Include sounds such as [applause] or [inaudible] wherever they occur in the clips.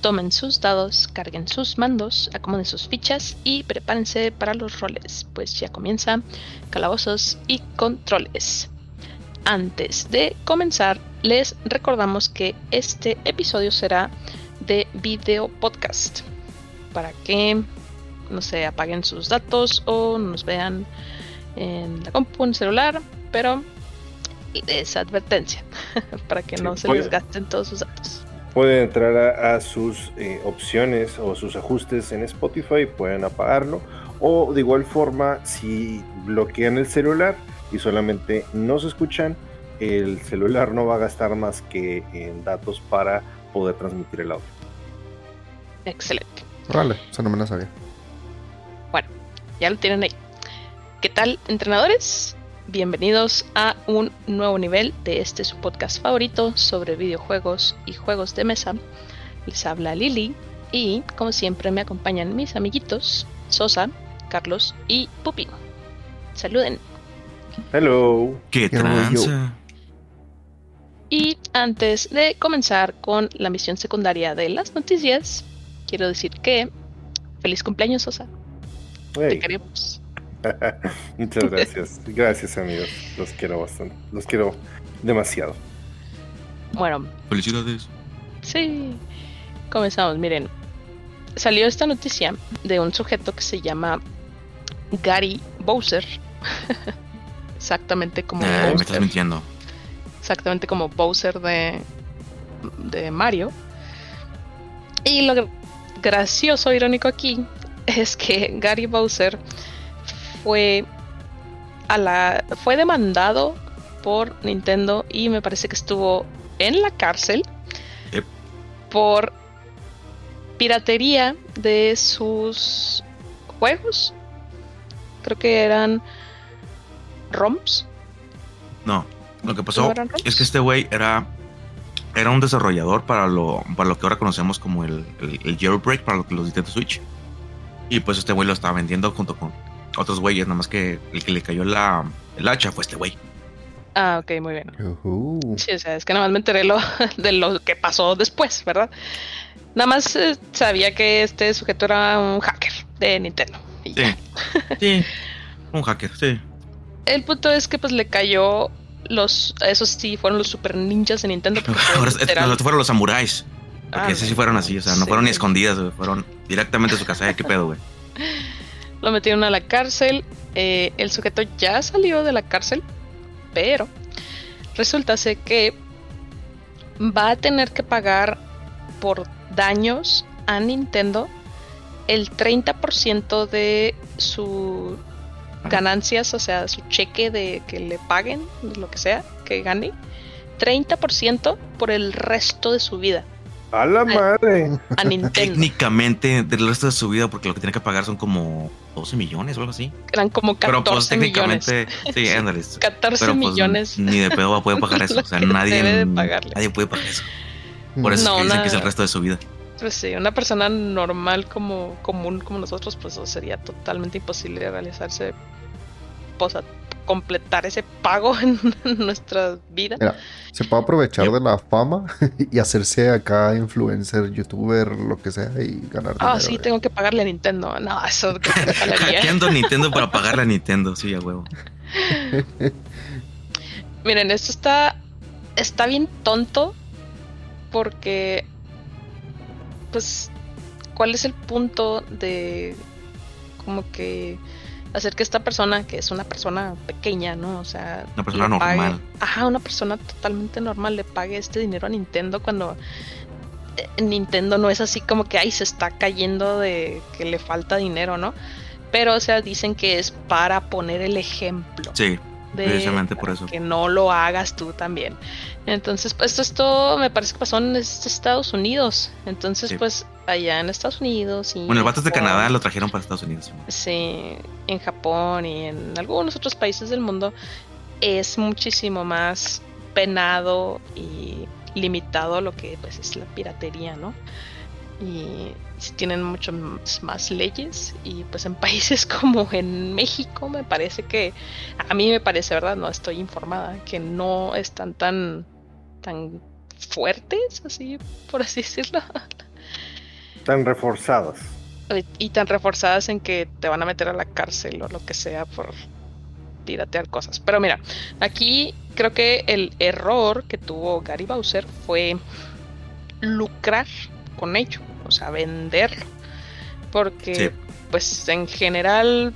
tomen sus dados, carguen sus mandos, acomoden sus fichas y prepárense para los roles, pues ya comienza calabozos y controles. Antes de comenzar, les recordamos que este episodio será de video podcast para que no se apaguen sus datos o nos vean en la compu, en el celular, pero es advertencia [laughs] para que no se les gasten todos sus datos. Pueden entrar a, sus eh, opciones o sus ajustes en Spotify, pueden apagarlo. O de igual forma, si bloquean el celular y solamente no se escuchan, el celular no va a gastar más que en datos para poder transmitir el audio. Excelente. Vale, eso no me lo sabía. Bueno, ya lo tienen ahí. ¿Qué tal, entrenadores? Bienvenidos a un nuevo nivel de este su podcast favorito sobre videojuegos y juegos de mesa. Les habla Lili y como siempre me acompañan mis amiguitos Sosa, Carlos y Pupi. Saluden. Hello. ¿Qué tranza? Y antes de comenzar con la misión secundaria de las noticias, quiero decir que feliz cumpleaños Sosa. Te queremos. [laughs] Muchas gracias. Gracias, amigos. Los quiero bastante. Los quiero demasiado. Bueno. Felicidades. Sí. Comenzamos. Miren. Salió esta noticia de un sujeto que se llama Gary Bowser. [laughs] Exactamente como. Eh, me estás mintiendo. Exactamente como Bowser de, de Mario. Y lo gracioso, irónico aquí es que Gary Bowser fue a la fue demandado por Nintendo y me parece que estuvo en la cárcel por piratería de sus juegos. Creo que eran ROMs. No, lo que pasó es que este güey era era un desarrollador para lo para lo que ahora conocemos como el, el, jailbreak para los Nintendo Switch. Y pues este güey lo estaba vendiendo junto con otros güeyes, nada más que el que le cayó la, el hacha fue este güey. Ah, ok, muy bien. Sí, o sea, es que nada más me enteré lo, [laughs] de lo que pasó después, ¿verdad? Nada más eh, sabía que este sujeto era un hacker de Nintendo. sí. [laughs] sí, un hacker, sí. El punto es que pues le cayó los, esos sí fueron los super ninjas de Nintendo. [laughs] Ahora, fueron los samuráis. Porque ah, esos sí fueron así, o sea, no fueron ni escondidas, fueron directamente a su casa. ¿Qué pedo, güey? Lo metieron a la cárcel. Eh, el sujeto ya salió de la cárcel, pero resulta que va a tener que pagar por daños a Nintendo el 30% de sus ganancias, o sea, su cheque de que le paguen, lo que sea, que gane, 30% por el resto de su vida. A la madre. A Nintendo. Técnicamente, del resto de su vida, porque lo que tiene que pagar son como 12 millones o algo así. Eran como 14 Pero pues técnicamente, sí, ándale. [laughs] 14 Pero, pues, millones. Ni de pedo va a poder pagar eso. O sea, [laughs] nadie, nadie puede pagar eso. Por eso es que, que es el resto de su vida. Pues sí, una persona normal como común como nosotros, pues sería totalmente imposible realizarse posa completar ese pago [laughs] en nuestra vida. se puede aprovechar de la fama [laughs] y hacerse acá influencer, youtuber, lo que sea y ganar dinero. Ah, sí, tengo que pagarle a Nintendo. No, eso que Hackeando [laughs] Nintendo para pagarle a Nintendo, sí, a huevo. Miren, esto está está bien tonto porque pues ¿cuál es el punto de como que hacer que esta persona, que es una persona pequeña, ¿no? O sea, una persona normal. ajá, una persona totalmente normal le pague este dinero a Nintendo cuando eh, Nintendo no es así como que ahí se está cayendo de que le falta dinero, ¿no? Pero, o sea, dicen que es para poner el ejemplo. Sí, precisamente por eso. Que no lo hagas tú también. Entonces, pues esto me parece que pasó en Estados Unidos. Entonces, pues allá en Estados Unidos. Y bueno, el vato de Canadá lo trajeron para Estados Unidos. Sí, en Japón y en algunos otros países del mundo es muchísimo más penado y limitado lo que pues es la piratería, ¿no? Y tienen mucho más leyes y pues en [laughs] países como en México me parece que a mí me parece verdad no estoy informada que no están tan tan fuertes así por así decirlo tan reforzadas. Y tan reforzadas en que te van a meter a la cárcel o lo que sea por piratear cosas. Pero mira, aquí creo que el error que tuvo Gary Bowser fue lucrar con ello, o sea, venderlo. Porque, pues en general,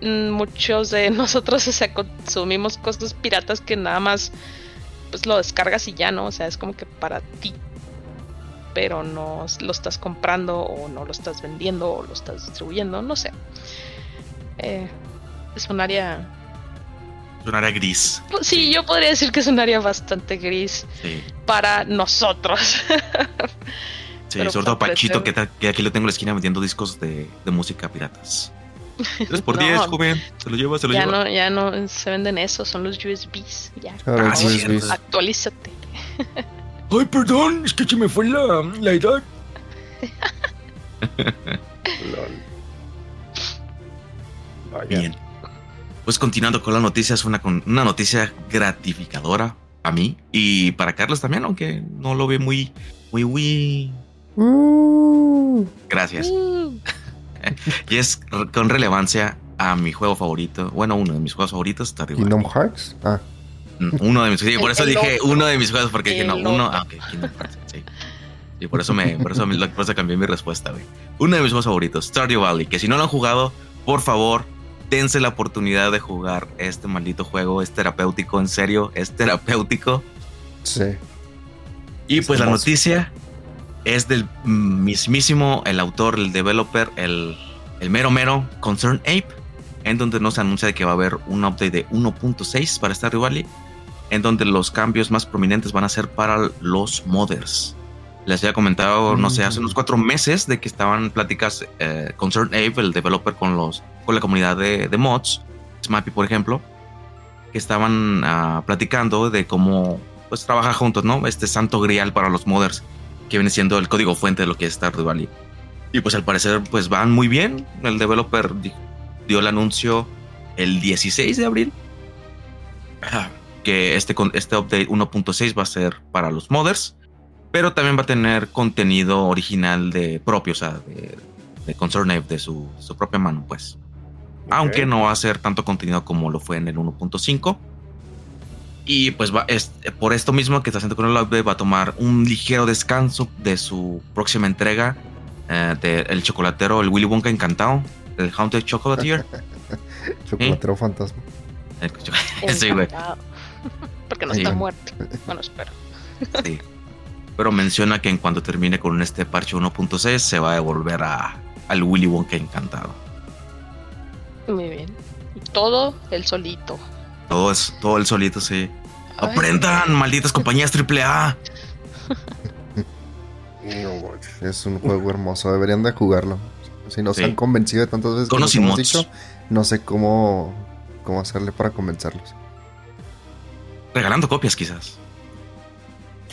mm, muchos de [laughs] nosotros consumimos cosas piratas que nada más pues lo descargas y ya, ¿no? O sea, es como que para ti. Pero no lo estás comprando o no lo estás vendiendo o lo estás distribuyendo, no sé. Eh, es un área... Es un área gris. Pues sí, yo podría decir que es un área bastante gris para nosotros. [laughs] sí, sobre todo Pachito, que, aquí lo tengo en la esquina vendiendo discos de, música piratas. 3 por [laughs] 10, joven. Se lo lleva, se lo ya lleva. No, ya no se venden eso, son los USBs. Ya. Ah, USBs. Actualízate. [laughs] Ay, perdón, es que se me fue la, la edad. Bien. Pues continuando con las noticias, una, una noticia gratificadora a mí y para Carlos también, aunque no lo ve muy, muy, muy. Uh. Gracias. Uh. [laughs] y es con relevancia a mi juego favorito, bueno, uno de mis juegos favoritos, Stardew Kingdom Hearts. Ah. Mm, uno de mis, sí, por eso dije uno de mis juegos, porque dije, no, uno, ah, ok, Kingdom Hearts, sí. Y por eso me, por eso, por eso cambié mi respuesta, güey. Uno de mis juegos favoritos, Stardew Valley, que si no lo han jugado, por favor, dense la oportunidad de jugar este maldito juego. Es terapéutico, en serio, es terapéutico. Sí. Y pues la noticia es del mismísimo, el autor, el developer, el, el mero mero Concern Ape, en donde nos anuncia que va a haber un update de 1.6 para Stardew Valley, en donde los cambios más prominentes van a ser para los modders. Les había comentado, no sé, hace unos mm. cuatro meses de que estaban pláticas eh, Concern Ape, el developer con los con la comunidad de, de mods, Smappy por ejemplo, que estaban uh, platicando de cómo pues trabaja juntos, ¿no? Este santo grial para los modders, que viene siendo el código fuente de lo que es Stardew Valley. Y pues al parecer pues van muy bien. El developer dio el anuncio el 16 de abril que este, este update 1.6 va a ser para los modders, pero también va a tener contenido original de propio, o sea, de, de Concern de su, su propia mano, pues aunque no va a ser tanto contenido como lo fue en el 1.5. Y pues va, es, por esto mismo que está haciendo con el update, va a tomar un ligero descanso de su próxima entrega eh, de El Chocolatero, el Willy Wonka Encantado, el Haunted Chocolatier. [laughs] Chocolatero fantasma. [laughs] sí, güey. [laughs] Porque no está muerto. Bueno, espero. sí. Pero menciona que en cuanto termine con este parche 1.6 se va a devolver a, al Willy Wonka Encantado. Muy bien. Y todo el solito. Todo, es, todo el solito, sí. Aprendan, malditas compañías AAA. [laughs] es un juego hermoso, deberían de jugarlo. Si no se han convencido de tantas veces como hemos dicho, no sé cómo, cómo hacerle para convencerlos. Regalando copias, quizás.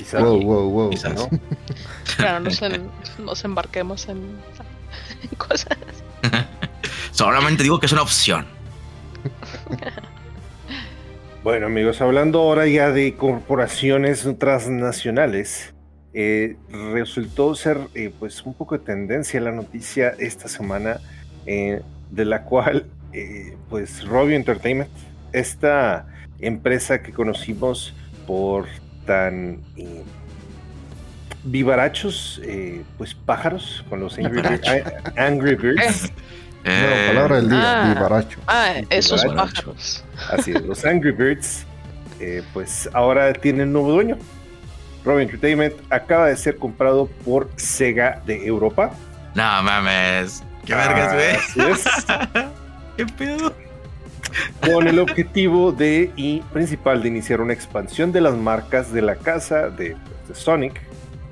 Quizás. Wow, wow, wow. Quizás. ¿no? [laughs] Claro, no nos embarquemos en [laughs] cosas. [laughs] Solamente digo que es una opción. Bueno amigos, hablando ahora ya de corporaciones transnacionales, eh, resultó ser eh, pues un poco de tendencia la noticia esta semana eh, de la cual pues Robbie Entertainment, esta empresa que conocimos por tan vivarachos, pues pájaros con los Angry Birds. Eh, palabra del día, ah, vivaracho. Ah, esos pájaros. Así es, los Angry Birds, eh, pues ahora tienen nuevo dueño. Robin Entertainment acaba de ser comprado por Sega de Europa. No mames, qué vergas, güey. [laughs] qué pedo. Con el objetivo de y principal de iniciar una expansión de las marcas de la casa de, de Sonic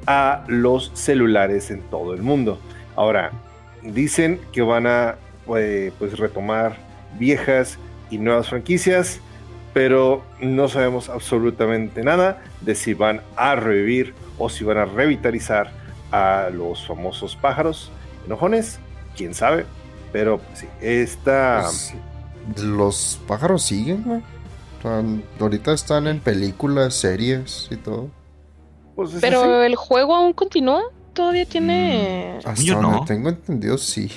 a los celulares en todo el mundo. Ahora, dicen que van a eh, pues retomar viejas y nuevas franquicias, pero no sabemos absolutamente nada de si van a revivir o si van a revitalizar a los famosos pájaros enojones, quién sabe, pero sí, esta... Pues, los pájaros siguen, ahorita están en películas, series y todo. Pues, pero el juego aún continúa. todavía tiene. Mm, hasta yo no. tengo entendido, sí.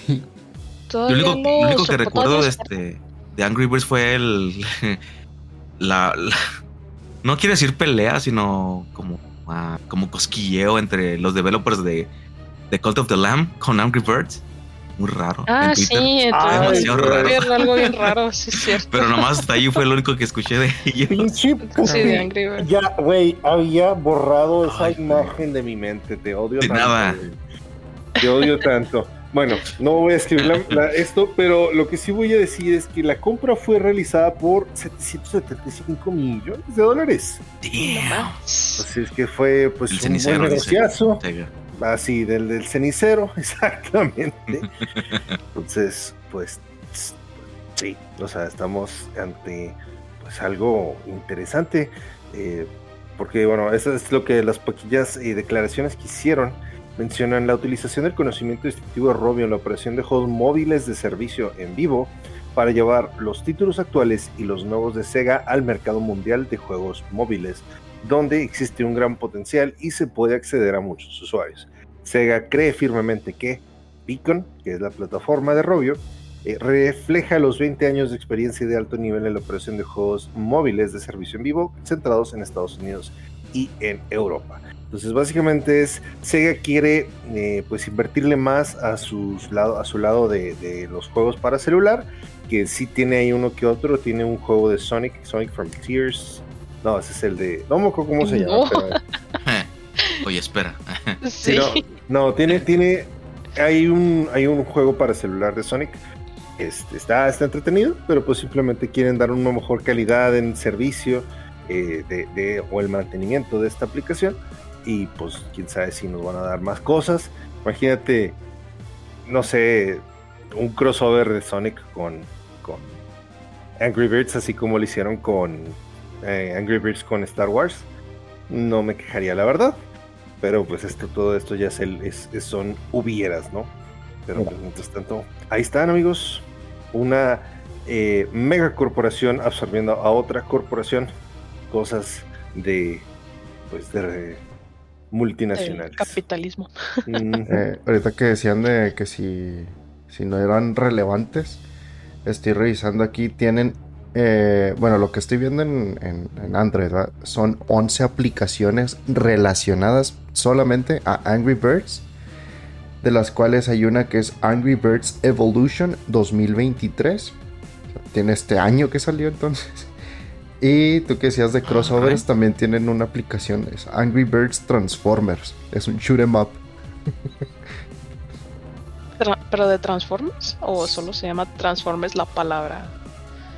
Yo lo único, que recuerdo de, este, de Angry Birds fue el. [laughs] la, no quiero decir pelea, sino como, ah, como cosquilleo entre los developers de, de Cult of the Lamb con Angry Birds muy raro. Ah, sí, entonces, demasiado raro. algo bien raro, sí es cierto. Pero nomás hasta ahí fue lo único que escuché de ellos. Pinche, sí, de Angry Birds. Ya, güey, había borrado esa imagen de mi mente. Te odio de tanto. Nada. Te odio tanto. Bueno, no voy a escribir esto, pero lo que sí voy a decir es que la compra fue realizada por 775 millones de dólares. Damn. Así es que fue pues un buen negociazo. Así, del, del cenicero, [laughs] exactamente. Entonces, pues, sí, o sea, estamos ante pues algo interesante. Eh, porque, bueno, eso es lo que las pequeñas eh, declaraciones que hicieron mencionan la utilización del conocimiento distintivo de Robio en la operación de juegos móviles de servicio en vivo para llevar los títulos actuales y los nuevos de Sega al mercado mundial de juegos móviles, donde existe un gran potencial y se puede acceder a muchos usuarios. Sega cree firmemente que Beacon, que es la plataforma de Robio, eh, refleja los 20 años de experiencia de alto nivel en la operación de juegos móviles de servicio en vivo centrados en Estados Unidos y en Europa. Entonces básicamente es Sega quiere eh, pues invertirle más a, sus lado, a su lado de, los juegos para celular, que sí tiene ahí uno que otro, tiene un juego de Sonic, Sonic Frontiers, no, ese es el de, no me acuerdo cómo se llama. [laughs] Oye, espera. [laughs] Sí. no, tiene, tiene, hay un, hay un juego para celular de Sonic. Este, está, está entretenido, pero pues simplemente quieren dar una mejor calidad en servicio eh, de, o el mantenimiento de esta aplicación. Y pues quién sabe si nos van a dar más cosas. Imagínate, no sé, un crossover de Sonic con, con Angry Birds, así como lo hicieron con eh, Angry Birds con Star Wars. No me quejaría, la verdad. Pero pues esto, todo esto ya es el, es, son hubieras, ¿no? Pero pues, mientras tanto, ahí están amigos, una eh, mega corporación absorbiendo a otra corporación, cosas de, pues de multinacionales. capitalismo. Eh, ahorita que decían de que si, si no eran relevantes, estoy revisando aquí, tienen eh, bueno, lo que estoy viendo en, Android son 11 aplicaciones relacionadas solamente a Angry Birds, de las cuales hay una que es Angry Birds Evolution 2023. Tiene este año que salió entonces. [laughs] Y tú que decías de crossovers, también tienen una aplicación, es Angry Birds Transformers. Es un shoot em up. [laughs] ¿Pero de Transformers? ¿O solo se llama Transformers la palabra?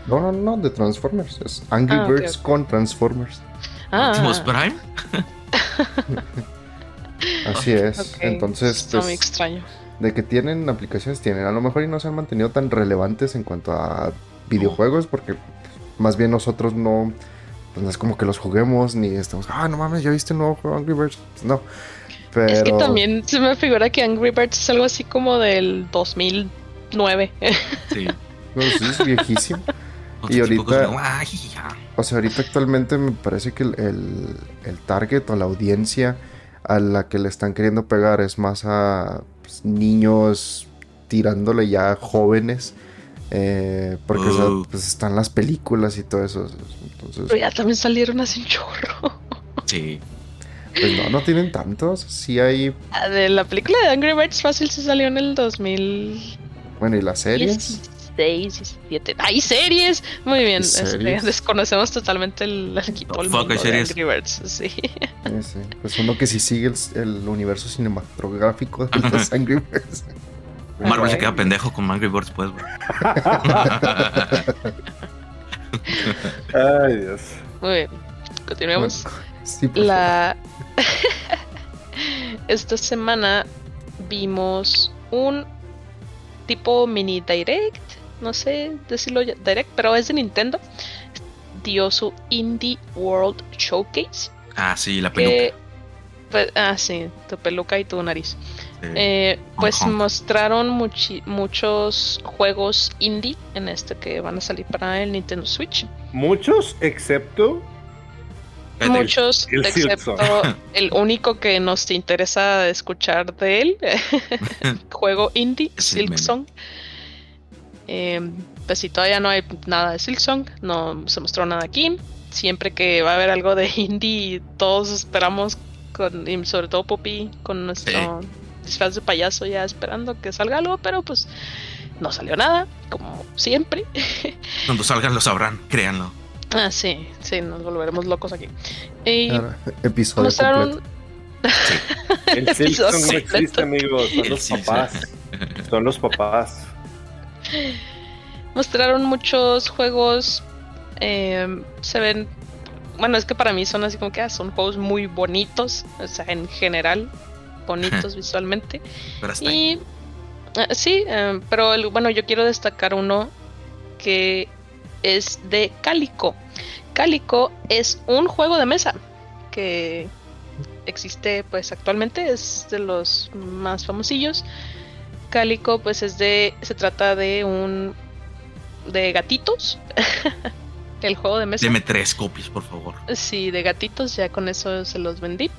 No, no, no, de Transformers. Es Angry ah, Birds con Transformers. Ah. ¿Optimus Prime? [laughs] Así es. Entonces, Está muy pues, extraño. De que tienen aplicaciones, tienen. A lo mejor y no se han mantenido tan relevantes en cuanto a videojuegos, porque más bien nosotros no. Pues no es como que los juguemos ni estamos. Ah, no mames, ya viste el nuevo juego Angry Birds. No. Pero... Es que también se me figura que Angry Birds es algo así como del 2009. Sí. No, sí, es viejísimo. Y ahorita, o sea, ahorita actualmente me parece que el, target o la audiencia a la que le están queriendo pegar es más a pues, niños tirándole ya jóvenes. Eh, porque pues están las películas y todo eso. Entonces, Pero ya también salieron así un chorro. [laughs] Sí. Pues no, no tienen tantos. Sí hay. Ah, de la película de Angry Birds fácil se salió en el 2000. Bueno, ¿y las series? 6 y 7. ¡Hay series! Muy bien. Este, desconocemos totalmente el, equipo el mundo de Angry Birds. Sí. [laughs] sí. Pues uno que sí sigue el, universo cinematográfico de los Angry Birds. Marvel se queda pendejo con Angry Birds, pues. Ay, Dios. Muy bien. Continuemos. La... [laughs] Esta semana vimos un tipo mini direct no sé decirlo direct, pero es de Nintendo, dio su Indie World Showcase. Ah, sí, la peluca. Pues, ah, sí, tu peluca y tu nariz. Eh, pues mostraron muchos juegos indie en este que van a salir para el Nintendo Switch. Muchos, excepto muchos, excepto [laughs] el único que nos interesa escuchar de él, [laughs] [laughs] juego indie, Silksong. Eh, pues si todavía no hay nada de Silksong, no se mostró nada aquí. Siempre que va a haber algo de [laughs] indie, todos esperamos, con, y sobre todo Poppy, con nuestro disfraz de payaso ya esperando que salga algo, pero pues no salió nada, como siempre. [laughs] Cuando salgan lo sabrán, créanlo. Ah, sí, sí, nos volveremos locos aquí. Y episodio completo. [laughs] El Silksong no existe, amigos. Son los papás. Son los papás. Mostraron muchos juegos. Eh, se ven. Bueno, es que para mí son así como que ah, son juegos muy bonitos. O sea, en general, bonitos [laughs] visualmente. y. Eh, sí, eh, pero el, bueno, yo quiero destacar uno que es de Calico. Calico es un juego de mesa que existe pues actualmente, es de los más famosillos. Calico pues es de se trata de un de gatitos. [laughs] el juego de mesa. Deme tres copias, por favor. Sí, de gatitos, ya con eso se los vendí.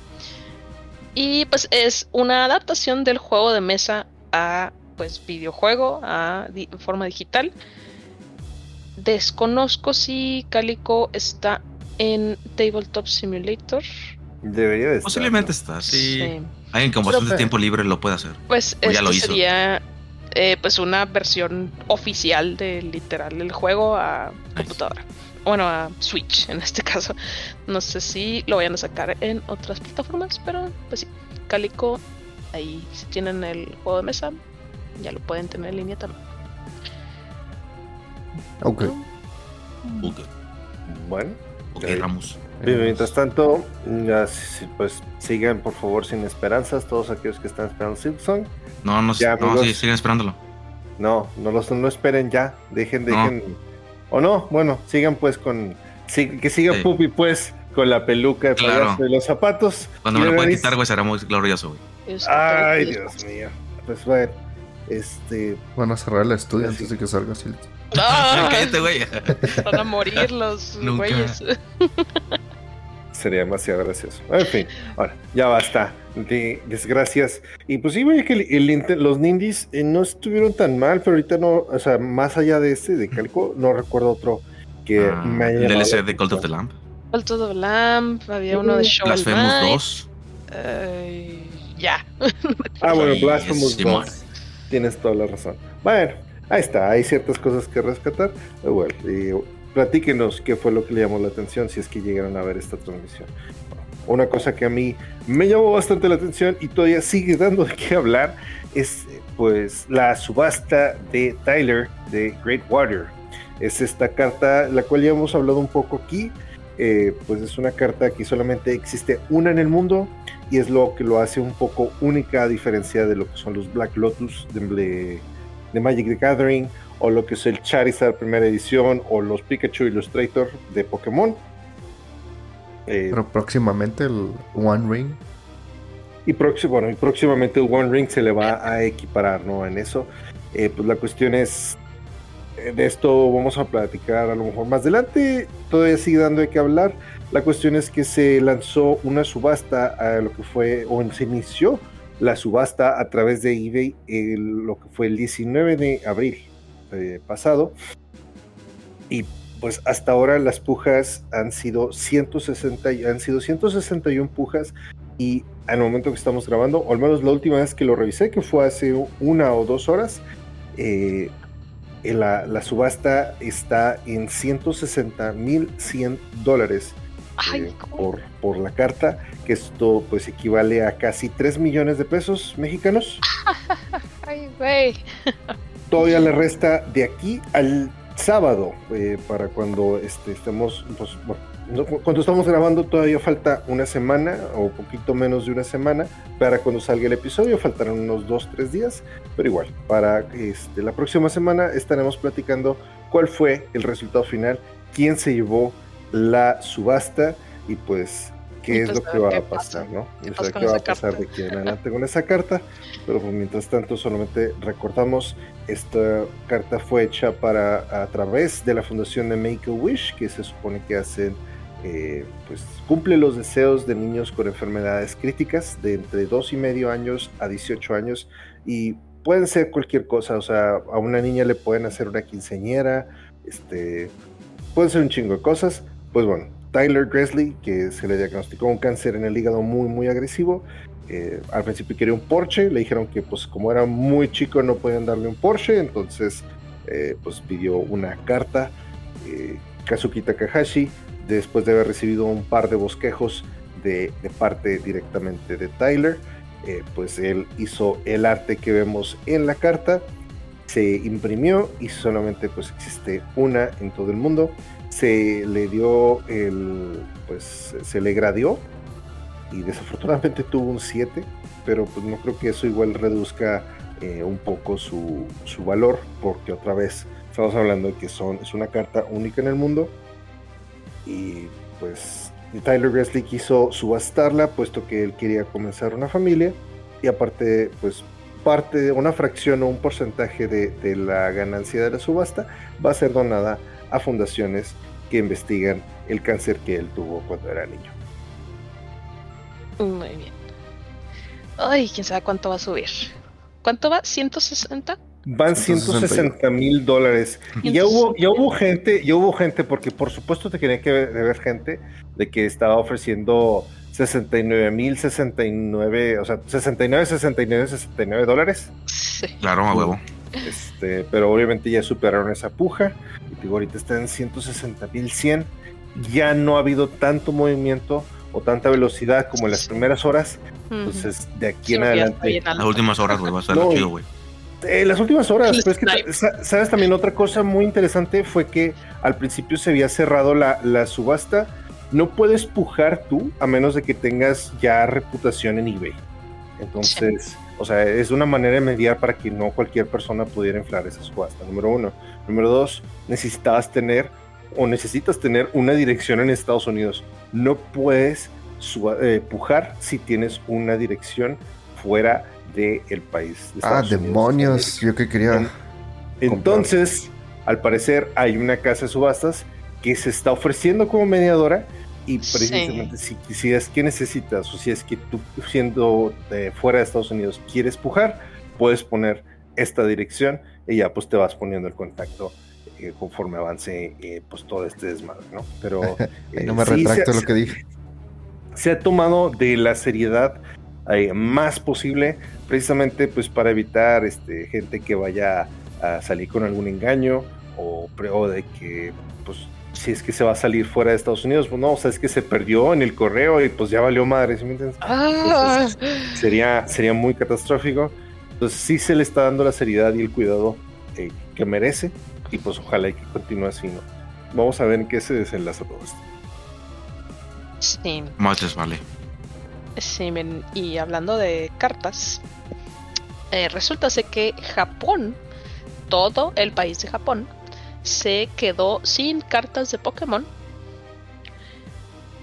Y pues es una adaptación del juego de mesa a pues videojuego, a forma digital. Desconozco si Calico está en Tabletop Simulator. Debería de estar. Posiblemente está, sí. Alguien con bastante tiempo libre lo puede hacer. Pues ya lo hizo. sería eh, pues una versión oficial de literal el juego a computadora. Bueno, a Switch en este caso. No sé si lo vayan a sacar en otras plataformas, pero pues sí. Calico, ahí si tienen el juego de mesa, ya lo pueden tener en línea también. Ok. Bueno. Ok, Ramos. Mientras tanto, ya, pues sigan por favor sin esperanzas todos aquellos que están esperando Simpson. No, no, ya, no sí, siguen esperándolo. No, no los no esperen ya. Dejen, dejen. O no, bueno, sigan pues con. que siga Puppy pues con la peluca de claro. los zapatos. Cuando me lo pueda quitar, güey, será muy glorioso, güey. Ay, Dios mío. Pues bueno, este. Van a cerrar el estudio antes de que salga así. [laughs] ¡Ah! Cállate, güey. Van a morir los güeyes. [laughs] Sería demasiado gracioso. En fin, ahora, ya basta de desgracias. Y pues sí, güey, que el, los Nindies eh, no estuvieron tan mal, pero ahorita no, o sea, más allá de este, de Calco, no recuerdo otro que ah, me haya. El DLC de Cult of the Lamp. Cult of the Lamp, había uno de Show Blasphemous 2. ya. [laughs] ah, bueno, Blasphemous 2. Tienes toda la razón. Bueno, ahí está, hay ciertas cosas que rescatar. Bueno, y platíquenos qué fue lo que le llamó la atención si es que llegaron a ver esta transmisión. Una cosa que a mí me llamó bastante la atención y todavía sigue dando de qué hablar es pues la subasta de Tyler de Great Water. Es esta carta, la cual ya hemos hablado un poco aquí. Eh, pues es una carta que solamente existe una en el mundo y es lo que lo hace un poco única a diferencia de lo que son los Black Lotus de, de Magic the Gathering o lo que es el Charizard primera edición o los Pikachu Illustrator de Pokémon eh, Pero próximamente el One Ring. Y, bueno, y próximamente el One Ring se le va a equiparar, ¿no? En eso. Eh, pues la cuestión es. Eh, de esto vamos a platicar a lo mejor más adelante. Todavía sigue dando de qué hablar. La cuestión es que se lanzó una subasta a lo que fue, o se inició la subasta a través de eBay, lo que fue el 19 de abril pasado. Y pues hasta ahora las pujas han sido 160, han sido 161 pujas y al momento que estamos grabando, o al menos la última vez que lo revisé, que fue hace una o dos horas, eh, la, subasta está en 160 mil 100 dólares eh, por, por la carta, que esto pues equivale a casi 3 millones de pesos mexicanos. [laughs] Ay, güey. Todavía le resta de aquí al sábado, eh, para cuando este, estemos, pues, cuando estamos grabando todavía falta una semana o poquito menos de una semana para cuando salga el episodio, faltarán unos dos, tres días, pero igual, para este, la próxima semana estaremos platicando cuál fue el resultado final, quién se llevó la subasta y pues qué es lo que va a pasar, ¿no? qué va a pasar de aquí en adelante con esa carta. Pero pues, mientras tanto, solamente recordamos, esta carta fue hecha para a través de la fundación de Make a Wish, que se supone que hacen eh, pues cumple los deseos de niños con enfermedades críticas de entre 2 y medio años a 18 años y pueden ser cualquier cosa, o sea, a una niña le pueden hacer una quinceñera, este, pueden ser un chingo de cosas, pues bueno, Tyler Gresley, que se le diagnosticó un cáncer en el hígado muy, muy agresivo, eh, al principio quería un Porsche, le dijeron que pues como era muy chico no podían darle un Porsche, entonces eh, pues pidió una carta. Eh, Kazuki Takahashi, después de haber recibido un par de bosquejos de, parte directamente de Tyler, pues él hizo el arte que vemos en la carta, se imprimió y solamente pues existe una en todo el mundo. Se le dio el, pues se le gradió y desafortunadamente [laughs] tuvo un 7, pero pues no creo que eso igual reduzca eh, un poco su, su, valor, porque otra vez estamos hablando de que son, es una carta única en el mundo y pues Tyler Gresley quiso subastarla puesto que él quería comenzar una familia y aparte pues parte de una fracción o un porcentaje de, de la ganancia de la subasta va a ser donada a fundaciones que investigan el cáncer que él tuvo cuando era niño. Muy bien. Ay, quién sabe cuánto va a subir. ¿Cuánto va? ¿160? Van 160 mil dólares. Y ya hubo, ya hubo gente, ya hubo gente, porque por supuesto te quería que ver gente de que estaba ofreciendo 69 mil 69, o sea, 69, 69, 69 dólares. Sí. Claro, a huevo. Este, pero obviamente ya superaron esa puja. Y digo, ahorita está en 160 mil 100. Ya no ha habido tanto movimiento o tanta velocidad como en las primeras horas. Entonces, de aquí en adelante. Las últimas horas, güey, va a ser lo chido, güey. Eh, las últimas horas, pero es que, ¿sabes? También otra cosa muy interesante fue que al principio se había cerrado la, la subasta. No puedes pujar tú a menos de que tengas ya reputación en eBay. Entonces, o sea, es una manera de mediar para que no cualquier persona pudiera inflar esa subasta, número uno. Número dos, necesitabas tener o necesitas tener una dirección en Estados Unidos. No puedes eh, pujar si tienes una dirección fuera del el país. ah, demonios, yo que quería. Entonces, al parecer hay una casa de subastas que se está ofreciendo como mediadora y precisamente si, es que necesitas o si es que tú siendo de fuera de Estados Unidos quieres pujar, puedes poner esta dirección y ya pues te vas poniendo el contacto eh, conforme avance eh, pues todo este desmadre, ¿no? Pero [laughs] no me retracto lo que dije. Se ha tomado de la seriedad eh, más posible, precisamente pues para evitar este, gente que vaya a salir con algún engaño o, o de que pues si es que se va a salir fuera de Estados Unidos, pues no, o sea, es que se perdió en el correo y pues ya valió madre, ¿sí me entiendes? Ah. sería, sería muy catastrófico. Entonces sí se le está dando la seriedad y el cuidado que merece y pues ojalá que continúe así, ¿no? Vamos a ver en qué se desenlaza todo esto. Sí. Más les vale. Sí, y hablando de cartas, eh, resulta ser que Japón, todo el país de Japón, se quedó sin cartas de Pokémon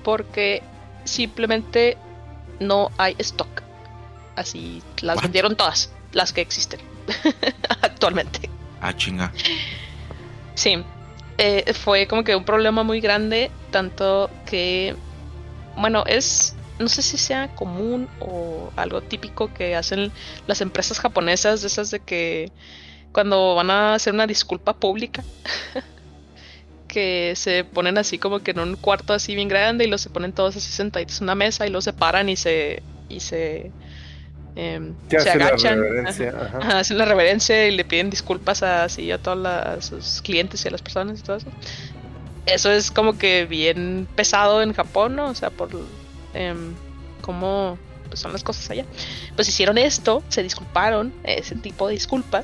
porque simplemente no hay stock. Así las vendieron todas, las que existen [laughs] actualmente. Ah, chinga. Sí, eh, fue como que un problema muy grande, tanto que, bueno, es, no sé si sea común o algo típico que hacen las empresas japonesas, de esas de que cuando van a hacer una disculpa pública, [laughs] que se ponen así como que en un cuarto así bien grande y los se ponen todos así sentaditos en una mesa y los separan y se, y se Em, se agachan, hacen la reverencia y le piden disculpas a, a todos sus clientes y a las personas y todo eso. Eso es como que bien pesado en Japón, ¿no? O sea, por em, cómo pues, son las cosas allá. Pues hicieron esto, se disculparon, ese tipo de disculpa,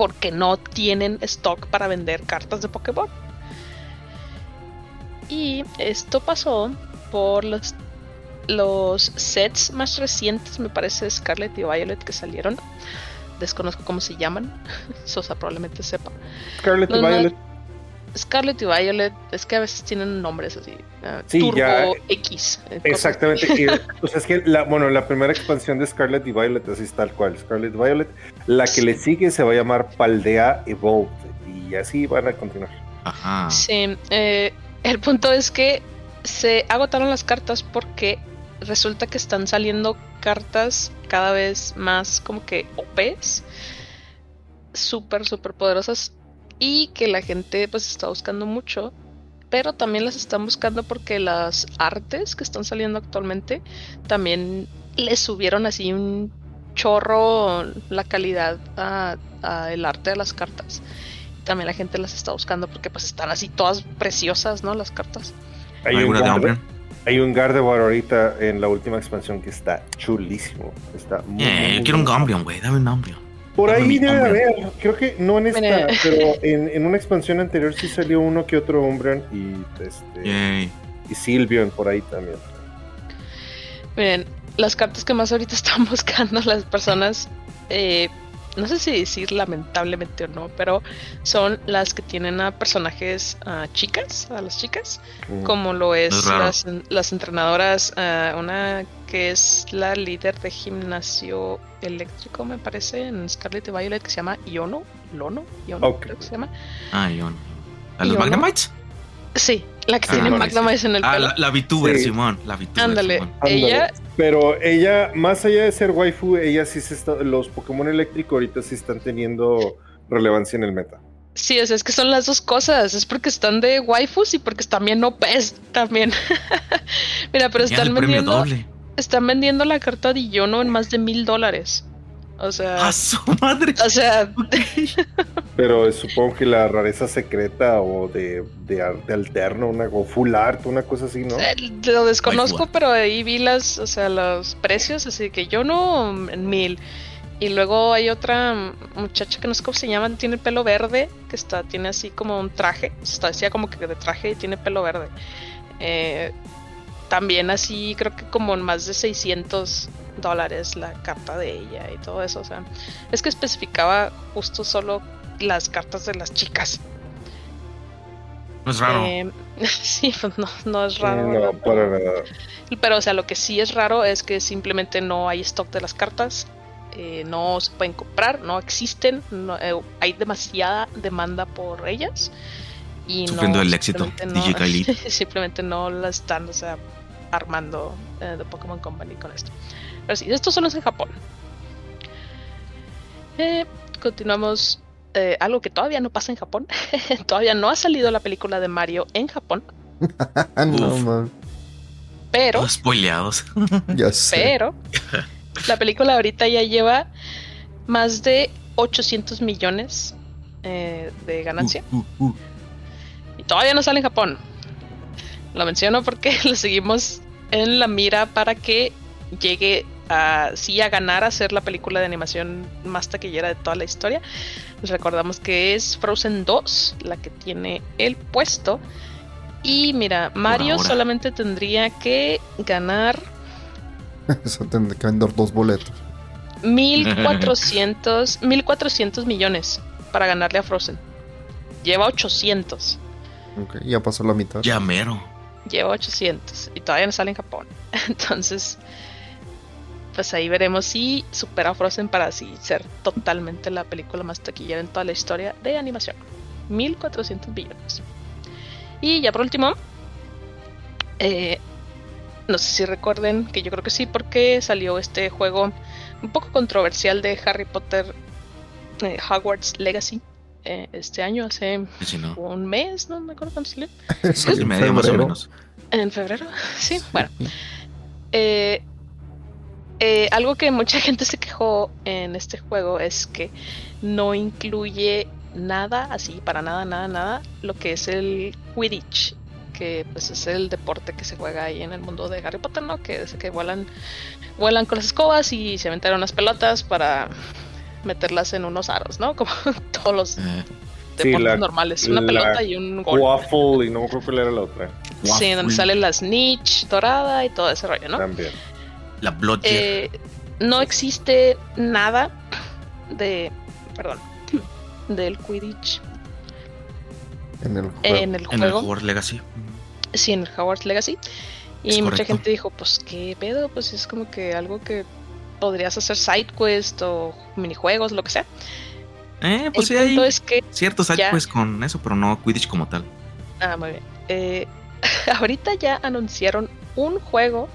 porque no tienen stock para vender cartas de Pokémon. Y esto pasó por los los sets más recientes, me parece Scarlet y Violet que salieron. Desconozco cómo se llaman. [laughs] Sosa probablemente sepa. Scarlet y Violet. Scarlet y Violet, es que a veces tienen nombres así. Uh, Turbo X. Eh, exactamente. [laughs] pues es que la, bueno, la primera expansión de Scarlet y Violet, así es tal cual, Scarlet y Violet. La que le sigue se va a llamar Paldea Evolved. Y así van a continuar. Ajá. Sí. Eh, el punto es que se agotaron las cartas porque resulta que están saliendo cartas cada vez más como que OPs, súper, súper poderosas y que la gente pues está buscando mucho, pero también las están buscando porque las artes que están saliendo actualmente también le subieron así un chorro la calidad a, el arte de las cartas. También la gente las está buscando porque pues están así todas preciosas, ¿no? Las cartas. Hay un, Gardevoir, hay un Gardevoir ahorita en la última expansión que está chulísimo. Está muy, eh, yo quiero un Gombrion, güey. Dame un Gombrion. Por ahí debe haber, creo que no en esta, pero en, una expansión anterior sí salió uno que otro Umbreon y este y Silvion por ahí también. Miren, las cartas que más ahorita [laughs] están buscando las personas, eh, no sé si decir lamentablemente o no, pero son las que tienen a personajes chicas, a las chicas, mm. como lo es, las, entrenadoras, una que es la líder de gimnasio eléctrico, me parece, en Scarlet y Violet, que se llama Iono, Lono, Iono, creo que se llama. Ah, Iono. ¿A los Magnamites? Sí, la que ah, tiene Magnamites en el ah, pelo. Ah, la, VTuber, Simón, la VTuber. Ándale, ella pero ella, más allá de ser waifu, ella sí se está, los Pokémon eléctricos ahorita sí están teniendo relevancia en el meta. Sí, o sea, es que son las dos cosas. Es porque están de waifus y porque están bien OPs también. [laughs] Mira, pero están vendiendo. Están vendiendo la carta de Yono en más de mil dólares. O sea. ¡A su madre! O sea. [laughs] Pero supongo que la rareza secreta o de, de, alterno, una, o full art, una cosa así, ¿no? Eh, lo desconozco, pero ahí vi las, o sea, los precios, así que yo no en mil. Y luego hay otra muchacha que no sé cómo se llama, tiene pelo verde, que está, tiene así como un traje, está decía como que de traje y tiene pelo verde. Eh, también así, creo que como en más de 600 dólares la carta de ella y todo eso. O sea, es que especificaba justo solo las cartas de las chicas. No es raro. Eh, [laughs] sí, pues no, no es raro. No, para nada. Pero, o sea, lo que sí es raro es que simplemente no hay stock de las cartas. Eh, no se pueden comprar, no existen, eh, hay demasiada demanda por ellas. Y Sufriendo el éxito, DJ simplemente no la [laughs] están, o sea, armando de Pokémon Company con esto. Pero sí, esto solo es en Japón. Eh, continuamos. Eh, algo que todavía no pasa en Japón. [laughs] todavía no ha salido la película de Mario en Japón. [laughs] no, Pero. spoileados. [laughs] ya sé. Pero. la película ahorita ya lleva más de 800 millones eh, de ganancia. Uh, uh, uh. Y todavía no sale en Japón. Lo menciono porque [laughs] lo seguimos en la mira para que llegue a, sí a ganar a ser la película de animación más taquillera de toda la historia. Les recordamos que es Frozen 2 la que tiene el puesto. Y mira, Mario solamente tendría que ganar. [laughs] Eso tendría que vender dos boletos. 1400, 1400 [laughs] millones para ganarle a Frozen. Lleva 800. Ok, ya pasó la mitad. Ya mero. Lleva 800 y todavía no sale en Japón. [laughs] Entonces, pues ahí veremos si supera Frozen para así ser totalmente la película más taquillera en toda la historia de animación. 1400 billones. Y ya por último, eh, no sé si recuerden, que yo creo que sí, porque salió este juego un poco controversial de Harry Potter eh, Hogwarts Legacy eh, este año, hace un mes, no me acuerdo cuándo salió. [laughs] medio más o menos. En febrero, [laughs] sí, bueno. Eh, eh, algo que mucha [laughs] gente se quejó en este juego es que no incluye nada, así para nada, nada, nada, lo que es el Quidditch, que pues es el deporte que se juega ahí en el mundo de Harry Potter, ¿no? Que es que vuelan, vuelan con las escobas y se aventan unas pelotas para meterlas en unos aros, ¿no? [laughs] Como todos los deportes normales, una pelota y un gol. Waffle y no creo que era la otra. Sí, donde sale la snitch dorada y todo ese rollo, ¿no? También. La Blood eh, No existe nada de. Perdón. Del Quidditch. En el juego. En el, juego. Hogwarts Legacy. Sí, en el Hogwarts Legacy. Y mucha gente dijo, pues qué pedo, pues es como que algo que podrías hacer side quest o minijuegos, lo que sea. Eh, pues sí, hay es que ciertos side con eso, pero no Quidditch como tal. Ah, muy bien. Eh, [laughs] ahorita ya anunciaron un juego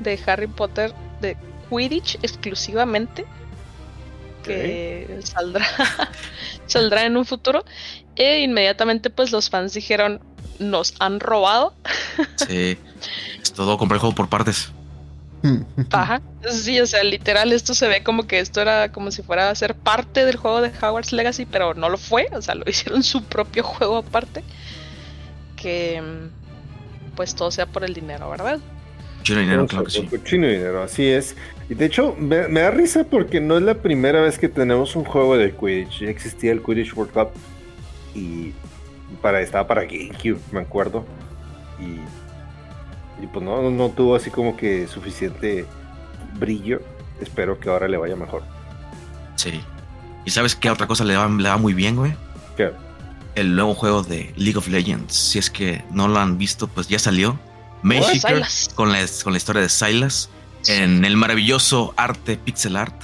de Harry Potter de Quidditch exclusivamente que saldrá [laughs] saldrá en un futuro e inmediatamente pues los fans dijeron nos han robado sí es todo comprar el juego por partes Ajá. Sí, o sea, literal, esto se ve como que esto era como si fuera a ser parte del juego de Hogwarts Legacy, pero no lo fue, o sea, lo [laughs] hicieron su propio juego aparte. Que pues todo sea por el dinero, ¿verdad? Chino dinero, claro que sí. Chino dinero, así es. Y de hecho, me, da risa porque no es la primera vez que tenemos un juego de Quidditch. Ya existía el Quidditch World Cup y para, estaba para GameCube, me acuerdo. Y y pues no, no tuvo así como que suficiente brillo. Espero que ahora le vaya mejor. Sí. ¿Y sabes qué otra cosa le va, le va muy bien, güey? ¿Qué? El nuevo juego de League of Legends. Si es que no lo han visto, pues ya salió. Magic con la, con la historia de Silas en el maravilloso arte pixel art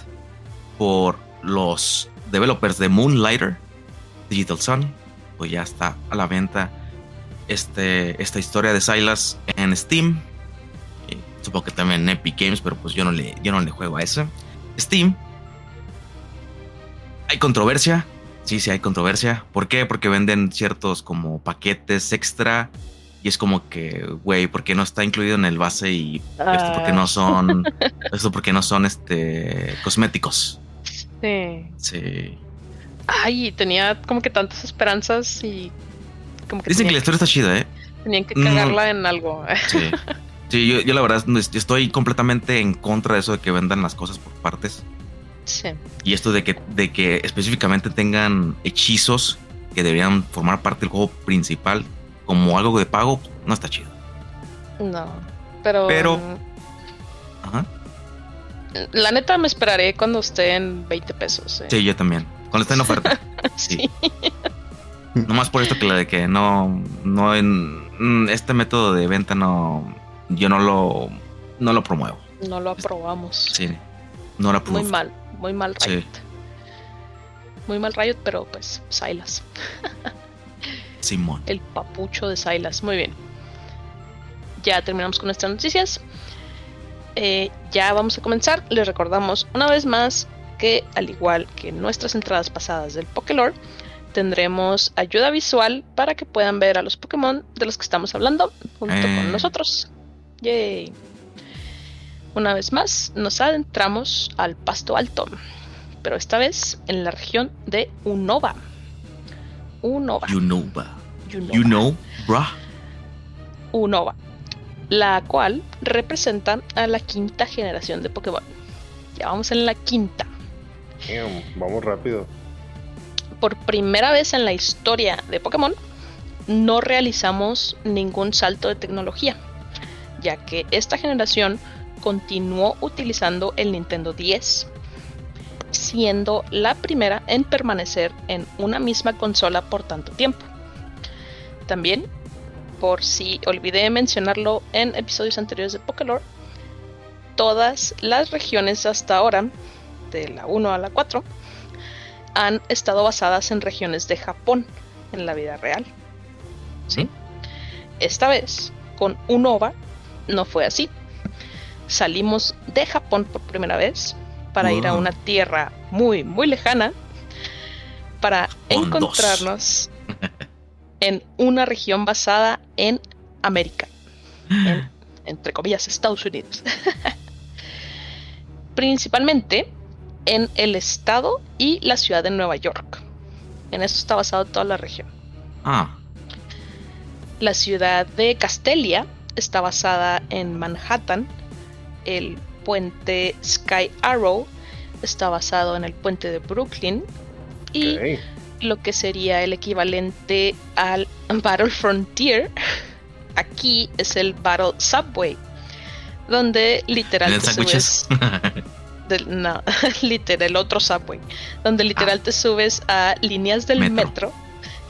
por los developers de Moonlighter, Digital Sun. Pues ya está a la venta este, esta historia de Silas en Steam. supongo que también en Epic Games, pero pues yo no le, yo no le juego a eso. Steam. Hay controversia. Sí, sí, hay controversia. ¿Por qué? Porque venden ciertos como paquetes extra. Y es como que, güey, ¿por qué no está incluido en el base? Y esto porque no son. [laughs] esto porque no son este cosméticos. Sí. Sí. Ay, tenía como que tantas esperanzas y Dicen que la historia está chida, ¿eh? Tenían que cagarla en algo. [laughs] Sí. Sí, yo, la verdad estoy completamente en contra de eso de que vendan las cosas por partes. Sí. Y esto de que, de que específicamente tengan hechizos que deberían formar parte del juego principal como algo de pago, no está chido. No, pero... Pero... Ajá. La neta me esperaré cuando esté en 20 pesos. ¿eh? Sí, yo también. Cuando esté en oferta. [laughs] sí. No más por esto que la de que no, no en mm, este método de venta no, yo no lo, no lo promuevo. No lo aprobamos. Sí, no lo aprobamos. Muy mal, muy mal Riot. Muy mal Riot, pero pues Silas. [laughs] Simón. El papucho de Silas, muy bien. Ya terminamos con nuestras noticias. Eh, ya vamos a comenzar. Les recordamos una vez más que al igual que nuestras entradas pasadas del Pokélore, tendremos ayuda visual para que puedan ver a los Pokémon de los que estamos hablando junto con eh. nosotros. Yay. Una vez más, nos adentramos al pasto alto, pero esta vez en la región de Unova. Unova. Unova. You know, bruh. Unova, la cual representa a la quinta generación de Pokémon. Ya vamos en la quinta. vamos rápido por primera vez en la historia de Pokémon, no realizamos ningún salto de tecnología, ya que esta generación continuó utilizando el Nintendo 10, siendo la primera en permanecer en una misma consola por tanto tiempo. También, por si olvidé mencionarlo en episodios anteriores de Pokélore, todas las regiones hasta ahora, de la 1 a la 4, han estado basadas en regiones de Japón en la vida real. ¿Sí? Esta vez, con Unova, no fue así. Salimos de Japón por primera vez para ir a una tierra muy, muy lejana para encontrarnos [laughs] en una región basada en América, [gasps] entre comillas, Estados Unidos. [laughs] Principalmente en el estado y la ciudad de Nueva York. En eso está basado toda la región. Ah. La ciudad de Castelia está basada en Manhattan. El puente Sky Arrow está basado en el puente de Brooklyn. Y lo que sería el equivalente al [laughs] Battle Frontier, [laughs] aquí es el Battle Subway, donde literalmente [laughs] no, [laughs] literal, el otro subway, donde literal ah. te subes a líneas del metro.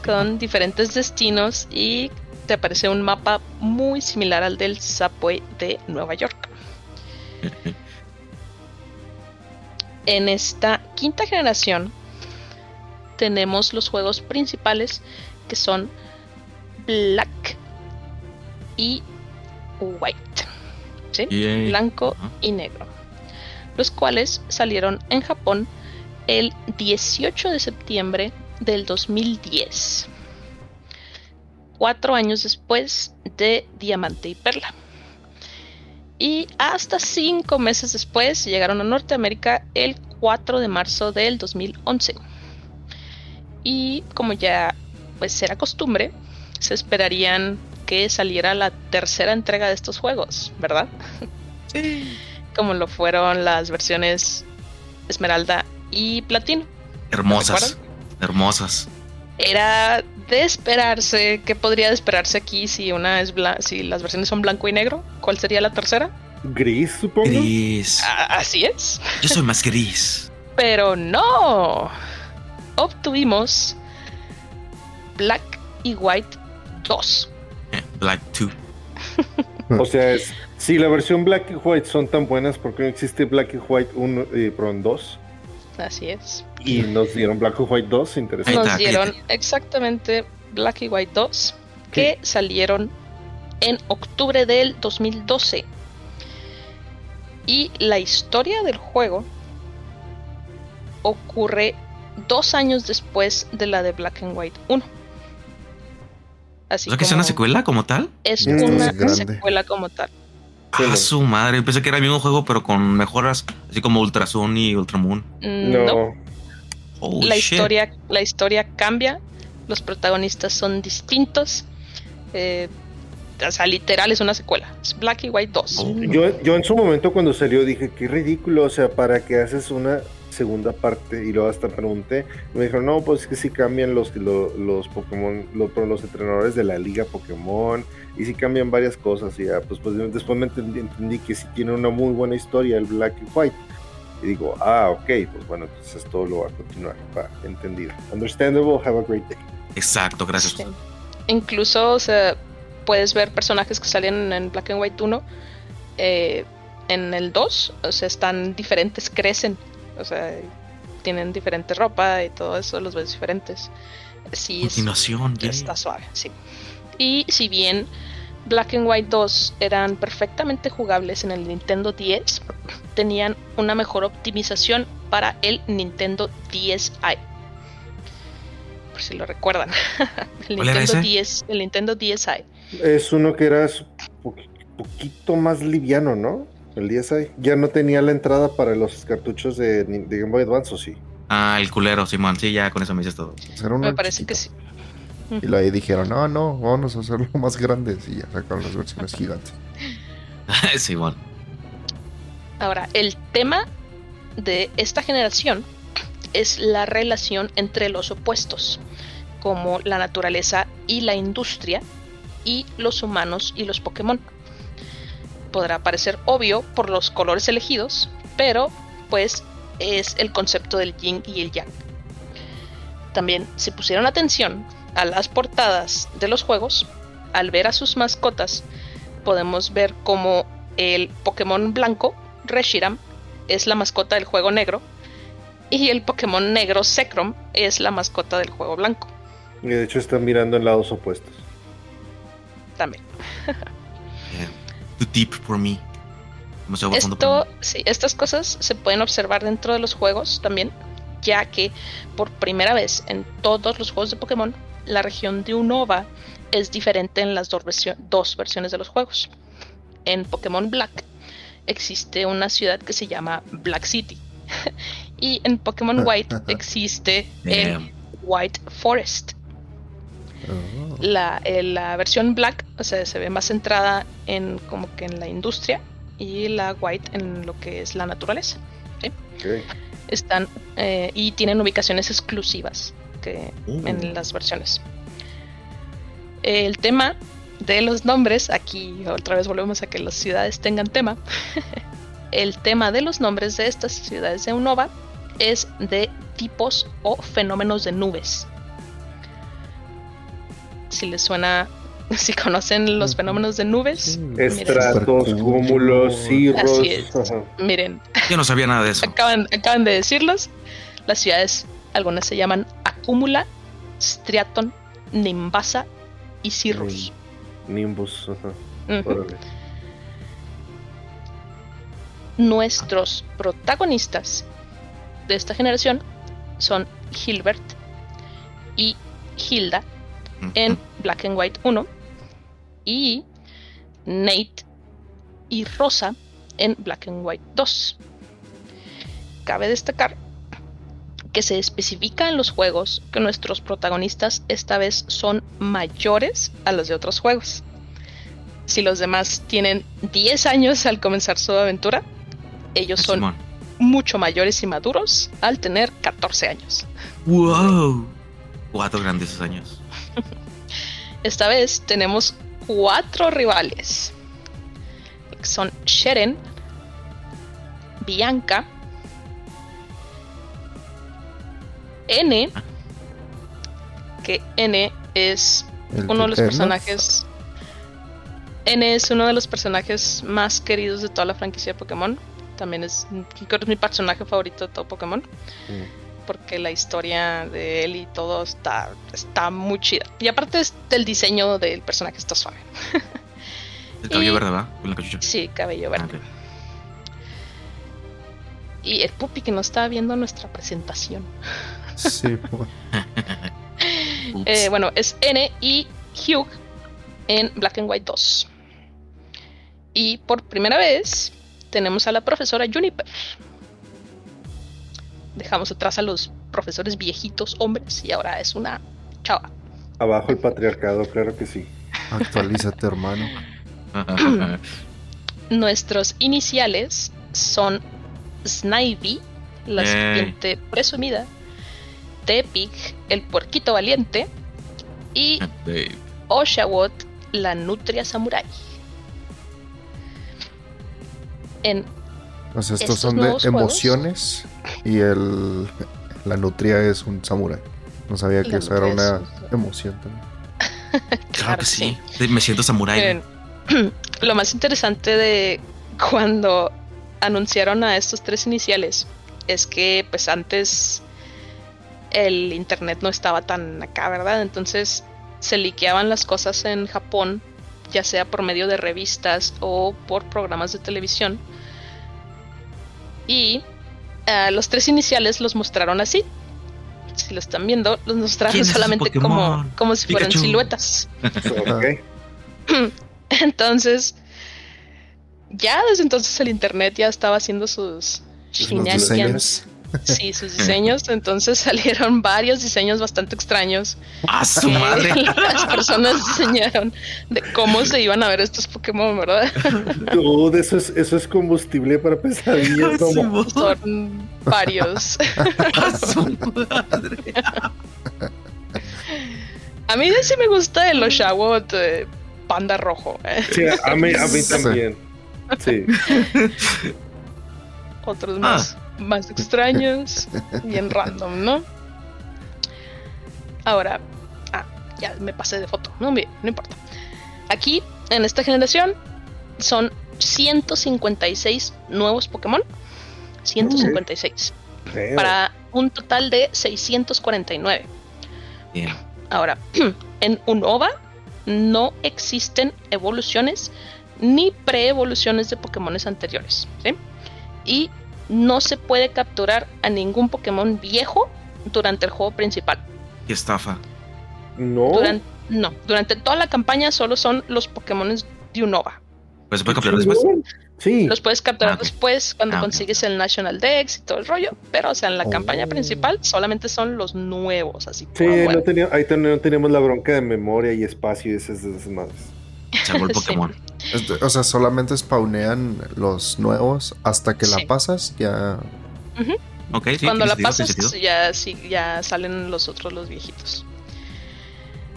con diferentes destinos y te aparece un mapa muy similar al del subway de Nueva York. [laughs] en esta quinta generación tenemos los juegos principales que son Black, y white. ¿sí? Blanco y negro. Los cuales salieron en Japón el 18 de septiembre del 2010. Cuatro años después de Diamante y Perla. Y hasta cinco meses después llegaron a Norteamérica el 4 de marzo del 2011. Y como ya pues era costumbre, se esperarían que saliera la tercera entrega de estos juegos, ¿verdad? Sí. Como lo fueron las versiones Esmeralda y Platino. Hermosas, hermosas. Era de esperarse, ¿qué podría esperarse aquí si una es si las versiones son blanco y negro? ¿Cuál sería la tercera? Gris, supongo. Gris. así es. Yo soy más gris. [laughs] Pero no. Obtuvimos Black y White 2. Eh, Black 2. o sea, si la versión Black y White son tan buenas, ¿por qué no existe Black y White 1 y eh, 2? Así es. Y nos dieron Black y White 2, interesante. Nos dieron exactamente Black y White 2, que salieron en octubre del 2012. Y la historia del juego ocurre dos años después de la de Black and White 1. Así que es una secuela como tal? Es una secuela como tal. Ah, su madre. Pensé que era el mismo juego, pero con mejoras, así como Ultra Sun y Ultra Moon. Mm, no. Oh, la, historia, la historia cambia. Los protagonistas son distintos. Eh, o sea, literal es una secuela. Es Black y White 2. Yo, yo en su momento cuando salió dije, qué ridículo, o sea, ¿para qué haces una segunda parte? Y luego hasta pregunté, me dijeron, no, pues es que si cambian los, los, los Pokémon, los, los entrenadores de la liga Pokémon, y si cambian varias cosas, y ya, pues, pues después me entendí, que si tiene una muy buena historia el Black y White. Y digo, ah, ok, pues bueno, entonces todo lo va a continuar. Va, entendido. Understandable, have a great day. Exacto, gracias. Incluso, o sea, puedes ver personajes que salen en Black and White 1, eh, en el 2, o sea, están diferentes, crecen, o sea, tienen diferente ropa y todo eso, los ves diferentes. Sí, Continuación, está suave, sí. Y si bien Black and White 2 eran perfectamente jugables en el Nintendo 10, tenían una mejor optimización para el Nintendo 10i por si lo recuerdan. [laughs] el Nintendo 10, el Nintendo 10i. Es uno que era un poquito más liviano, ¿no? El 10i. Ya no tenía la entrada para los cartuchos de, Game Boy Advance, ¿o sí? Ah, el culero, Simón. Sí, ya con eso me dices todo. Me parece que sí. Y ahí dijeron, no, no, vamos a hacerlo [laughs] más grande. Y ya sacaron las versiones gigantes. [laughs] bueno. Ahora, el tema de esta generación es la relación entre los opuestos, como la naturaleza y la industria, y los humanos y los Pokémon. Podrá parecer obvio por los colores elegidos, pero pues es el concepto del yin y el yang. También, si pusieron atención a las portadas de los juegos, al ver a sus mascotas, podemos ver como el Pokémon blanco, Reshiram, es la mascota del juego negro, y el Pokémon negro, Zekrom, es la mascota del juego blanco. Y de hecho están mirando en lados opuestos también. Too deep for me. Esto, sí, estas cosas se pueden observar dentro de los juegos también, ya que por primera vez en todos los juegos de Pokémon, la región de Unova es diferente en las dos, dos versiones de los juegos. En Pokémon Black existe una ciudad que se llama Black City. [laughs] y en Pokémon White [laughs] existe el White Forest. Oh. La, eh, la, versión black, o sea, se ve más centrada en como que en la industria y la white en lo que es la naturaleza. Están eh, y tienen ubicaciones exclusivas que uh. en las versiones. El tema de los nombres, aquí otra vez volvemos a que las ciudades tengan tema. [laughs] El tema de los nombres de estas ciudades de Unova es de tipos o fenómenos de nubes si les suena, [laughs] si conocen los fenómenos de nubes. Estratos, cúmulos, cirros. Miren. Yo no sabía nada de eso. Acaban, acaban de decirlos. Las ciudades, algunas se llaman Acúmula, Striaton, Nimbasa y Cirrus. Nimbus. Nuestros protagonistas de esta generación son Hilbert y Hilda en Black and White 1 y Nate y Rosa en Black and White 2. Cabe destacar que se especifica en los juegos que nuestros protagonistas esta vez son mayores a los de otros juegos. Si los demás tienen 10 años al comenzar su aventura, ellos son mucho mayores y maduros al tener 14 años. ¡Wow! Cuatro grandes años. Esta vez tenemos cuatro rivales. Son Sheren, Bianca, N, que N es uno de los personajes. N es uno de los personajes más queridos de toda la franquicia de Pokémon. También es, creo que es mi personaje favorito de todo Pokémon. Mm porque la historia de él y todo está, está muy chida. Y aparte es del diseño del personaje está suave. [laughs] El cabello verde, ¿verdad? Sí, cabello verde. Ah, y el puppy que no estaba viendo nuestra presentación. Sí. [laughs] eh, bueno, es N y Hugh en Black and White 2. Y por primera vez tenemos a la profesora Juniper dejamos atrás a los profesores viejitos hombres y ahora es una chava. Abajo el patriarcado, claro que sí. Actualízate, [laughs] hermano. [clears throat] Nuestros iniciales son Snivy, la serpiente presumida, Tepig, el puerquito valiente, y Oshawott, la nutria samurai. En pues estos son de emociones y el la nutria es un samurái. No sabía que eso era una emoción también. [laughs] claro, que sí. Me siento samurái. [clears throat] Lo más interesante de cuando anunciaron a estos tres iniciales es que pues antes el internet no estaba tan acá, ¿verdad? Entonces se liqueaban las cosas en Japón, ya sea por medio de revistas o por programas de televisión y uh, los tres iniciales los mostraron así. Si lo están viendo, los mostraron solamente como, como si fueran siluetas. [laughs] entonces, ya desde entonces el internet ya estaba haciendo sus shenanigans. Sí, sus diseños. Entonces [laughs] salieron varios diseños bastante extraños. ¡A su madre! [laughs] Las personas diseñaron de cómo se iban a ver estos Pokémon, ¿verdad? Dude, eso es, eso es combustible para pesadillas. Son varios. ¡A su madre! A mí sí me gusta el Oshawott de panda rojo. ¿eh? Sí, a mí, a mí también. Sí. Otros más. Ah más extraños, [laughs] bien random, ¿no? Ahora, ah, ya me pasé de foto, no, no importa. Aquí, en esta generación, son 156 nuevos Pokémon. 156. Para un total de 649. Bien. Ahora, [clears throat] en Unova no existen evoluciones ni pre-evoluciones de Pokémones anteriores. ¿sí? Y no se puede capturar a ningún Pokémon viejo durante el juego principal. ¿Qué estafa? No. Durante, no, durante toda la campaña solo son los Pokémon de Unova. ¿Pues se puede capturar después? Sí. Los puedes capturar ah, después cuando ah, consigues el National Dex y todo el rollo. Pero, o sea, en la campaña oh. principal solamente son los nuevos, así. Sí, no tenía, ahí no tenemos la bronca de memoria y espacio y esas, esas madres. Se el [laughs] Pokémon. O sea, solamente spawnean los nuevos hasta que la pasas, ya. Cuando la pasas, ya, sí, ya salen los otros, los viejitos.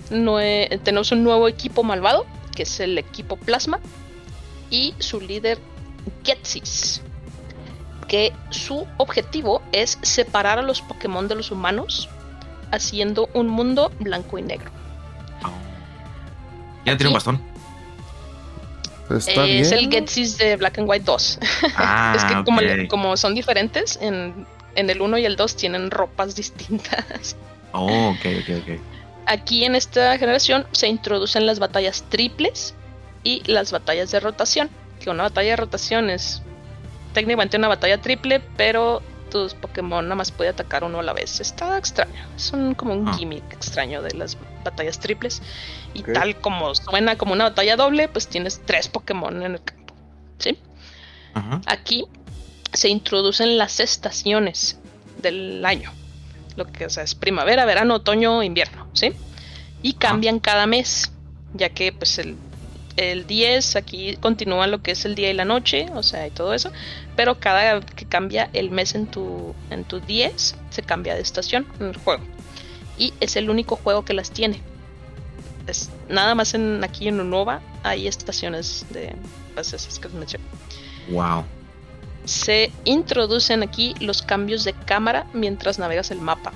tenemos un nuevo equipo malvado, que es el equipo Plasma, y su líder Getsis, que su objetivo es separar a los Pokémon de los humanos, haciendo un mundo blanco y negro. Oh. Ya tiene un bastón es el Getsis de Black and White 2. [laughs] Ah, es que como, son diferentes, en, el 1 y el 2 tienen ropas distintas. [laughs] Oh, ok, ok, ok. Aquí en esta generación se introducen las batallas triples y las batallas de rotación. Que una batalla de rotación es técnicamente una batalla triple, pero Pokémon nada más puede atacar uno a la vez. Está extraño. Es un, como un ah. gimmick extraño de las batallas triples. Y tal como suena como una batalla doble, pues tienes tres Pokémon en el campo. ¿Sí? Aquí se introducen las estaciones del año. Lo que sea, es primavera, verano, otoño, invierno, ¿sí? Y cambian cada mes, ya que pues el, el 10 aquí continúa lo que es el día y la noche, o sea, y todo eso, pero cada que cambia el mes en tu en tu 10 se cambia de estación en el juego. Y es el único juego que las tiene. Es, nada más en aquí en Unova hay estaciones de pues, esas que mencioné. Wow se introducen aquí los cambios de cámara mientras navegas el mapa.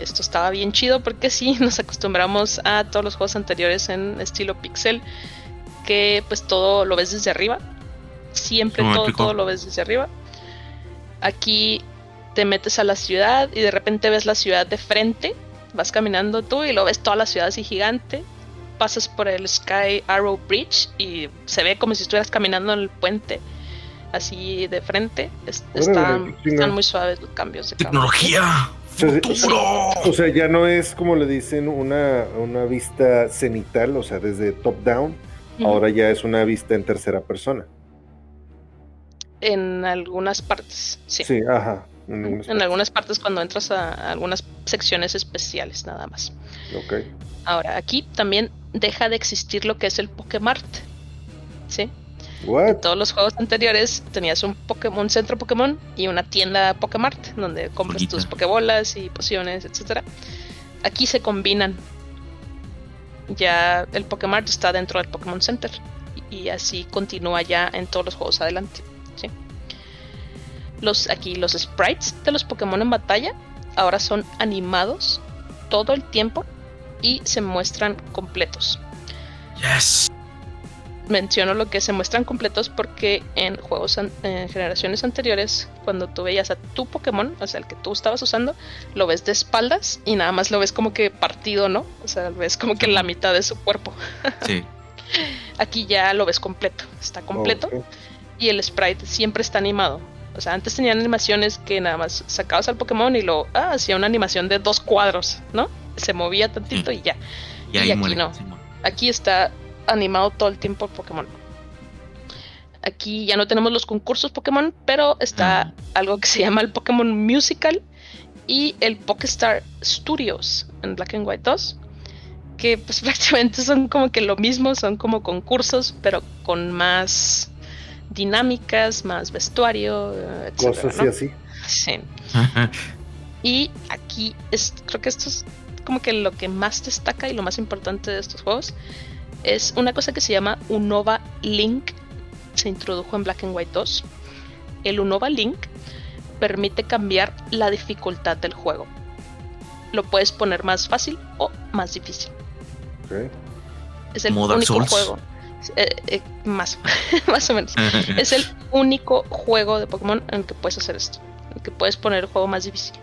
Esto estaba bien chido porque sí, [laughs] nos acostumbramos a todos los juegos anteriores en estilo pixel, que pues todo lo ves desde arriba. Siempre todo, todo lo ves desde arriba. Aquí te metes a la ciudad y de repente ves la ciudad de frente. Vas caminando tú y lo ves toda la ciudad así gigante. Pasas por el Sky Arrow Bridge y se ve como si estuvieras caminando en el puente así de frente. están, muy suaves los cambios de Tecnología. O sea, ya no es como le dicen una, una vista cenital, o sea, desde top down, ahora ya es una vista en tercera persona. En algunas partes, sí. Sí, ajá. En algunas, partes. cuando entras a algunas secciones especiales nada más. Ok. Ahora, aquí también deja de existir lo que es el Pokémart. ¿Sí? En todos los juegos anteriores tenías un Pokémon, centro Pokémon y una tienda Pokémart donde compras tus Pokébolas y pociones, etcétera. Aquí se combinan. Ya el Pokémart está dentro del Pokémon Center y así continúa ya en todos los juegos adelante. Los aquí los sprites de los Pokémon en batalla ahora son animados todo el tiempo y se muestran completos. Yes menciono lo que se muestran completos porque en juegos en generaciones anteriores, cuando tú veías a tu Pokémon, o sea, el que tú estabas usando, lo ves de espaldas y nada más lo ves como que partido, ¿no? O sea, lo ves como que la mitad de su cuerpo. Sí. [laughs] Aquí ya lo ves completo, está completo y el sprite siempre está animado. O sea, antes tenían animaciones que nada más sacabas al Pokémon y lo ah, hacía una animación de dos cuadros, ¿no? Se movía tantito y ya. Y, aquí no. Aquí está animado todo el tiempo Pokémon. Aquí ya no tenemos los concursos Pokémon, pero está ah. algo que se llama el Pokémon Musical y el Pokéstar Studios en Black and White 2, que pues [laughs] prácticamente son como que lo mismo, son como concursos, pero con más dinámicas, más vestuario, etc. Cosas así. Sí. y aquí es, creo que esto es como que lo que más destaca y lo más importante de estos juegos es una cosa que se llama Unova Link. Se introdujo en Black and White 2. El Unova Link permite cambiar la dificultad del juego. Lo puedes poner más fácil o más difícil. Es el único juego. Eh, eh, más, [laughs] más o menos. [laughs] es el único juego de Pokémon en el que puedes hacer esto. En el que puedes poner el juego más difícil.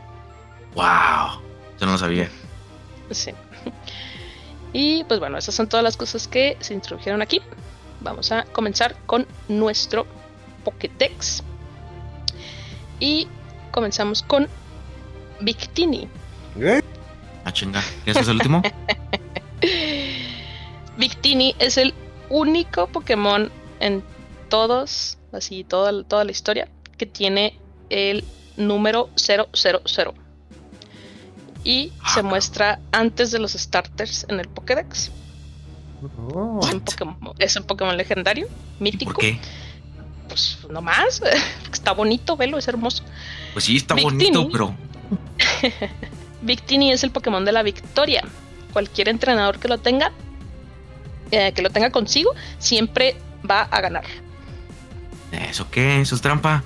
¡Wow! Yo no lo sabía. Sí. Y pues bueno, esas son todas las cosas que se introdujeron aquí. Vamos a comenzar con nuestro Pokédex. Y comenzamos con Victini. ¿Eh? Ah, chinga. ¿Ese es el último? [laughs] Victini es el único Pokémon en todos, así toda, toda la historia, que tiene el número 000 y se ah, muestra antes de los starters en el Pokédex. Oh. Es, un Pokémon, legendario, mítico. ¿Por qué? Pues nomás, [laughs] está bonito, velo, es hermoso. Pues sí, está bonito, pero. [laughs] Victini es el Pokémon de la victoria. Cualquier entrenador que lo tenga, eh, que lo tenga consigo, siempre va a ganar. ¿Eso qué? ¿Eso es trampa?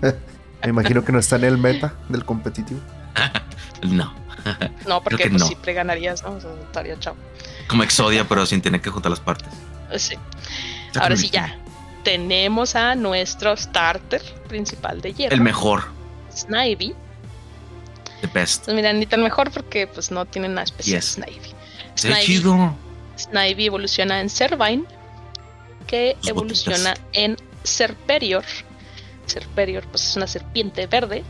[laughs] Me imagino que no está en el meta del competitivo. no. [laughs] No, porque pues, siempre ganarías, ¿no? estaría chao. Como Exodia, pero sin tener que juntar las partes. Sí. Ahora sí, ya. Tenemos a nuestro starter principal de hierro. El mejor. Snivy. The best. Pues mira, ni tan mejor porque pues no tienen nada especial. Yes. Snivy. Snivy. chido. Snivy evoluciona en Servine, que Sus evoluciona en Serperior. Serperior pues es una serpiente verde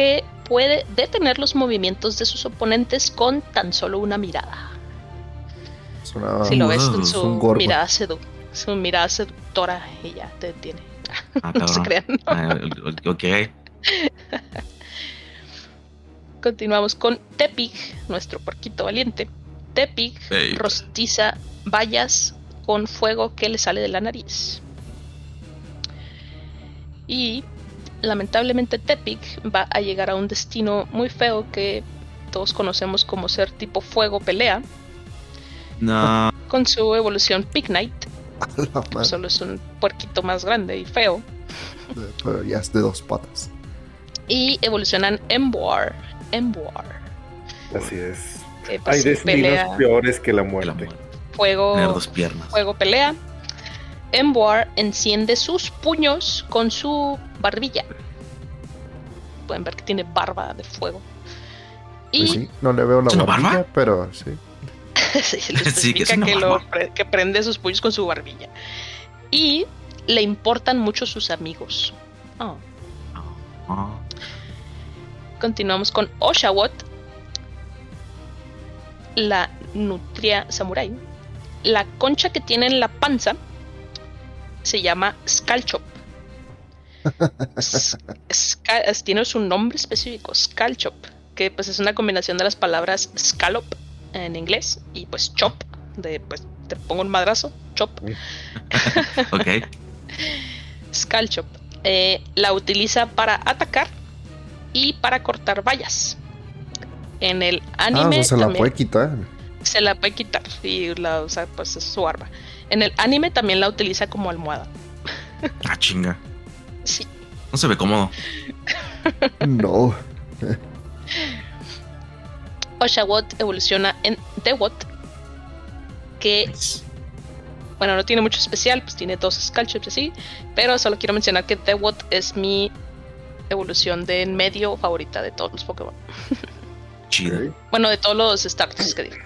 que puede detener los movimientos de sus oponentes con tan solo una mirada. Una- si lo ves con su un mirada sedu su mirada seductora y ya te detiene. Ah, [laughs] No se crean. Ah, ok. [laughs] Continuamos con Tepig, nuestro porquito valiente. Tepig rostiza vallas con fuego que le sale de la nariz. Y lamentablemente Tepig va a llegar a un destino muy feo que todos conocemos como ser tipo fuego pelea, No. con su evolución [laughs] madre, solo es un puerquito más grande y feo, Pero ya es de dos patas. y evolucionan Emboar, Emboar, Así es. que pues, Hay destinos pelea peores que la muerte. muerte. fuego, Tener dos piernas. Fuego pelea. Emboar enciende sus puños con su barbilla. Pueden ver que tiene barba de fuego. Y Pues sí, no le veo la ¿Es una barbilla, barba? pero sí. [laughs] [laughs] Sí, que lo prende sus puños con su barbilla. Y le importan mucho sus amigos. Oh. Ah, Continuamos con Oshawott, la nutria samurai. La concha que tiene en la panza se llama Scalchop. Tiene su nombre específico, Scalchop, que pues es una combinación de las palabras scallop en inglés y pues chop, de pues te pongo un madrazo, chop. [laughs] ok. Scalchop. Eh, la utiliza para atacar y para cortar vallas. En el Ah, o anime sea, se la puede quitar. se la puede quitar y la usa, pues es su arma. En el anime también la utiliza como almohada. Ah, chinga. Sí. No se ve cómodo. No. Oshawott evoluciona en Dewott, que bueno, no tiene mucho especial, pues tiene dos Scalchops así, pero solo quiero mencionar que Dewott es mi evolución de en medio favorita de todos los Pokémon. Chido. Bueno, de todos los starters que digo.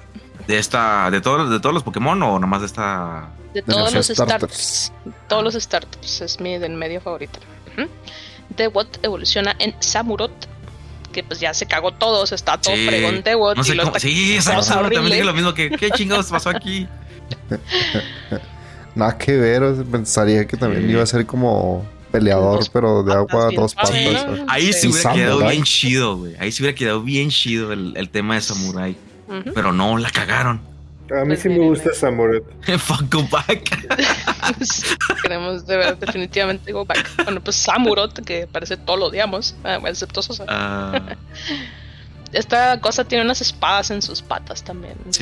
¿De esta, de todos, de todos los Pokémon o nomás de esta? De De todos los los starters. starters. Todos los starters es mi del medio favorito. Ujú. Dewott evoluciona en Samurott, que pues ya se cagó todo, se está todo Sí. fregón No sé cómo. está Sí, exacto. cosa También dije lo mismo que. ¿Qué [laughs] chingados pasó aquí? [laughs] Nada que ver. pensaría que también Sí. iba a ser como peleador, Dos pero de agua, bien dos patas. Ahí Sí. sí hubiera quedado bien chido, güey. Ahí sí hubiera quedado bien chido el, el tema de Samurai. Pero no, la cagaron. A mí Pues sí me gusta eh. Samurai. [laughs] Fuck go back. [laughs] Queremos de ver definitivamente go back. Bueno, pues Samurott, que parece todo lo odiamos, ah, excepto Sosa. Ah, [laughs] Esta cosa tiene unas espadas en sus patas también. Está.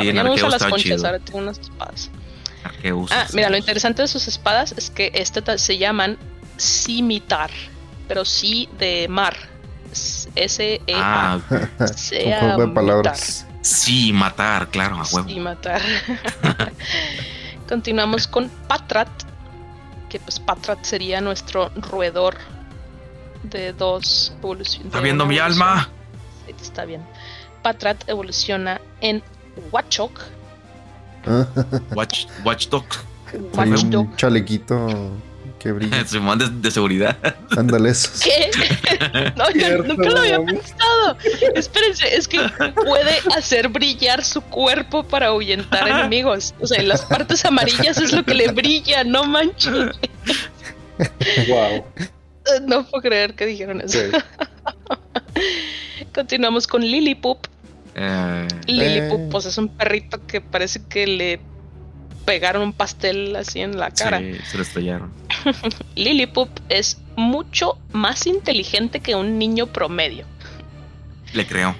Sí, en ya no usa las conchas, chido. ahora tiene unas espadas. Ah, mira, lo interesante de sus espadas es que este ta- se llaman Simitar, pero sí de mar. S-E-A. Ah, ok. Sea Un juego de palabras. sí, matar, claro, a huevo. Sí, matar. [laughs] Continuamos con Patrat, que pues Patrat sería nuestro roedor de dos evoluciones. Está viendo mi alma. Sí, está bien. Patrat evoluciona en Wachok. Watch, Watchdog. Hay Watchdog. un chalequito que [laughs] brilla. Simón de, de seguridad. Ándale esos. ¿Qué? [laughs] No, yo nunca lo había pensado. Espérense, es que puede hacer brillar su cuerpo para ahuyentar enemigos. O sea, en las partes amarillas es lo que le brilla, no manches. Wow. No puedo creer que dijeron eso. Sí. [laughs] Continuamos con Lillipup. Eh, Lillipup, Eh. pues es un perrito que parece que le pegaron un pastel así en la cara. sí, se lo estrellaron. [laughs] Lillipup es mucho más inteligente que un niño promedio. Le creo.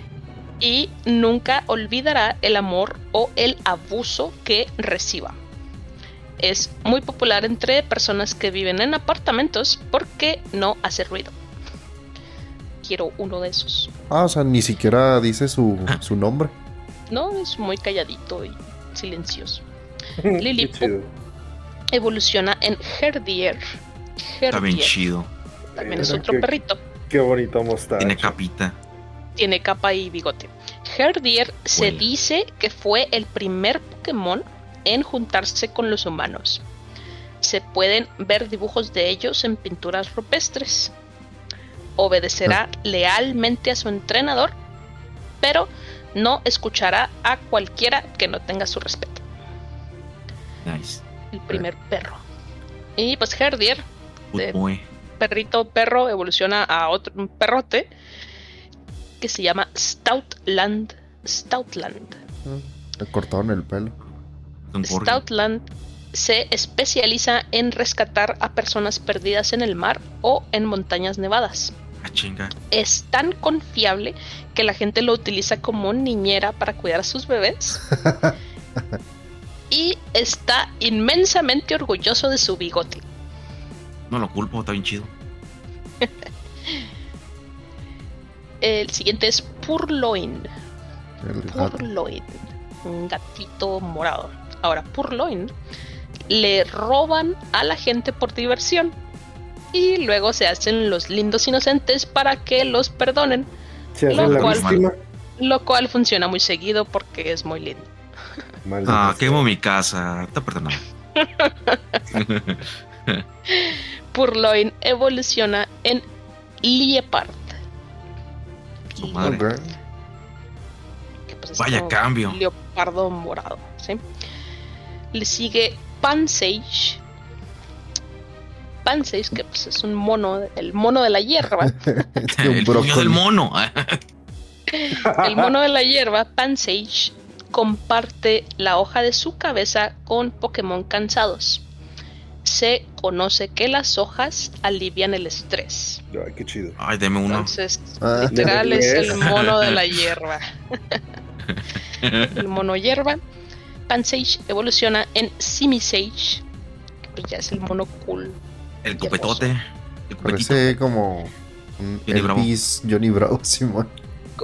y nunca olvidará el amor o el abuso que reciba. Es muy popular entre personas que viven en apartamentos porque no hace ruido. Quiero uno de esos. Ah, o sea, ni siquiera dice su, su nombre. No, es muy calladito y silencioso. [laughs] Chido. Evoluciona en Herdier. Está bien chido. también es otro qué- perrito. Qué bonito mostacho. Tiene capita. tiene capa y bigote. Herdier se dice que fue el primer Pokémon en juntarse con los humanos. Se pueden ver dibujos de ellos en pinturas rupestres. Obedecerá ah. lealmente a su entrenador, pero no escuchará a cualquiera que no tenga su respeto. Nice. El primer perro. Y pues Herdier, perrito perro, evoluciona a otro un perrote que se llama Stoutland. Stoutland. Mm, le cortaron el pelo. Stoutland se especializa en rescatar a personas perdidas en el mar o en montañas nevadas. Ah, es tan confiable que la gente lo utiliza como niñera para cuidar a sus bebés. [laughs] y está inmensamente orgulloso de su bigote. No lo culpo, está bien chido. [laughs] El siguiente es Purloin. Purloin. Un gatito morado. Ahora, Purloin le roban a la gente por diversión. Y luego se hacen los lindos inocentes para que los perdonen. lo, cual, lo cual funciona muy seguido porque es muy lindo. Ah, quemo mi casa. Está perdonado. [laughs] Purloin evoluciona en Liepard. Pues Vaya cambio. Leopardo morado. Le sigue Pansage. Pansage, que pues es un mono, el mono de la hierba. [laughs] el mono del mono. el mono de la hierba, Pansage, comparte la hoja de su cabeza con Pokémon cansados se conoce que las hojas alivian el estrés. Ay, qué chido. Ay, deme uno. Entonces, ah. literal es el mono de la [laughs] hierba. [laughs] el mono hierba. Pansage evoluciona en Simisage, que pues ya es el mono cool. El copetote. Parece como un Johnny Bravo. Johnny Bravo, [laughs] Simón.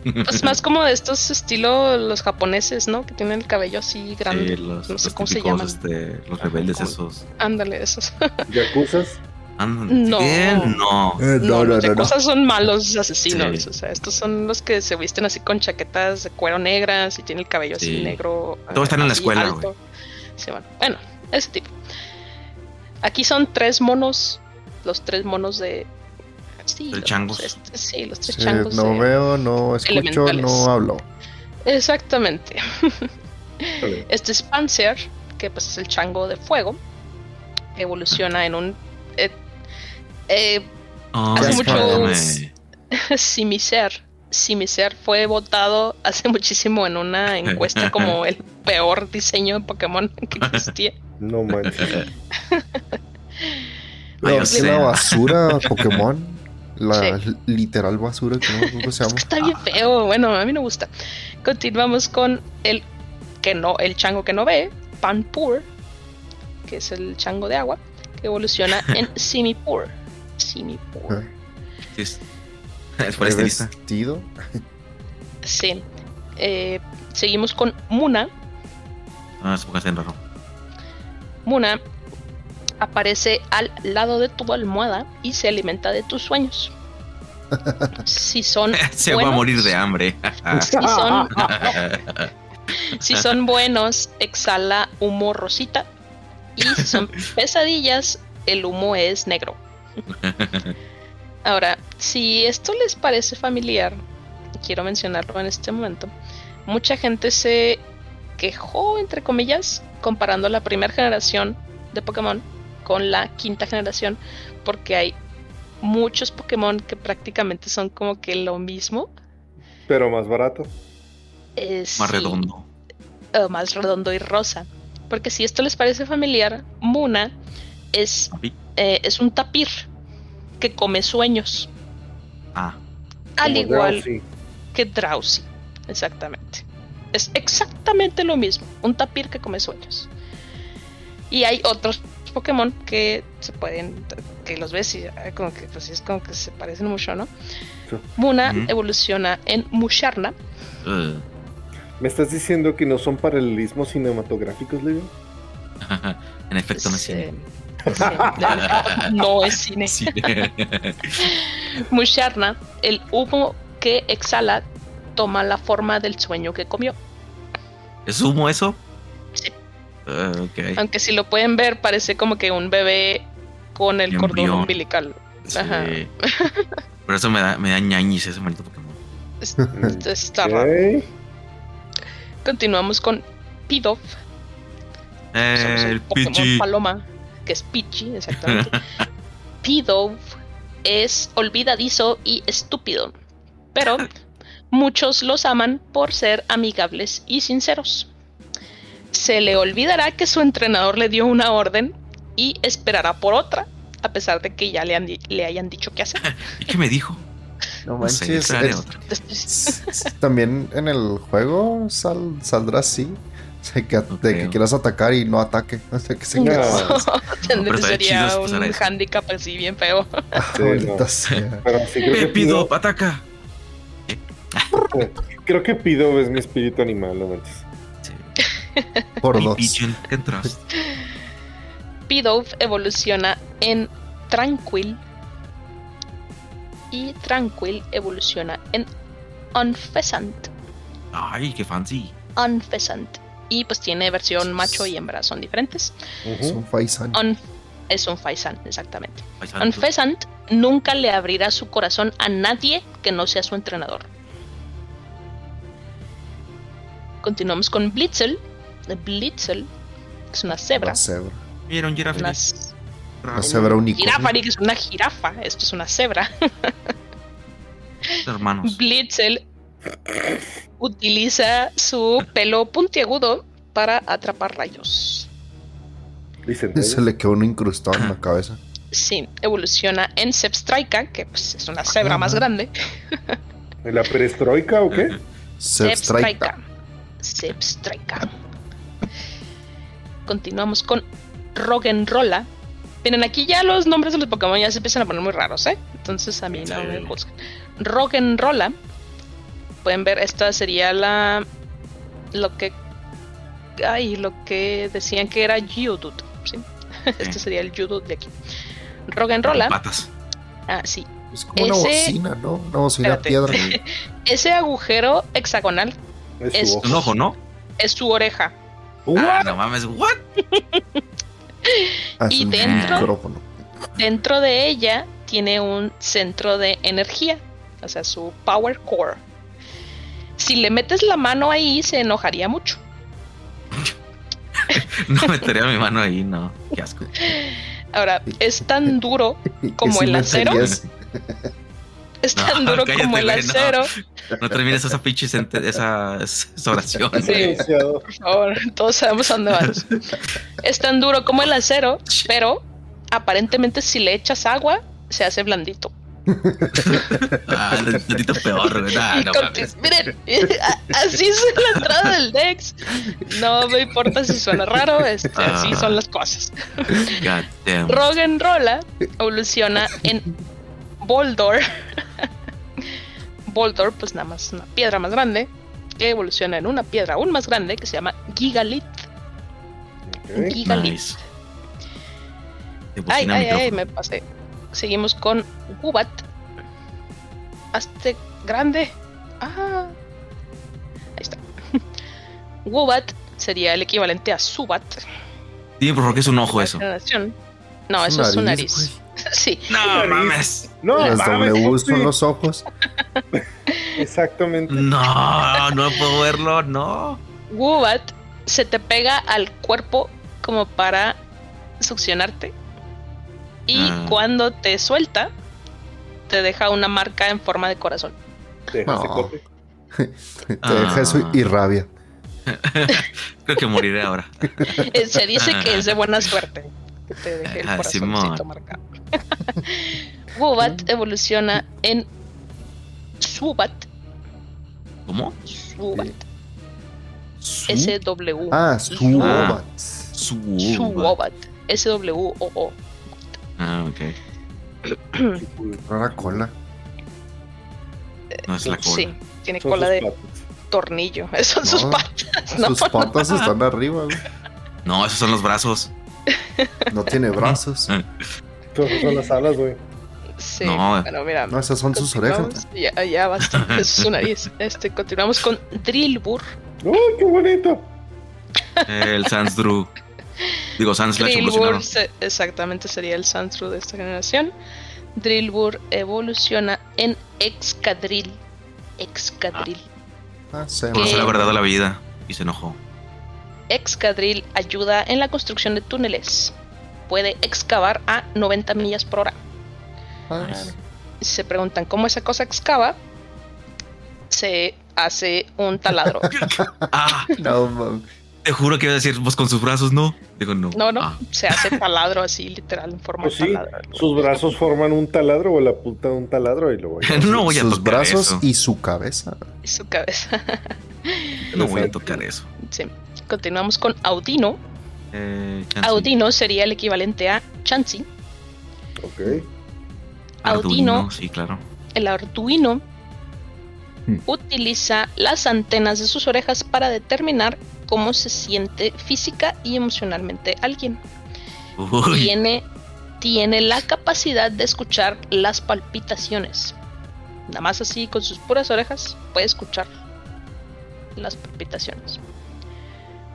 Pues más como de estos estilo los japoneses, ¿no? Que tienen el cabello así grande. los, no sé cómo se llaman. Este, los rebeldes esos. Ándale, esos. [laughs] ¿Yakuzas? No. no. No. Eh, no, los yakuzas son malos asesinos. O sea, estos son los que se visten así con chaquetas de cuero negras y tienen el cabello así negro. Todos están en la escuela, güey. Sí, bueno. bueno, ese tipo. Aquí son tres monos. Los tres monos de Sí, los, changos. sí, los tres changos. No veo, no escucho, no hablo. Exactamente. [laughs] este es Panzer, que pues es el chango de fuego. Evoluciona en un. Eh, eh, oh, hace mucho. [laughs] Simiser. Simiser fue votado hace muchísimo en una encuesta como [laughs] el peor diseño de Pokémon que existía. No manches. la basura Pokémon. La literal basura que no, se [laughs] llama. Está bien feo. Bueno, a mí no me gusta. Continuamos con el que no, el chango que no ve, Panpur, que es el chango de agua, que evoluciona [laughs] en Simipur. Simipur. Es, [laughs] es por este vestido. Sí. Eh, seguimos con Muna. Ah, es porque raro. Muna aparece al lado de tu almohada y se alimenta de tus sueños. [laughs] Si son [laughs] se va a morir de hambre. [laughs] si son buenos, exhala humo rosita. Y si son pesadillas, el humo es negro. Ahora, si esto les parece familiar, quiero mencionarlo en este momento. Mucha gente se quejó, entre comillas, comparando la primera generación de Pokémon con la quinta generación porque hay muchos Pokémon que prácticamente son como que lo mismo. Pero más barato. más redondo. más redondo y rosa. Porque si esto les parece familiar, Muna es, eh, es un tapir que come sueños. Ah. Al igual que Drowsy. Exactamente. Es exactamente lo mismo. Un tapir que come sueños. Y hay otros Pokémon que se pueden, que los ves y como que pues es como que se parecen mucho, ¿no? Muna evoluciona en Musharna. ¿Me estás diciendo que no son paralelismos cinematográficos, Leo? [laughs] en efecto, no es cine. [laughs] no es cine. [laughs] Musharna, el humo que exhala toma la forma del sueño que comió. ¿Es humo eso? Ah. Aunque si lo pueden ver, parece como que un bebé con el cordón Embrión. umbilical. Sí. Ajá. [laughs] Por eso me da, me da ñañis ese maldito Pokémon. Es- Está raro. Continuamos con. Somos Eh, el Pokémon Pichi. Paloma, que es Pichi, exactamente. [laughs] Pidove es olvidadizo y estúpido, pero [laughs] muchos los aman por ser amigables y sinceros. Se le olvidará que su entrenador le dio una orden y esperará por otra, a pesar de que ya le, han di- le hayan dicho qué hacer. [laughs] ¿Y qué me dijo? No No sé, manches. esperaré es- otra. s- [laughs] s- También en el juego sal- saldrá así. O sea, que, de que quieras atacar y no ataque. [laughs] O sea, que se No. chido sería un eso. handicap así bien feo. Sí, no. Pero sí creo que Pepido, pido, ataca. creo que pido es mi espíritu animal, no manches. Por dos. Pidove evoluciona en Tranquil. Y Tranquil evoluciona en Unfesant. Ay, qué fancy. Unfesant. Y pues tiene versión macho y hembra, son diferentes. Es Ujú. un Faisan. Un- es un Faisan, exactamente. Ay, santo. Unfesant nunca le abrirá su corazón a nadie que no sea su entrenador. Continuamos con Blitzel. Blitzel es una cebra. La cebra. Vieron jirafa. Una cebra unicornio. jirafa, que es una jirafa. Esto es una cebra. Hermanos. Blitzel utiliza su pelo puntiagudo para atrapar rayos. Se le quedó un incrustado en la cabeza. Sí, evoluciona en Zebstrika, que pues, es una cebra más grande. ¿En la perestroika o qué? Zebstrika. Zebstrika. Continuamos con Roggenrola. Miren, aquí ya los nombres de los Pokémon ya se empiezan a poner muy raros, ¿eh? Entonces a mí no Sí. me juzguen. Roggenrola. Pueden ver, esta sería la. Lo que. Ay, lo que decían que era Geodude. ¿sí? [laughs] Este sería el Geodude de aquí. Roggenrola. Patas. Ah, sí. Es como una Ese- bocina, ¿no? Una bocina Espérate. piedra. [laughs] Ese agujero hexagonal Es Es- su Un ojo, ¿no? es su oreja. Ah, no mames, what? Y dentro- micrófono. Dentro de ella tiene un centro de energía, o sea, su power core. Si le metes la mano ahí, se enojaría mucho. [laughs] No metería mi mano ahí, no. Qué asco. Ahora, es tan duro [laughs] como sí el acero. [laughs] Es tan No, duro cállate, como el no. acero. No termines esa pinche esa, esa oración. Sí. Por favor, todos sabemos a dónde vas. Es tan duro como el acero, pero aparentemente si le echas agua, se hace blandito. Ah, tantito peor. Nah, no mames. miren, [laughs] así es la entrada del Dex. No me importa si suena raro, este, así Ah. son las cosas. God damn. Roggenrola evoluciona en Boldor. Boldor, pues nada más una piedra más grande, que evoluciona en una piedra aún más grande que se llama Gigalit. Ok. Gigalit. Nice. De Ay, ay, ay, me pasé. Seguimos con Gubat. Hazte grande. Ah. Ahí está. [laughs] Gubat sería el equivalente a Subat. Dime por qué es un ojo eso. No, Es eso es su nariz, nariz. [laughs] sí. No mames. No, Las mames, W Pupi. son los ojos. [laughs] Exactamente. No, no puedo verlo, no. Gubat se te pega al cuerpo como para succionarte. Y Ah. cuando te suelta, te deja una marca en forma de corazón. Te dejas No. [laughs] Te deja eso y rabia. Creo que moriré ahora. Eh, Se dice que es de buena suerte que te deje el Ah, corazoncito Simón. marcado. [laughs] Gubat evoluciona en Subat. ¿Cómo? Subat. Su- S-W. Ah, Suobat. Su- Suobat. S-W-O-O. Ah, ok. Rara cola. No es la cola. Sí, tiene Son cola de patas. tornillo. [laughs] Esas son sus patas. No, Sus patas están arriba, güey. No, esos son los brazos. No tiene brazos. Son, son las alas, güey. Sí, no, pero mira. No, esas son sus orejas. Ya, ya bastante. [laughs] [laughs] es su nariz. Este, continuamos con Drillbur. ¡Uy, qué bonito! El Sansdru. Digo, Sans Drillbur exactamente sería el Sansdru de esta generación. Drillbur evoluciona en Excadrill. Excadrill. Ah, ah Conoce la verdad de la vida y se enojó. Excadrill ayuda en la construcción de túneles. Puede excavar a 90 millas por hora. Se preguntan cómo esa cosa excava. Se hace un taladro. [laughs] ah, no, te juro que iba a decir, vos con sus brazos no. Digo, no. No, no. Ah. Se hace taladro así, literal, en forma pues de taladro. Sus brazos forman un taladro o la punta de un taladro y lo voy a [laughs] No voy a sus brazos y su cabeza. Y su cabeza. no voy a tocar eso. Sí. Continuamos con Audino. Eh, Audino sería el equivalente a Chansey. Ok. Audino. Sí, claro. El Arduino hmm. utiliza las antenas de sus orejas para determinar cómo se siente física y emocionalmente alguien. Tiene, tiene la capacidad de escuchar las palpitaciones. Nada más así, con sus puras orejas, puede escuchar las palpitaciones.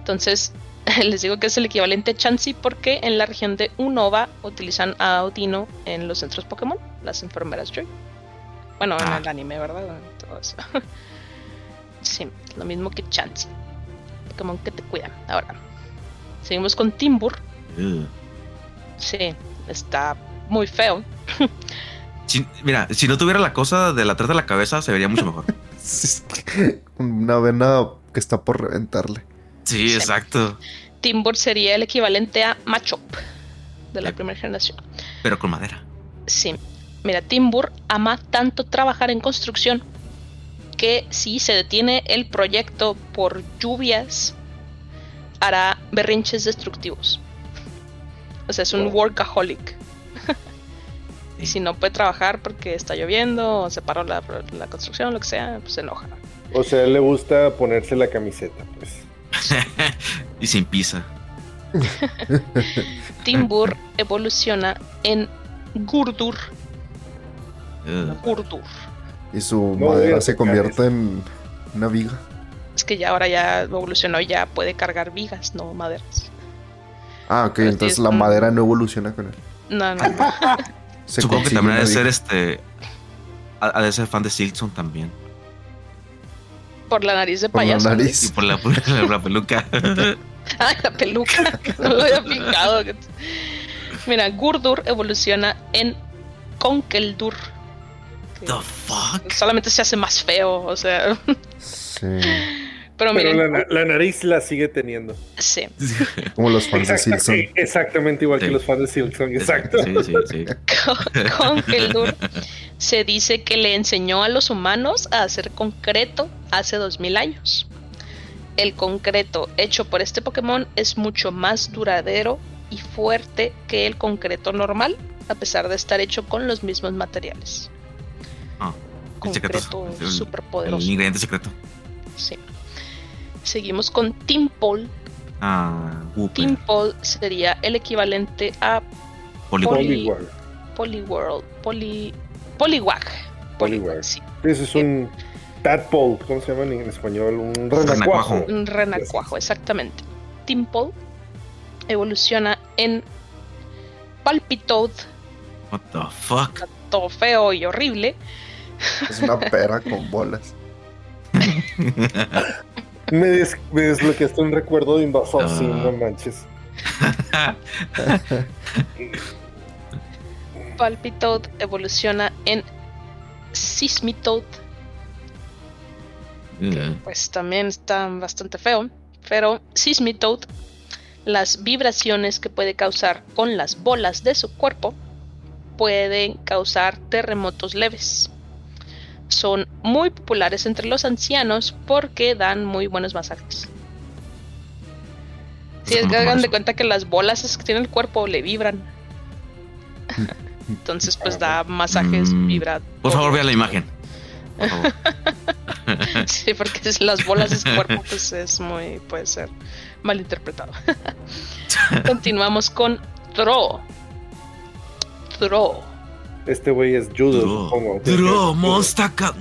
Entonces, [laughs] les digo que es el equivalente a Chansey porque en la región de Unova utilizan a Audino en los centros Pokémon, las enfermeras Joy. Bueno, en ah. el anime, ¿verdad? Todo eso. [laughs] sí, lo mismo que Chansey. Pokémon que te cuidan. Ahora, seguimos con Timbur. Sí, está muy feo. mira, si no tuviera la cosa de la atrás de la cabeza, se vería mucho mejor. [laughs] Una vena que está por reventarle. Sí, exacto. Timbur sería el equivalente a Machop de la primera generación. Pero con madera. Sí. Mira, Timbur ama tanto trabajar en construcción que si se detiene el proyecto por lluvias, hará berrinches destructivos. O sea, es un workaholic. [laughs] y si no puede trabajar porque está lloviendo o se paró la, la construcción, lo que sea, pues se enoja. O sea, le gusta ponerse la camiseta, pues. [laughs] y sin pisa. [laughs] Timbur evoluciona en Gurdur. Gurdur. Y su madera se convierte en una viga. Es que ya ahora ya evolucionó y ya puede cargar vigas, no maderas. Ah, ok, entonces la madera no evoluciona con él. No, no. [laughs] Supongo que también ha de ser este. Ha de ser fan de Silkson también. Por la nariz de payaso. Por la nariz. Y por la, [laughs] peluca. [laughs] ah, la peluca. [laughs] no lo había picado. Mira, Gurdur evoluciona en Konkeldur The fuck? Solamente se hace más feo, o sea. Sí. Pero, miren, la, nariz la sigue teniendo. Sí. [laughs] Como los fans de Silkson. Exactamente igual que los fans de Silkson, exacto. Sí, sí, sí. [laughs] Con, con se dice que le enseñó a los humanos a hacer concreto hace 2000 años. El concreto hecho por este Pokémon es mucho más duradero y fuerte que el concreto normal, a pesar de estar hecho con los mismos materiales. Ah, concreto super poderoso. El ingrediente secreto. Sí. Seguimos con Timpol. Ah, Timpol sería el equivalente a Poliworld. Poliworld. Poly, Poliwag. Poliwag. Sí. Ese es un tadpole, ¿cómo se llama en español? Un renacuajo. Un renacuajo, exactamente. Timpol evoluciona en Palpitoad. What the fuck? todo feo y horrible. Es una pera con bolas. [laughs] me, des me, desbloqueaste un recuerdo de invasor, uh. sí, no manches. [laughs] Palpitoad evoluciona en Sismitoad. pues también está bastante feo. Pero Sismitoad, las vibraciones que puede causar con las bolas de su cuerpo pueden causar terremotos leves. Son muy populares entre los ancianos porque dan muy buenos masajes. Si es que hagan de cuenta que las bolas que tiene el cuerpo le vibran. [laughs] Entonces, pues da masajes mm, vibra. Por favor, vea la imagen. [laughs] sí, porque las bolas de su cuerpo, pues es muy. puede ser mal interpretado. [laughs] Continuamos con Tro. Throw. Este güey es judo, supongo. Dro, Mostaka.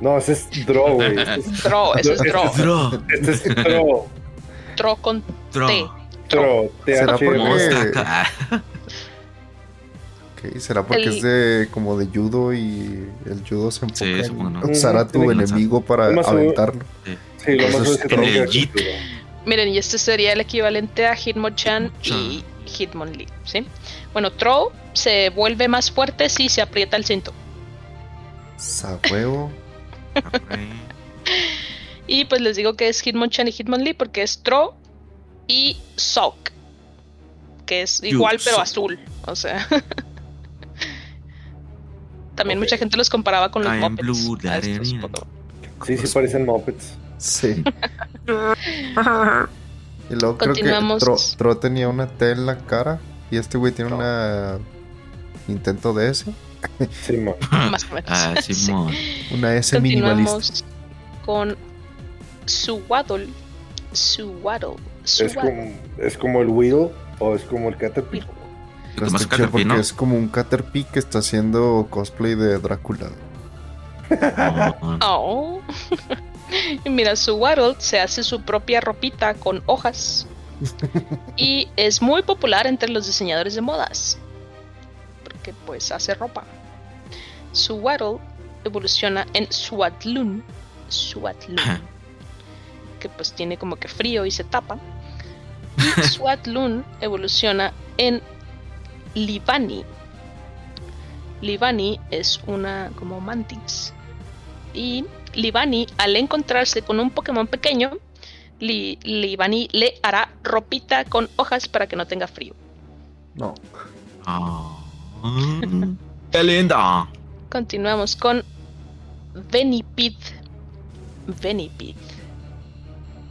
No, ese es Dro, güey. [laughs] Dro, ese es Dro. Dro. Este es Dro. Dro con Dro. T. Dro. ¿Será TH. porque- Mostaka. Ok, ¿Será porque El- es de como de judo y el judo se enfoca Sí, en supongo, ¿no? usar a tu enemigo para aventarlo? Sí, lo más es es Dro. El. Miren, y este sería el equivalente a Hitmonchan y Hitmonlee, ¿sí? Bueno, Throw se vuelve más fuerte si se aprieta el cinto. Sa huevo. Y pues les digo que es Hitmonchan y Hitmonlee porque es Throw y Sock. Que es igual pero azul. O sea. [laughs] También mucha gente los comparaba con los I Muppets. blue, a estos darling. Pokémon. Sí, sí parecen Muppets. Sí. [laughs] Y luego creo que Tro tenía una T en la cara y este güey tiene una intento de S, Sí, man. Más o menos. Ah, [laughs] Sí. Simón. una S minimalista. Con Suwaddle. Suwaddle. Es Suwaddle. como, es como el Weedle o es como el Caterpillar. Pero Más Caterpie, porque ¿no? es como un Caterpie que está haciendo cosplay de Drácula. Oh. Y [laughs] Mira, su Waddle se hace su propia ropita con hojas. [laughs] y es muy popular entre los diseñadores de modas. Porque pues hace ropa. Su Waddle evoluciona en Swaddloon. Swaddloon. que pues tiene como que frío y se tapa. Y [laughs] Swaddloon evoluciona en Livani. Livani es una como mantis. Y Livani, al encontrarse con un Pokémon pequeño, Li- Livani le hará ropita con hojas para que no tenga frío. No. Ah. ¡Qué linda! Continuamos con Venipid. Venipid.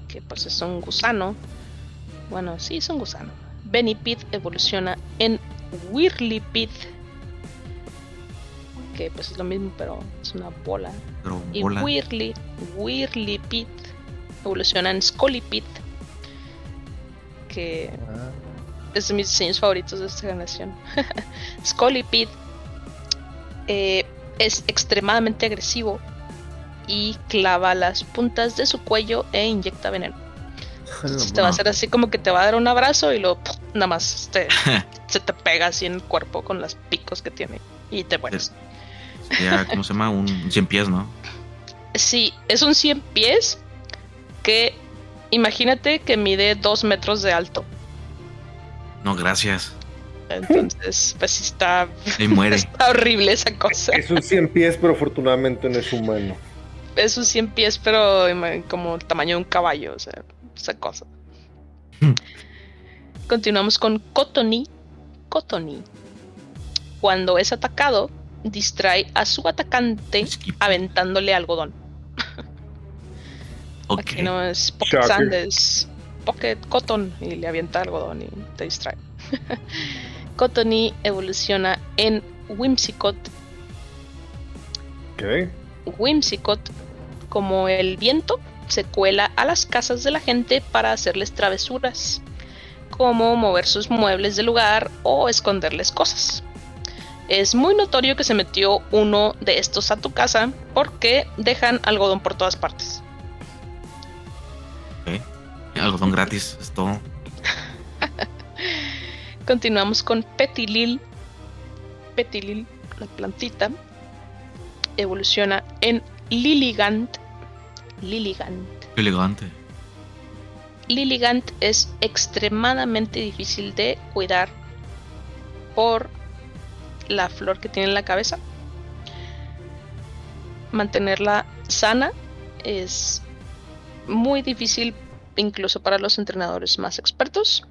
Que pues es un gusano. Bueno, sí, es un gusano. Venipid evoluciona en Whirlipid. Que pues es lo mismo, pero es una bola. Pero Y bola. Whirly, Whirlipid evoluciona en Scolipid. Que Ah, es de mis diseños favoritos de esta generación. [laughs] Scolipid eh, es extremadamente agresivo y clava las puntas de su cuello e inyecta veneno. Entonces te va a hacer así como que te va a dar un abrazo y luego ¡pum! nada más te- [laughs] se te pega así en el cuerpo con los picos que tiene y te mueres. Ya, ¿cómo se llama? Un 100 pies, ¿no? Sí, es un 100 pies que imagínate que mide 2 metros de alto. No, gracias. Entonces, pues sí está, [laughs] Ahí muere. está horrible esa cosa. Es un 100 pies, pero afortunadamente no es humano. Es un 100 pies, pero como el tamaño de un caballo, o sea, esa cosa. Hmm. Continuamos con Cotony. Cotony. Cuando es atacado, distrae a su atacante aventándole algodón. Aquí no es Pocket Shocker. Sand, es Pocket Cotton y le avienta algodón y te distrae. [laughs] Cotony evoluciona en Whimsicott. Ok. Whimsicott, como el viento, se cuela a las casas de la gente para hacerles travesuras, como mover sus muebles del lugar o esconderles cosas. Es muy notorio que se metió uno de estos a tu casa porque dejan algodón por todas partes. Algodón gratis, es todo. [laughs] Continuamos con Petilil. Petilil, la plantita, evoluciona en. Lilligant. Qué elegante. Lilligant es extremadamente difícil de cuidar por la flor que tiene en la cabeza. Mantenerla sana es muy difícil incluso para los entrenadores más expertos.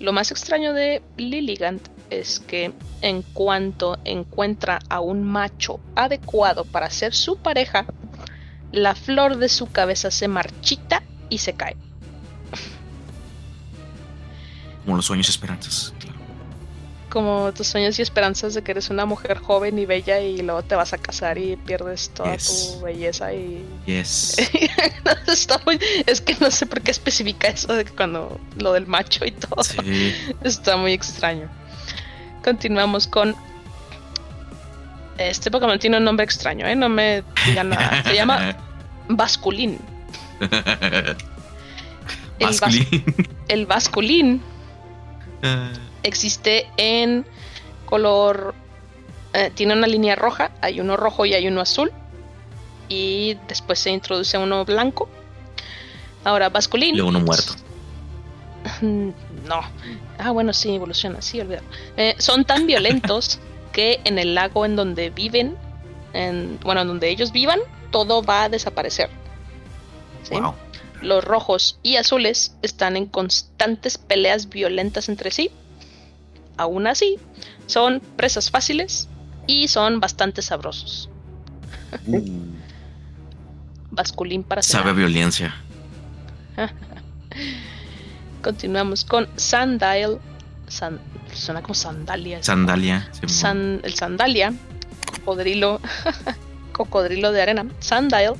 Lo más extraño de Lilligant es que en cuanto encuentra a un macho adecuado para ser su pareja, la flor de su cabeza se marchita y se cae. Como los sueños esperanzas. Como tus sueños y esperanzas de que eres una mujer joven y bella y luego te vas a casar y pierdes toda Yes. tu belleza y... Yes. [laughs] No, está muy- Es que no sé por qué especifica eso de que cuando lo del macho y todo. Sí. Está muy extraño. Continuamos con Este Pokémon tiene un nombre extraño, ¿eh? No me digan nada. Se llama [laughs] [laughs] Basculín. El, bas Masculín. el Basculín Eh, existe en color. eh, tiene una línea roja, hay uno rojo y hay uno azul. Y después se introduce uno blanco. Ahora, Basculín. Luego uno muerto. [laughs] No. Ah, bueno, sí, evoluciona, sí, olvidar. Eh, son tan violentos [laughs] que en el lago en donde viven, en, bueno, en donde ellos vivan, todo va a desaparecer. ¿Sí? Wow. Los rojos y azules están en constantes peleas violentas entre sí. Aún así, son presas fáciles y son bastante sabrosos. Mm. Basculín para Sabe a cenar. violencia. [laughs] Continuamos con Sandile. San- suena como sandalia. Sandalia. sí, San- el sandalia, cocodrilo, [laughs] cocodrilo de arena, Sandile,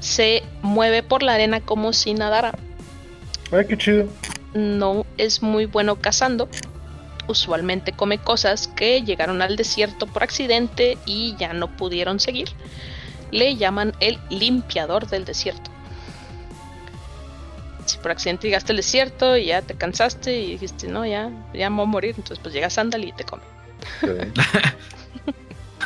se mueve por la arena como si nadara. Ay, qué chido. No es muy bueno cazando. Usualmente come cosas que llegaron al desierto por accidente y ya no pudieron seguir. Le llaman el limpiador del desierto. Si por accidente llegaste al desierto y ya te cansaste y dijiste, no, ya, ya me voy a morir, entonces pues llega Sandal y te come. Ok. [laughs]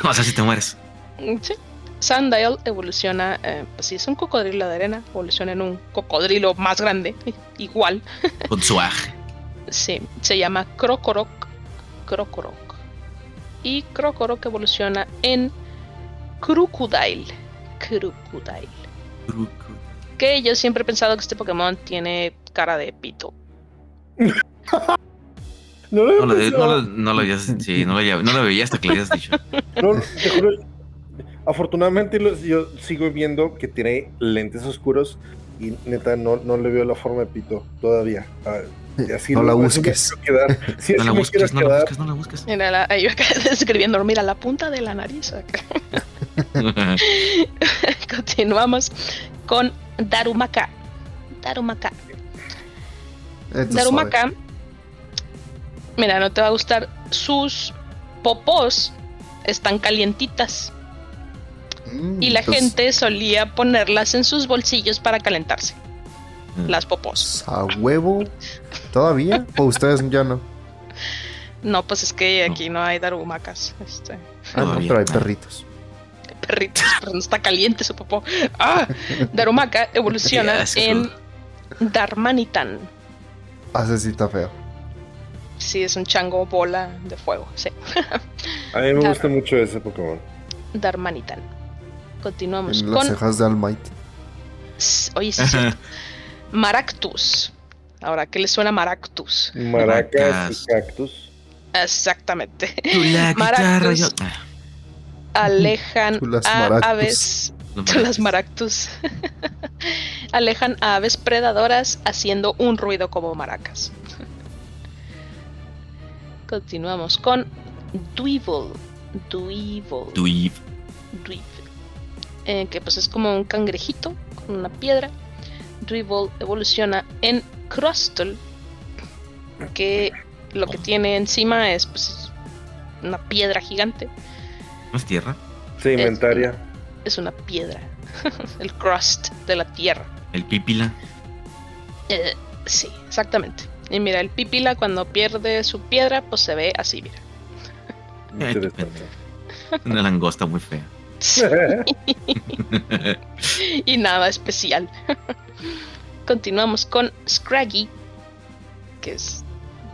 O sea, si te mueres. Mm, Sí. Sandile evoluciona, eh, pues sí, es un cocodrilo de arena, evoluciona en un cocodrilo más grande, [laughs] igual. Con su. Sí, se llama Krokorok. Krokorok. Y Krokorok evoluciona en Crocodile. Crocodile. Que yo siempre he pensado que este Pokémon tiene cara de pito. [laughs] No lo, No no lo, no lo habías, sí, no lo, había- no lo veía hasta que lo habías dicho. [laughs] No, te juro, afortunadamente los- yo sigo viendo que tiene lentes oscuros y neta no, no le veo la forma de pito todavía. Ah, y así No la busques. Sí, No la busques, no la busques, no la busques. Mira, la, ahí yo acá [laughs] describiendo, mira la punta de la nariz. acá. [laughs] Continuamos con Darumaka. Darumaka. Esto es Darumaka. Mira, no te va a gustar. Sus popós están calientitas. suave. Mm, Y la entonces, gente solía ponerlas en sus bolsillos para calentarse. Mm. Las popós. ¿A huevo? ¿Todavía? ¿O ustedes ya no? No, pues es que aquí no hay darumacas. Este, Ah, no, pero hay no. perritos. perritos, [laughs] pero no está caliente su popó. ¡Ah! Darumaka [laughs] evoluciona en Darmanitan. Hace sí está feo. Sí, es un chango bola de fuego. Sí. A mí me Dar- gusta mucho ese Pokémon. Darmanitan. Continuamos En las con. cejas de Almighty. S- Oye, sí. [laughs] Maractus. Ahora, ¿qué le suena a Maractus? Maracas y cactus. Exactamente. La guitarra, [laughs] Maractus. yo. Alejan las a aves. las Maractus. [laughs] Alejan a aves predadoras haciendo un ruido como maracas. [laughs] Continuamos con Dweevil. Dweevil. Dweeb. Dweeb, eh, que pues es como un cangrejito con una piedra. Dweevil evoluciona en Crustle, que lo que tiene encima es pues una piedra gigante. ¿No es tierra? Sedimentaria. Es una piedra, [laughs] el crust de la tierra. El pípila. Eh, sí, exactamente. Y mira, el pipila cuando pierde su piedra, pues se ve así, mira. [laughs] Una langosta muy fea. [laughs] y nada especial. Continuamos con Scraggy, que es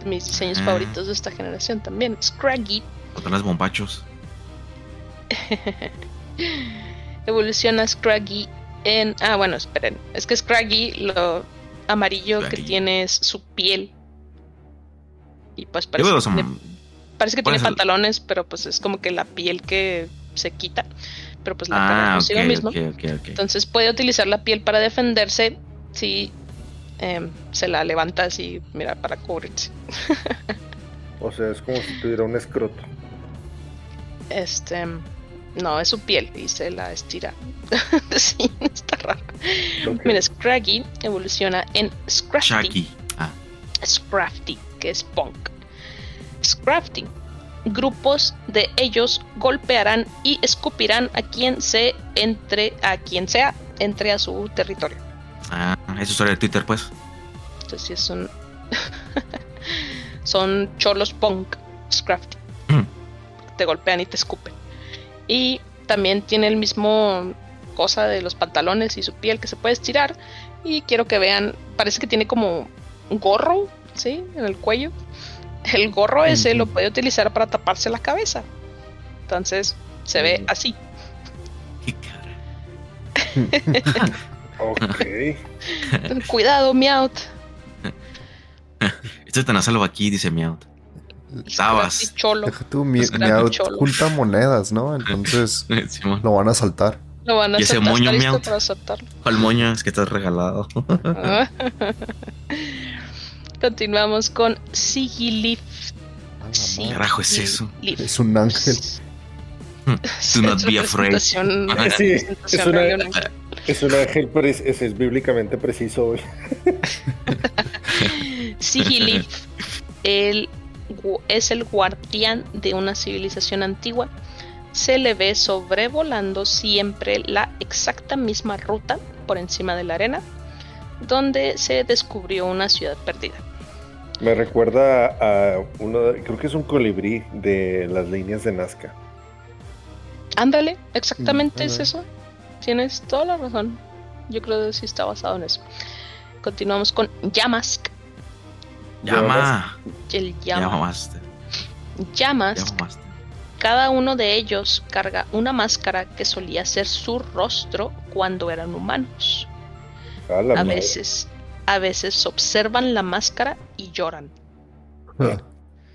de mis diseños Ah. favoritos de esta generación también. Scraggy Botan las bombachos. [laughs] evoluciona Scraggy en. Ah, bueno, esperen. Es que Scraggy, lo amarillo que tiene es su piel. Y pues parece, que son- tiene, parece que tiene pantalones, pero pues es como que la piel que se quita. Pero pues la carga Ah, consigo mismo. Entonces puede utilizar la piel para defenderse si em, se la levanta así, mira, para cubrirse. O sea, es como si tuviera un escroto. Este, no, es su piel y se la estira. [laughs] sí, está raro. Mira, Scraggy evoluciona en Scrafty. Shaggy. Ah, Scrafty, que es punk. Scrafty grupos de ellos golpearán y escupirán a quien se entre a quien sea entre a su territorio. Ah, eso sobre Twitter, pues. Entonces sí son [laughs] son cholos punk Scrafty. Mm. Te golpean y te escupen. Y también tiene el mismo cosa de los pantalones y su piel que se puede estirar. Y quiero que vean, parece que tiene como un gorro, ¿sí? En el cuello. El gorro ese lo puede utilizar para taparse la cabeza. Entonces se ve así. Qué cara. [laughs] Ok. Cuidado, Meowth. Esto tan a salvo aquí, dice Meowth. Sabas. Cholo. Deja tú, mi, Meowth cholo. junta monedas, ¿no? Entonces [laughs] lo van a saltar. Lo van a ¿Y ese moño, Meowth? ¿Cuál moño? Es que estás regalado. [laughs] Continuamos con Sigilif. A la Sí. madre. Carajo es eso. Sigilif. Es un ángel. Do not be afraid. Sí, es una- de un ángel. Es un ángel, pero es, es- es bíblicamente preciso. [laughs] güey. Sigilif el es el guardián de una civilización antigua. Se le ve sobrevolando siempre la exacta misma ruta por encima de la arena, donde se descubrió una ciudad perdida. Me recuerda a uno, creo que es un colibrí de las líneas de Nazca. Ándale, exactamente Mm, es eso. Tienes toda la razón. Yo creo que sí está basado en eso. Continuamos con Yamask. Llama. El. Yamask Llamaste. Cada uno de ellos carga una máscara que solía ser su rostro cuando eran humanos. A veces, a veces observan la máscara y lloran.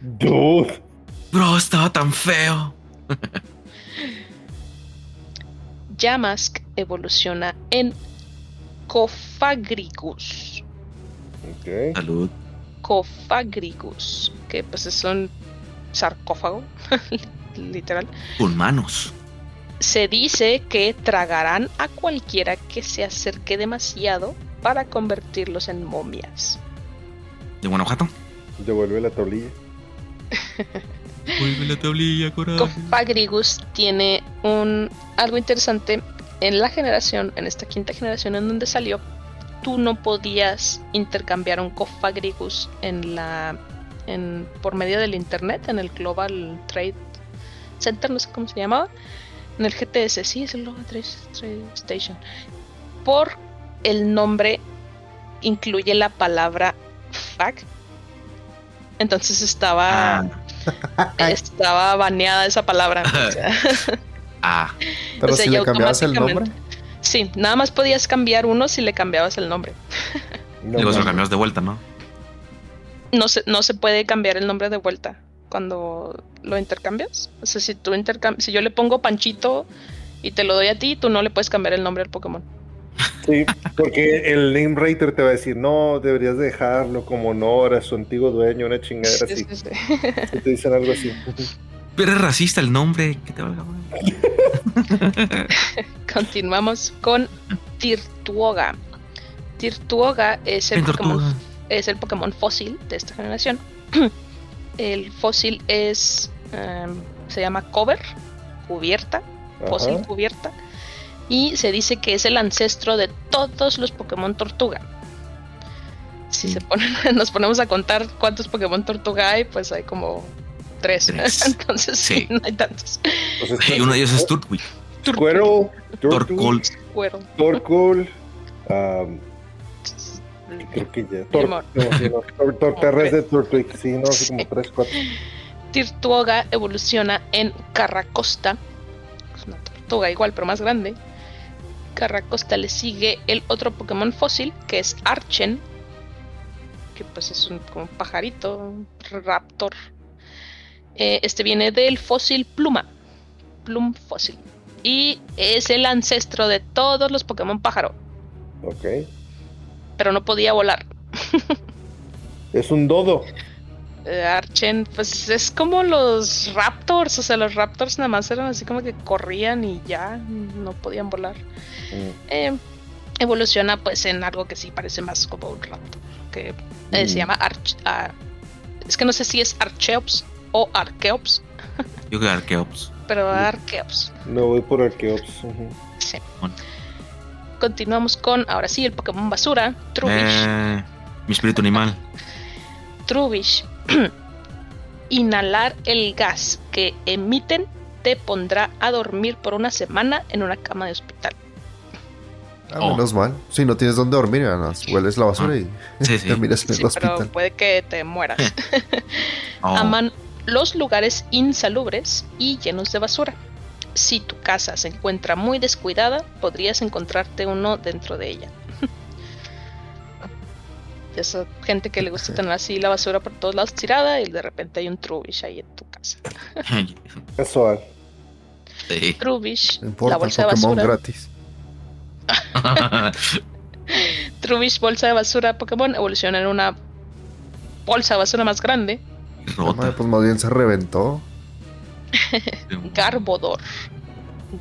Dude. Bro, estaba tan feo. [laughs] Yamask evoluciona en Cofagrigus. Ok. Salud. Cofagrigus, que pues es un sarcófago, [laughs] literal. Con manos. Se dice que tragarán a cualquiera que se acerque demasiado para convertirlos en momias. ¿De Guanajuato? Devuelve la tablilla. [laughs] Vuelve la tablilla, coraje. Cofagrigus tiene un algo interesante en la generación, en esta quinta generación en donde salió, tú no podías intercambiar un Cofagrigus en la en, por medio del internet, en el Global Trade Center, no sé cómo se llamaba, en el GTS, sí, es el Global Trade, Trade Station. Por el nombre incluye la palabra fuck. Entonces estaba Ah, estaba baneada esa palabra. o sea, [laughs] ah. [laughs] Pero O sea, si le cambiabas el nombre. sí, nada más podías cambiar uno si le cambiabas el nombre. No, [laughs] Digo, se lo mames. cambiamos de vuelta, ¿no? No se, no se puede cambiar el nombre de vuelta cuando lo intercambias. O sea, si tú intercam si yo le pongo Panchito y te lo doy a ti, tú no le puedes cambiar el nombre al Pokémon. Sí, porque el name rater te va a decir, no, deberías dejarlo como honor a su antiguo dueño, una chingadera Sí, así. sí, te dicen algo así. Pero es racista el nombre. Que te valga. [laughs] Continuamos con Tirtuoga. Tirtuoga es el Pokémon es el Pokémon fósil de esta generación. [clears throat] el fósil es. em, se llama cover, cubierta, fósil Ajá. cubierta. Y se dice que es el ancestro de todos los Pokémon tortuga. Si Sí. se ponen, [laughs] nos ponemos a contar cuántos Pokémon tortuga hay, pues hay como tres. Tres. [laughs] Entonces sí. Sí. [laughs] no hay tantos. Entonces, Y uno de ellos es Turtwig. Squirrel, Torkoal. Torkoal, um, creo que ya. Torterres de Turtwig, sí, no, así como tres, cuatro. Tirtuoga evoluciona en Carracosta. Es una tortuga igual, pero más grande. Carracosta le sigue el otro Pokémon fósil, que es Archen. Que pues es un, como un pajarito, un raptor. Eh, este viene del fósil Pluma. Plum fósil. Y es el ancestro de todos los Pokémon pájaro. Ok. Pero no podía volar. Es un dodo. Eh, Archen, pues es como los Raptors, o sea, los Raptors nada más eran así como que corrían y ya no podían volar. Mm, Eh, evoluciona pues en algo que sí parece más como un Raptor, que eh, se Mm. llama Arch... ah, es que no sé si es Archeops o Archeops, [laughs] Yo que Arqueops. Pero Arqueops. No voy por Arqueops. Sí. Continuamos con, ahora sí, el Pokémon basura, Trubbish. Eh, mi espíritu animal. Trubbish. [clears throat] Inhalar el gas que emiten te pondrá a dormir por una semana en una cama de hospital. Ah, menos mal. Si no tienes dónde dormir, hueles la basura y Sí, [laughs] sí. terminas en el Sí, hospital. pero puede que te mueras. [laughs] Oh, Aman los lugares insalubres y llenos de basura. Si tu casa se encuentra muy descuidada, podrías encontrarte uno dentro de ella. Esa gente que le gusta tener así la basura por todos lados tirada y de repente hay un Trubbish ahí en tu casa. [laughs] Casual. sí. Trubbish, No la bolsa de Pokémon basura. gratis. [laughs] Trubbish, bolsa de basura Pokémon, evoluciona en una bolsa de basura más grande. Madre, Rota. pues más bien se reventó. [laughs] Garbodor.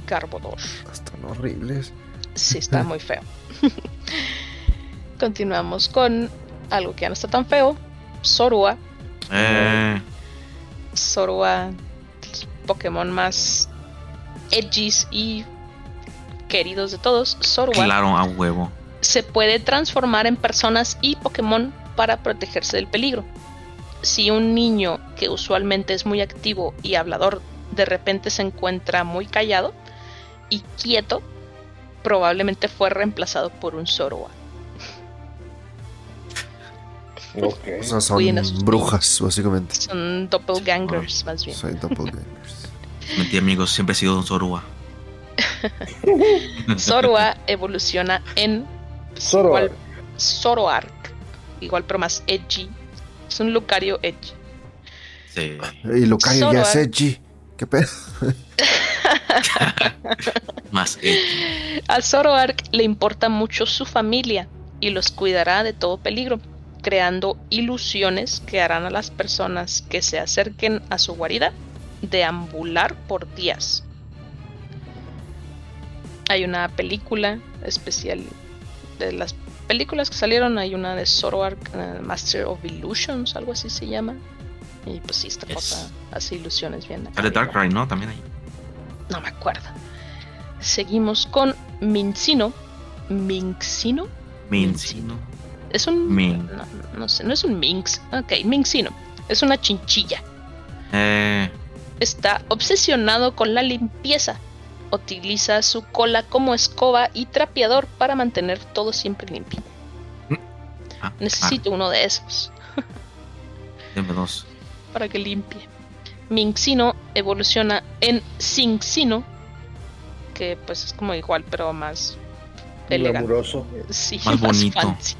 Garbodor. Están horribles. Sí, está muy feo. Continuamos con algo que ya no está tan feo. Zorua. Eh, Zorua, los Pokémon más edgys y queridos de todos. Zorua claro, a huevo. se puede transformar en personas y Pokémon para protegerse del peligro. Si un niño que usualmente es muy activo y hablador de repente se encuentra muy callado y quieto, probablemente fue reemplazado por un Zorua. Ok. O sea, son brujas, básicamente. Son doppelgangers, más bien. Soy doppelgangers. Mentí, amigos, siempre he sido un Zorua. [laughs] Zorua evoluciona en Zoroark. igual Zoroark, igual pero más edgy. Es un Lucario edgy. Sí. Y Lucario ya es Zoroark. edgy. ¿Qué pedo? [laughs] Más edgy. A Zoroark le importa mucho su familia y los cuidará de todo peligro, creando ilusiones que harán a las personas que se acerquen a su guarida deambular por días. Hay una película especial de las películas que salieron, hay una de Zoroark, eh, Master of Illusions, algo así se llama. Y pues sí, esta Yes. cosa hace ilusiones bien. Sale bien Darkrai, ¿no? También ahí. no me acuerdo. Seguimos con Mincino. Minxino. Mincino. Es un. Min. No, no sé, no es un minx. Ok, Minxino. Es una chinchilla. Eh, Está obsesionado con la limpieza. Utiliza su cola como escoba y trapeador para mantener todo siempre limpio. ah, Necesito uno de esos ah, [laughs] deme dos. para que limpie. Minxino evoluciona en Cinxino, que pues es como igual, pero más elegante. Sí, [laughs] Más bonito. fancy.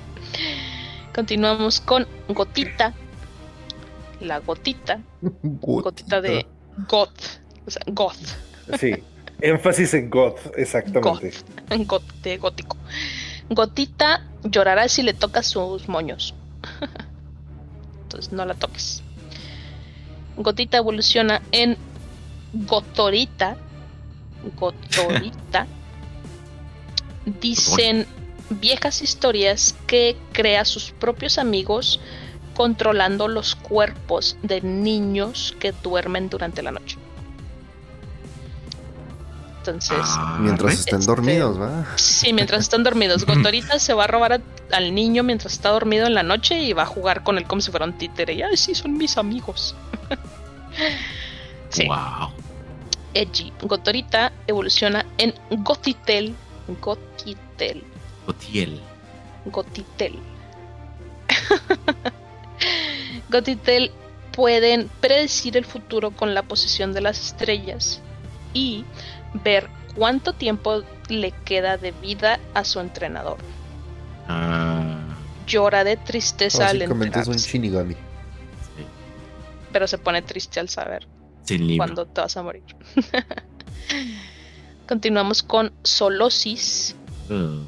Continuamos con Gotita. La gotita. Gotita de goth. O sea, goth. Sí. Énfasis en God, exactamente. Goth, de gótico. Gotita llorará si le tocas sus moños. [laughs] Entonces no la toques. Gotita evoluciona en Gotorita. Gotorita. Dicen viejas historias que crea sus propios amigos controlando los cuerpos de niños que duermen durante la noche. Entonces, Ah, Mientras estén Este- dormidos, ¿verdad? Sí, mientras están dormidos. [laughs] Gotorita se va a robar a- al niño mientras está dormido en la noche y va a jugar con él como si fuera un títere. Y, ay, sí, son mis amigos. [laughs] sí, Wow. Edgy. Gotorita evoluciona en Gotitel. Gotitel. Gotiel. Gotitel. [laughs] Gotitel pueden predecir el futuro con la posición de las estrellas y ver cuánto tiempo le queda de vida a su entrenador. Ah, Llora de tristeza al Básicamente es un enterarse, Shinigami. sí. pero se pone triste al saber Sin cuándo te vas a morir. [laughs] Continuamos con Solosis. Uh,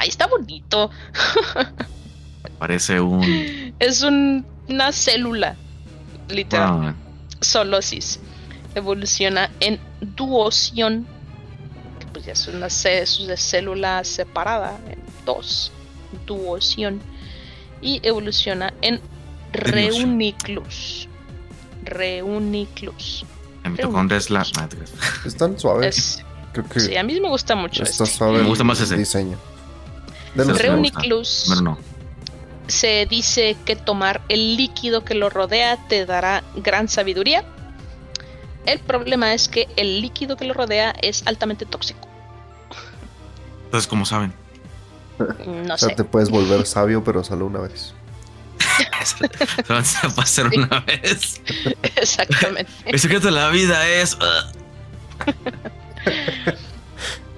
Ay, está bonito. parece un. Es un- una célula, literal. Ah, Solosis. Evoluciona en Duoción, que pues ya es una es célula separada en dos. Duoción. Y evoluciona en Reuniclus. Reuniclus. La mitocondria es la. Están suaves. Creo que sí, a mí me gusta mucho. Está este. suave. Me gusta más ese diseño. Reuniclus. no. Se dice que tomar el líquido que lo rodea te dará gran sabiduría. El problema es que el líquido que lo rodea es altamente tóxico. Entonces, ¿cómo saben? No o sea, te puedes volver sabio, pero solo una vez. [laughs] Se va a hacer una vez. [laughs] Exactamente. El secreto de la vida es. [laughs]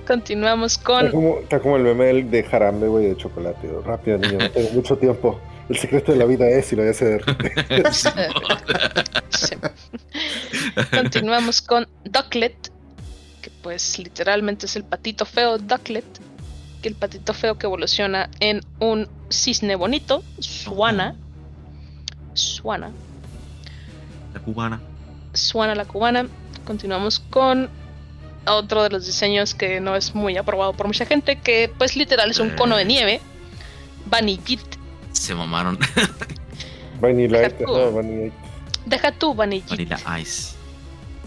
Continuamos con. Está como, el meme de jarambe, güey, de chocolate. Rápido, niño, no tengo mucho tiempo. El secreto de la vida es y lo voy a hacer. [laughs] Continuamos con Ducklet, que pues literalmente es el patito feo Ducklet, que el patito feo que evoluciona en un cisne bonito, Suana. Suana. La cubana. Suana la cubana. Continuamos con otro de los diseños que no es muy aprobado por mucha gente, que pues literal es un cono de eh. nieve. Vanillit. Se mamaron. [laughs] Vanilla Deja tú, Deja tú Vanilla Ice.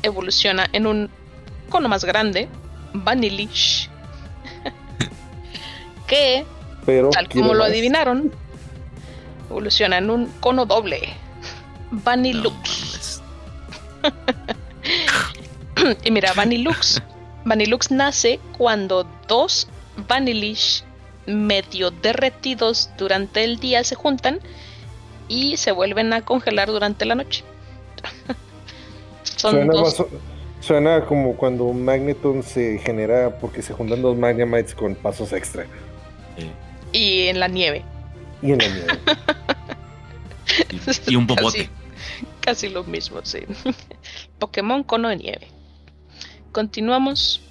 Evoluciona en un cono más grande, Vanillish. [laughs] que, tal como lo adivinaron, evoluciona en un cono doble, Vanillux. [laughs] y mira, Vanillux. Vanillux nace cuando dos Vanillish medio derretidos durante el día se juntan y se vuelven a congelar durante la noche. [laughs] suena, como cuando un Magneton se genera porque se juntan dos Magnemites con pasos extra. Y en la nieve. Y en la nieve. [laughs] y, un popote. Casi, lo mismo, sí. [laughs] Pokémon cono de nieve. Continuamos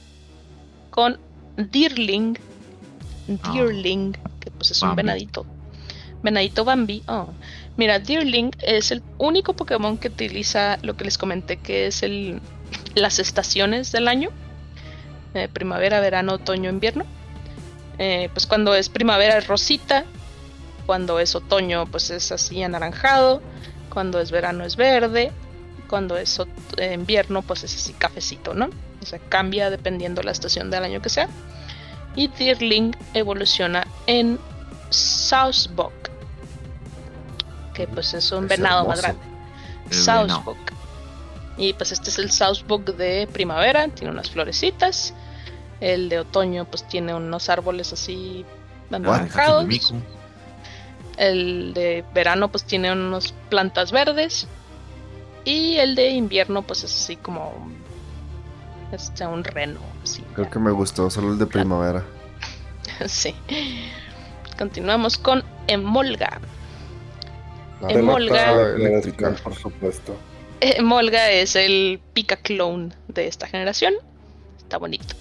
con Deerling Ah. Deerling, que pues es un venadito. Venadito Bambi. Oh. Mira, Deerling es el único Pokémon que utiliza lo que les comenté, que es el las estaciones del año. Eh, primavera, verano, otoño, invierno. Eh, pues cuando es primavera es rosita, cuando es otoño pues es así anaranjado, cuando es verano es verde, cuando es eh, invierno pues es así cafecito, ¿no? O sea, cambia dependiendo la estación del año que sea y Deerling evoluciona en Southbok, que pues es un venado más grande. Southbok. Y pues este es el Southbok de primavera, tiene unas florecitas. El de otoño pues tiene unos árboles así anaranjados. El de verano pues tiene unas plantas verdes. Y el de invierno pues es así como este, un reno. Creo que me gustó solo el de primavera. [laughs] sí. Continuamos con Emolga. Emolga. por supuesto. [laughs] Emolga es el pica clone de esta generación. Está bonito.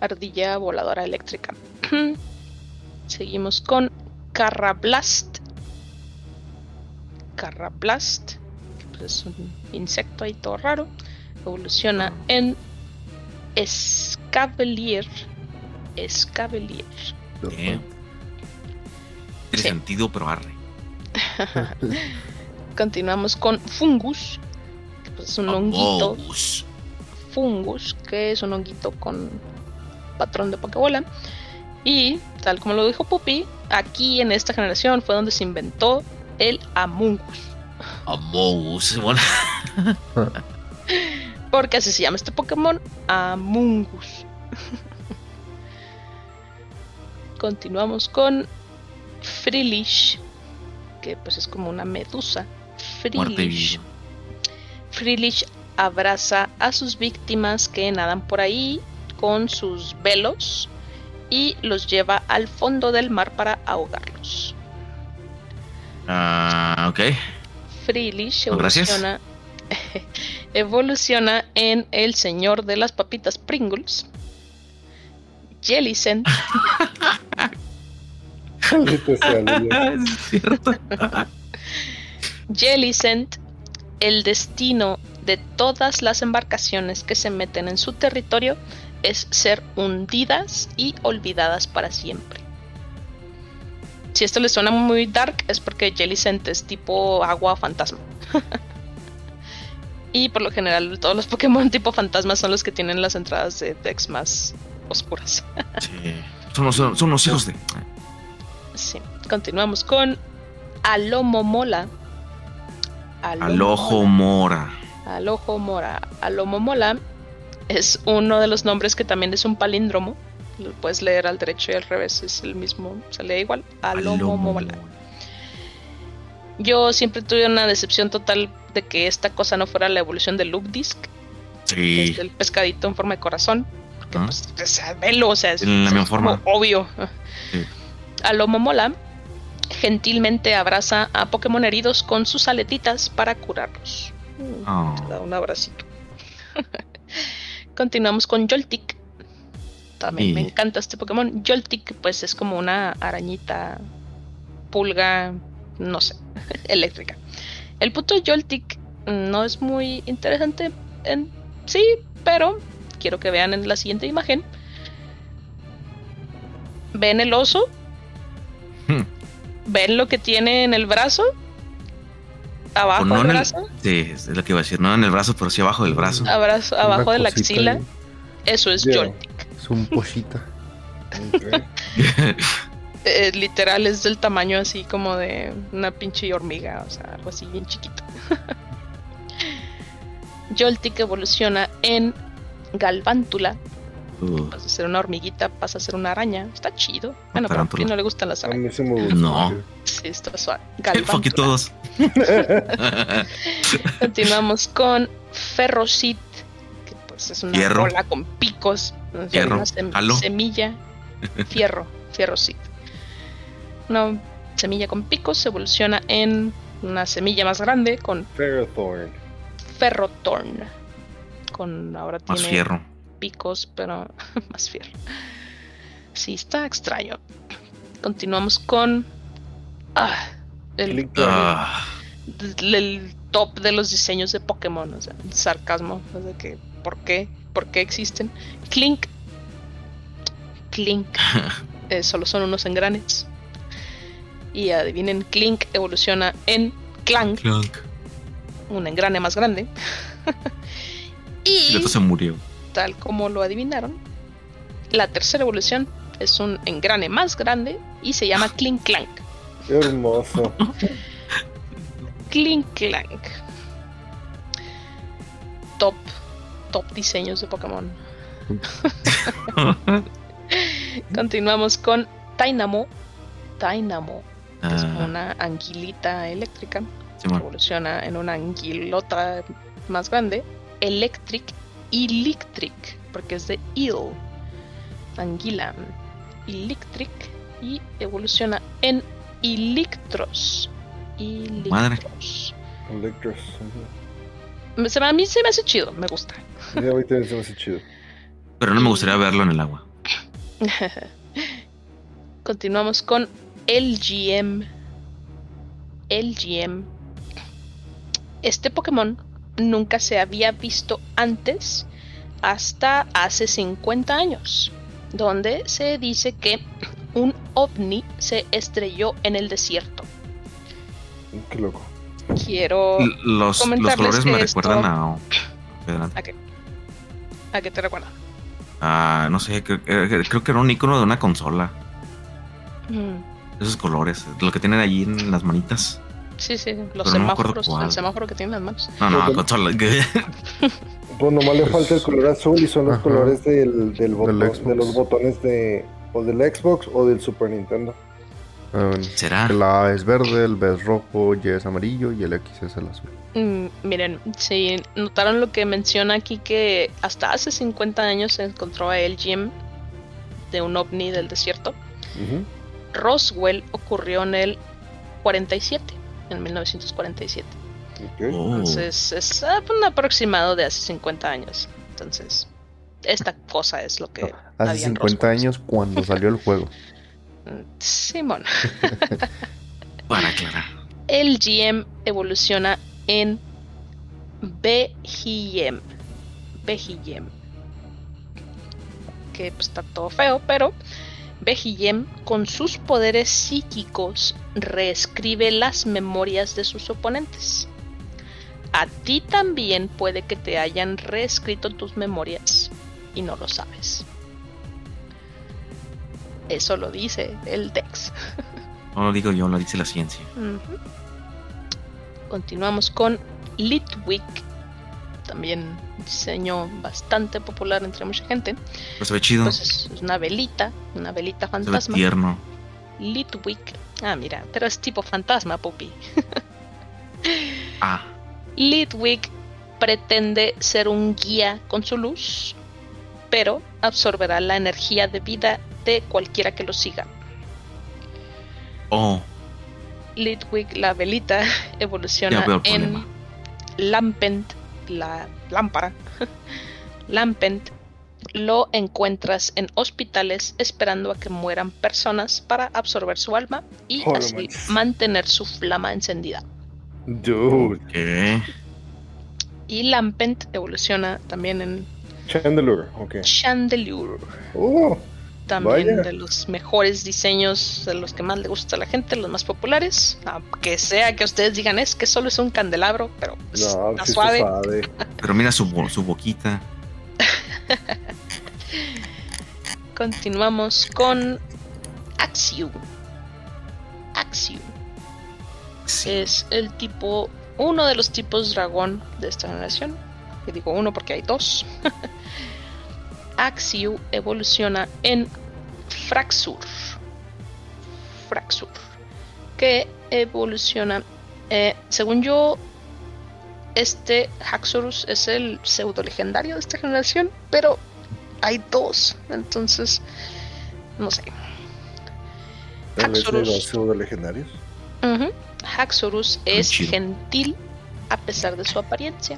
Ardilla voladora eléctrica. [clears throat] Seguimos con Carrablast. Carrablast. Pues es un insecto ahí todo raro evoluciona en Escavalier. Escavalier. Tiene sentido, pero arre. [laughs] Continuamos con Fungus, que es un honguito. Fungus, que es un honguito con patrón de Pokébola. Y, tal como lo dijo Puppy, aquí en esta generación fue donde se inventó el Amungus. Amungus, [laughs] bueno. [laughs] Porque así se llama este Pokémon, Amungus. Continuamos con Freelish, que pues es como una medusa. Freelish. Freelish abraza a sus víctimas que nadan por ahí con sus velos y los lleva al fondo del mar para ahogarlos. Ah, ok. Freelish evoluciona [laughs] evoluciona en El Señor de las Papitas Pringles. Jellicent. [laughs] Jellicent, el destino de todas las embarcaciones que se meten en su territorio es ser hundidas y olvidadas para siempre. Si esto le suena muy dark es porque Jellicent es tipo agua fantasma. [laughs] Y por lo general, todos los Pokémon [laughs] tipo fantasma son los que tienen las entradas de Dex más oscuras. sí. Son los, son los hijos de. Sí. Continuamos con Alomomola. Alojo Mora. Alojo Mora. Alomomola es uno de los nombres que también es un palíndromo. Lo puedes leer al derecho y al revés, es el mismo, se lee igual. Alomomola. Yo siempre tuve una decepción total de que esta cosa no fuera la evolución del Loop Disc. Sí. el pescadito en forma de corazón. Que, pues, o sea, velo, o sea, es, la misma forma. obvio. Sí. Alomomola gentilmente abraza a Pokémon heridos con sus aletitas para curarlos. Oh. da un abracito. [laughs] Continuamos con Joltik. También me encanta este Pokémon. Joltik, pues es como una arañita pulga, no sé, [laughs] eléctrica. El puto Joltik no es muy interesante en sí, pero quiero que vean en la siguiente imagen. ¿Ven el oso? Hmm. ¿Ven lo que tiene en el brazo? ¿Abajo del brazo? sí, es lo que iba a decir. No en el brazo, pero sí abajo del brazo. Abrazo, abajo de la axila. Eso es Joltik. Es un pochita. [laughs] [laughs] Eh, literal es del tamaño así como de una pinche hormiga, o sea, algo así bien chiquito. [laughs] Joltik evoluciona en Galvántula. Uh. Pasa a ser una hormiguita, pasa a ser una araña. Está chido. Bueno, pero a quién no le gustan las arañas. No. Sí, está suave. Galvántula. todos. [laughs] Continuamos con Ferrocit, que pues es una bola con picos. Fierro. Una semilla. [laughs] Fierro. Ferrocit una semilla con picos se evoluciona en una semilla más grande con Ferrothorn. Ferrothorn. Con ahora más tiene fierro. picos, pero [laughs] más fierro. Sí, está extraño. Continuamos con ah, el, ah. el, top de los diseños de Pokémon, o sea, el sarcasmo, de que ¿por qué? ¿Por qué existen? Clink. Clink. [laughs] Eh, solo son unos engranes. Y adivinen, Clink evoluciona en Clank. Un engrane más grande. [laughs] y se murió. Tal como lo adivinaron, la tercera evolución es un engrane más grande y se llama [laughs] Clink Clank. hermoso. [laughs] Clink Clank. Top, top diseños de Pokémon. Continuamos con Dynamo es ah. una anguilita eléctrica. evoluciona en una anguilota más grande. Electric Electric, porque es de eel. Anguila. Electric y evoluciona en Electros. Electros. Electros. A mí se me hace chido, me gusta. a mí también se me hace chido. Pero no me gustaría verlo en el agua. [laughs] Continuamos con LGM. LGM. Este Pokémon nunca se había visto antes hasta hace 50 años, donde se dice que un ovni se estrelló en el desierto. Qué loco. Quiero los, los colores me recuerdan a... ¿A qué? ¿A qué te recuerda? Ah, no sé, creo, que era un icono de una consola. Mm esos colores, lo que tienen allí en las manitas. Sí, sí, los semáforos, el semáforo que tienen las manos. No, no, consola. pues nomás le falta el color azul y son los colores del, del botón, de los botones de o del Xbox o del Super Nintendo. Ah, ¿Será? La A es verde, el B es rojo, Y es amarillo y el X es el azul. Mm, miren, si notaron lo que menciona aquí que hasta hace 50 años se encontró a el Jim de un ovni del desierto. Roswell ocurrió en el 47, en 1947. Entonces es ah, un aproximado de hace 50 años. Entonces, esta [laughs] cosa es lo que... Hace 50 años cuando salió el juego. [laughs] Simón. [laughs] Para aclarar. El GM evoluciona en BGM. BGM. Que pues, está todo feo, pero Behillem, con sus poderes psíquicos, reescribe las memorias de sus oponentes. a ti también puede que te hayan reescrito tus memorias y no lo sabes. Eso lo dice el Dex. No lo digo yo, lo dice la ciencia. Continuamos con Litwick. También diseño bastante popular entre mucha gente. Pues se ve chido. Pues es una velita, una velita fantasma. Se ve tierno. Litwick. Ah, mira, pero es tipo fantasma, pupi. [laughs] ah. Litwick pretende ser un guía con su luz, pero absorberá la energía de vida de cualquiera que lo siga. Oh. Litwick, la velita, [laughs] evoluciona en Lampent, la lámpara. Lampent lo encuentras en hospitales esperando a que mueran personas para absorber su alma y así mantener su flama encendida. Dude. Y Lampent evoluciona también en Chandelier, okay. Chandelier. Oh, también de los mejores diseños, de los que más le gusta a la gente, los más populares. Aunque sea que ustedes digan es que solo es un candelabro, pero pues, está suave. [laughs] Pero mira su, su boquita. [laughs] Continuamos con Axiu. Axiu. Es el tipo, uno de los tipos dragón de esta generación. Que digo uno porque hay dos. [laughs] Axiu evoluciona en Fraxur. Fraxur. Que evoluciona. Eh, según yo, este Haxorus es el pseudo legendario de esta generación, pero hay dos, entonces no sé. Haxorus. los pseudo legendarios? Haxorus es gentil a pesar de su apariencia.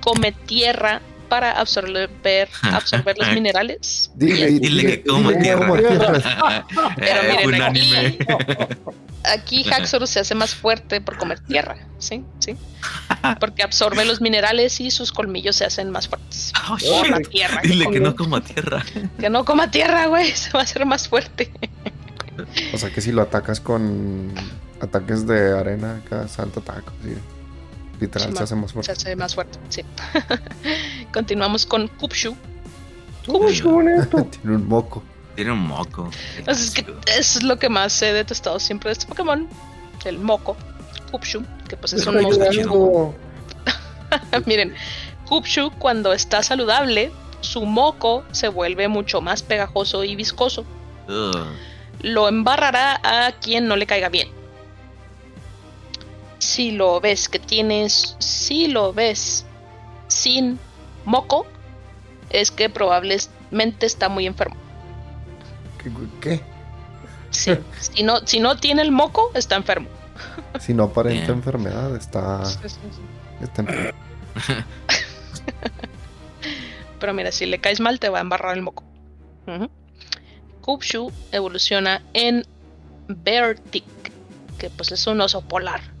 Come tierra para absorber, absorber los [laughs] minerales. Dile, que coma tierra. [laughs] Pero miren, aquí, aquí Haxorus se hace más fuerte por comer tierra, ¿sí? ¿sí? [laughs] Porque absorbe los minerales y sus colmillos se hacen más fuertes. Oh, tierra. Dile que, no coma tierra. Que no coma tierra, güey, se va a hacer más fuerte. O sea que si lo atacas con ataques de arena, cada santo ataco, sí. Literal, se hace más fuerte. Se hace más fuerte, sí. [laughs] Continuamos con Kupshu. Kupshu, [laughs] Tiene un moco. Tiene un moco. es que es lo que más he detestado siempre de este Pokémon. El moco. Kupshu. Que pues es un moco. [laughs] Miren, Kupshu cuando está saludable, su moco se vuelve mucho más pegajoso y viscoso. Lo embarrará a quien no le caiga bien si lo ves que tienes, si lo ves sin moco, es que probablemente está muy enfermo. ¿Qué? Sí, [laughs] si no, si no tiene el moco, está enfermo. Si no aparenta enfermedad, está, está enfermo. [laughs] Pero mira, si le caes mal, te va a embarrar el moco. Uh evoluciona en Beartic, que pues es un oso polar.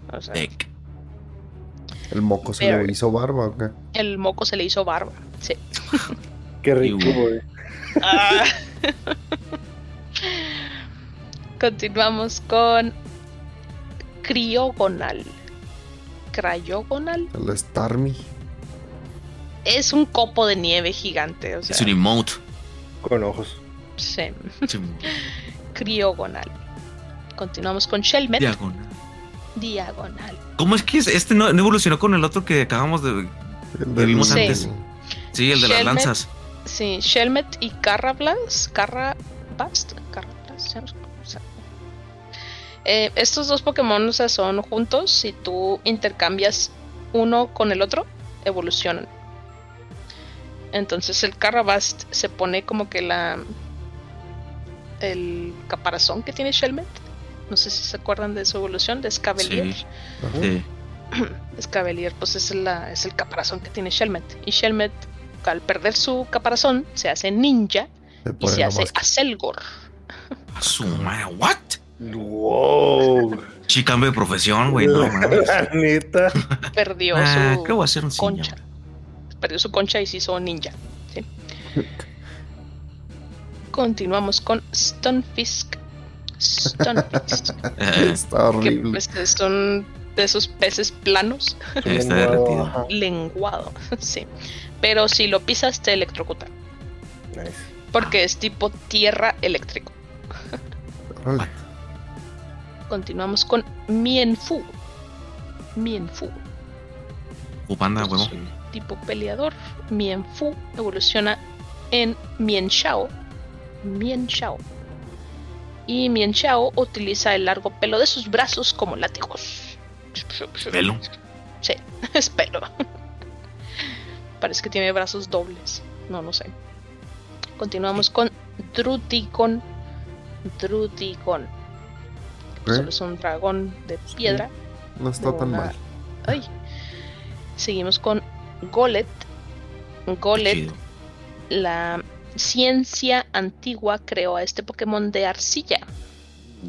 ¿El moco se le hizo barba o qué? El moco se le hizo barba, sí. [laughs] qué rico, ah. [laughs] Continuamos con Criogonal. Cryogonal. El Starmie. Es un copo de nieve gigante. es un emote. Con ojos. Sí. [laughs] Criogonal. Continuamos con Shelmet. Diagonal diagonal. ¿Cómo es que este no, evolucionó con el otro que acabamos de, vimos antes? Sí, el de las lanzas. Sí, Shelmet y Carrablas. Carrabast. Eh, estos dos Pokémon son juntos. Si tú intercambias uno con el otro, evolucionan. Entonces el Carrabast se pone como que la. El caparazón que tiene Shelmet no sé si se acuerdan de su evolución, de Scavalier. Sí. [clears throat] Pues es, la, es el caparazón que tiene Shelmet. Y Shelmet, al perder su caparazón, se hace ninja y se hace Aselgor. ¿Su madre? ¿What? Wow. Sí, cambio de profesión, güey. No, [laughs] neta. Perdió ah, su ¿qué voy a hacer un concha. Perdió su concha y se hizo ninja. ¿sí? [laughs] Continuamos con Stonefisk Está horrible. Que, pues, son de esos peces planos. Está derretido. Lenguado, [laughs] sí. Pero si lo pisas te electrocuta. Nice. Porque es tipo tierra eléctrico. Continuamos con Mienfu. Mienfu. Upanda, Es huevo. un tipo peleador. Mienfu evoluciona en Mienshao. Mienshao. Y Mienshao utiliza el largo pelo de sus brazos como látigos. Pelo. Sí, [laughs] es pelo. [laughs] Parece que tiene brazos dobles. No, no sé. Continuamos con Drutikon. Drutikon. Ok. Solo es un dragón de piedra. No está tan Una- mal. Ay. Seguimos con Golet. Golet, la ciencia antigua creó a este Pokémon de arcilla.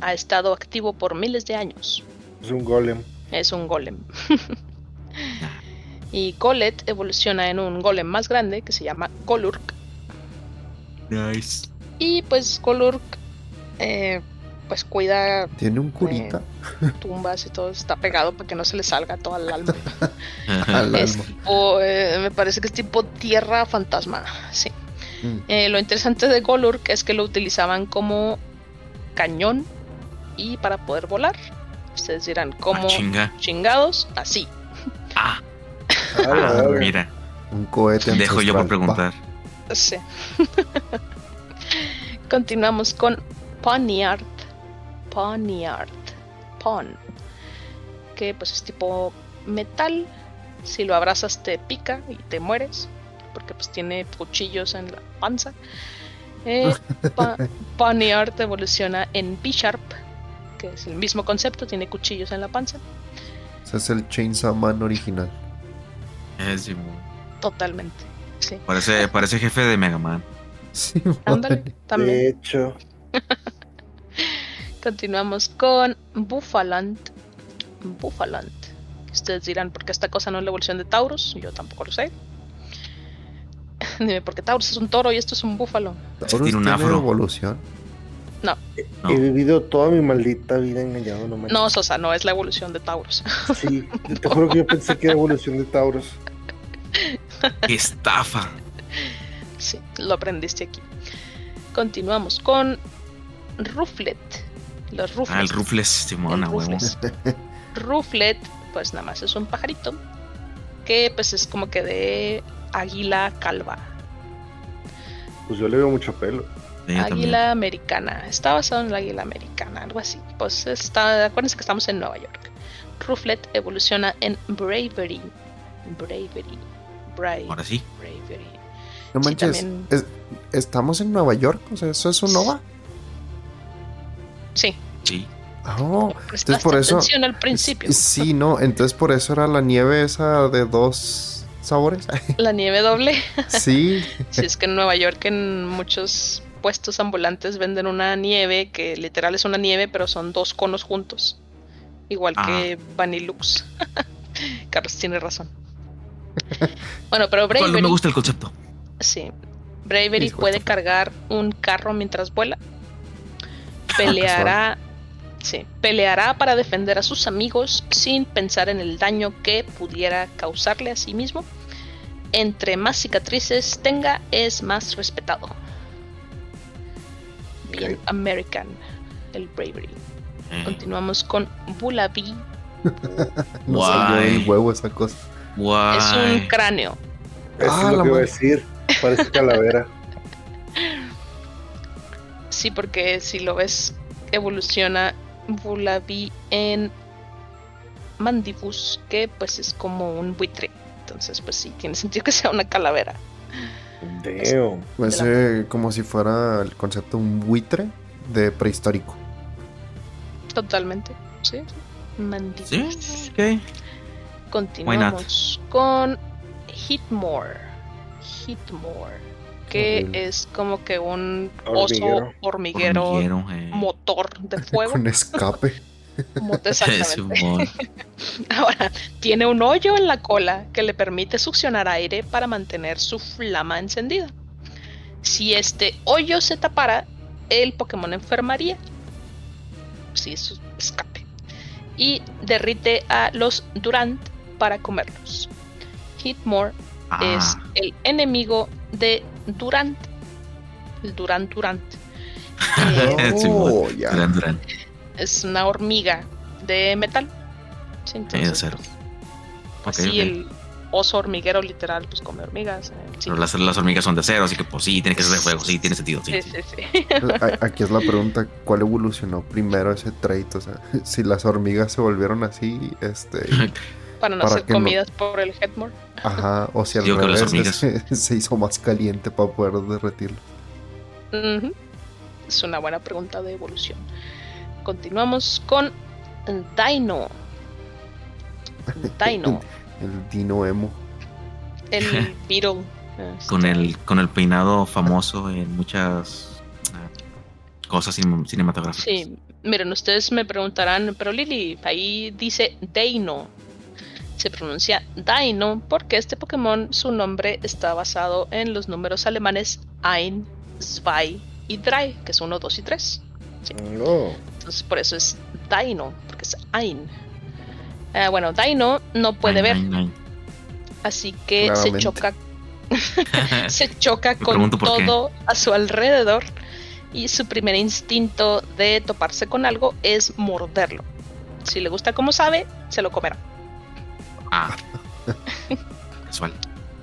Ha estado activo por miles de años. Es un golem. Es un golem. [laughs] y Golet evoluciona en un golem más grande que se llama Golurk. Nice. Y pues Golurk eh, pues cuida Tiene un curita [laughs] tumbas y todo. Está pegado para que no se le salga toda el alma. [laughs] al Es tipo, eh, me parece que es tipo tierra fantasma. Sí. Mm. Eh, lo interesante de Golurk es que lo utilizaban como cañón y para poder volar. Ustedes dirán, Ah, ¿cómo chinga. chingados? Así. Ah, [laughs] Ah, ah, mira. Un cohete Dejo yo por preguntar. Sí. [laughs] Continuamos con Poniard. Poniard. Pon. Que pues es tipo metal. Si lo abrazas te pica y te mueres. Porque pues tiene cuchillos en la panza. Eh, Pa- [laughs] Poniard evoluciona en B-Sharp. Que es el mismo concepto, tiene cuchillos en la panza. Ese es el Chainsaw Man original. Eh, sí, Totalmente. Sí. parece, parece jefe de Mega Man. Sí, [laughs] Ándale, también. De hecho, [laughs] Continuamos con Buffalant. Buffalant. Ustedes dirán, ¿por qué esta cosa no es la evolución de Taurus? Yo tampoco lo sé. Dime, porque Taurus es un toro y esto es un búfalo. Taurus tiene un tiene afro. evolución. No. he vivido toda mi maldita vida engañado, no. No, Sosa, no es la evolución de Taurus. Sí, te [laughs] juro que yo pensé que era evolución de Tauros. ¡Qué estafa! sí, lo aprendiste aquí. Continuamos con Ruflet. Los Ruflet. Ah, el Rufles, Simón, El a huevo. Rufles. [laughs] Ruflet, pues nada más es un pajarito. Que pues es como que de águila calva. Pues yo le veo mucho pelo. También. Águila americana. Está basado en la águila americana, algo así. Pues está. Acuérdense que estamos en Nueva York. Ruflet evoluciona en Bravery. Bravery. Bra- Ahora sí. Bravery. No Sí, manches. también. es- ¿Estamos en Nueva York? O sea, ¿eso es un OVA? Sí. Sí. Oh, Prestaste por eso- al principio. sí, no. Entonces por eso era la nieve esa de dos sabores. [laughs] La nieve doble. sí. [laughs] Si es que en Nueva York en muchos puestos ambulantes venden una nieve que literal es una nieve, pero son dos conos juntos. Igual que Vanilux. [laughs] Carlos tiene razón. Bueno, pero ¿Cuál no Bravery, me gusta el concepto? sí. Bravery puede cargar un carro mientras vuela. Peleará, sí, peleará para defender a sus amigos sin pensar en el daño que pudiera causarle a sí mismo. Entre más cicatrices tenga, es más respetado. Bien. American, el Bravery. Eh, Continuamos con Bulabi. [laughs] No salió del huevo esa cosa. Es un cráneo. Eso Ah, es lo que iba a decir. Parece [laughs] calavera. Sí, porque si lo ves, evoluciona Bulabi en Mandibus, que pues es como un buitre. Entonces, pues sí, tiene sentido que sea una calavera. Damn. Parece como si fuera el concepto de un buitre de prehistórico. Totalmente. Sí. Mandibus. Sí, ok. Continuamos con Hitmore. Hitmore. Que es como que un oso Hormiguero. hormiguero, Hormiguero, eh. motor de [laughs] fuego. Con escape. [laughs] Exactamente. [laughs] Ahora, tiene un hoyo en la cola que le permite succionar aire para mantener su flama encendida. Si este hoyo se tapara, el Pokémon enfermaría. Si es su escape. y derrite a los Durant para comerlos. Hitmore es Ah, el enemigo de Durant. El Durant Durant. [laughs] Eh, Sí. Oh, ya. Duran, Duran. Es una hormiga de metal. Sí, de acero. pues sí, el oso hormiguero literal pues come hormigas. eh, sí. Pero las, las hormigas son de acero, así que pues sí, tiene que ser de fuego, sí, tiene sentido. Sí, Sí, sí. sí, sí. A- Aquí es la pregunta, ¿cuál evolucionó primero ese trait? O sea, [laughs] si las hormigas se volvieron así, este, [laughs] Para no Para ser que no- comidas por el Headmore. ajá, o si al Digo que las revés hormigas. [laughs] se, se hizo más caliente para poder derretirlo. Es una buena pregunta de evolución. Continuamos con Dino. Dino, [laughs] El dino emo. el [laughs] Beetle. Con el, con el peinado famoso en muchas ah, cosas cin- cinematográficas. Sí, miren, ustedes me preguntarán, pero Lili, ahí dice Dino. Se pronuncia Dino porque este Pokémon, su nombre está basado en los números alemanes Ein, Zwei y Drei, que es 1, 2 y 3. No. Entonces por eso es Dino, porque es Ein. Ah, bueno, Dino no puede ver, así que se choca, [laughs] se choca con todo a su alrededor y su primer instinto de toparse con algo es morderlo. Si le gusta como sabe, se lo comerá. ah. [laughs] Casual.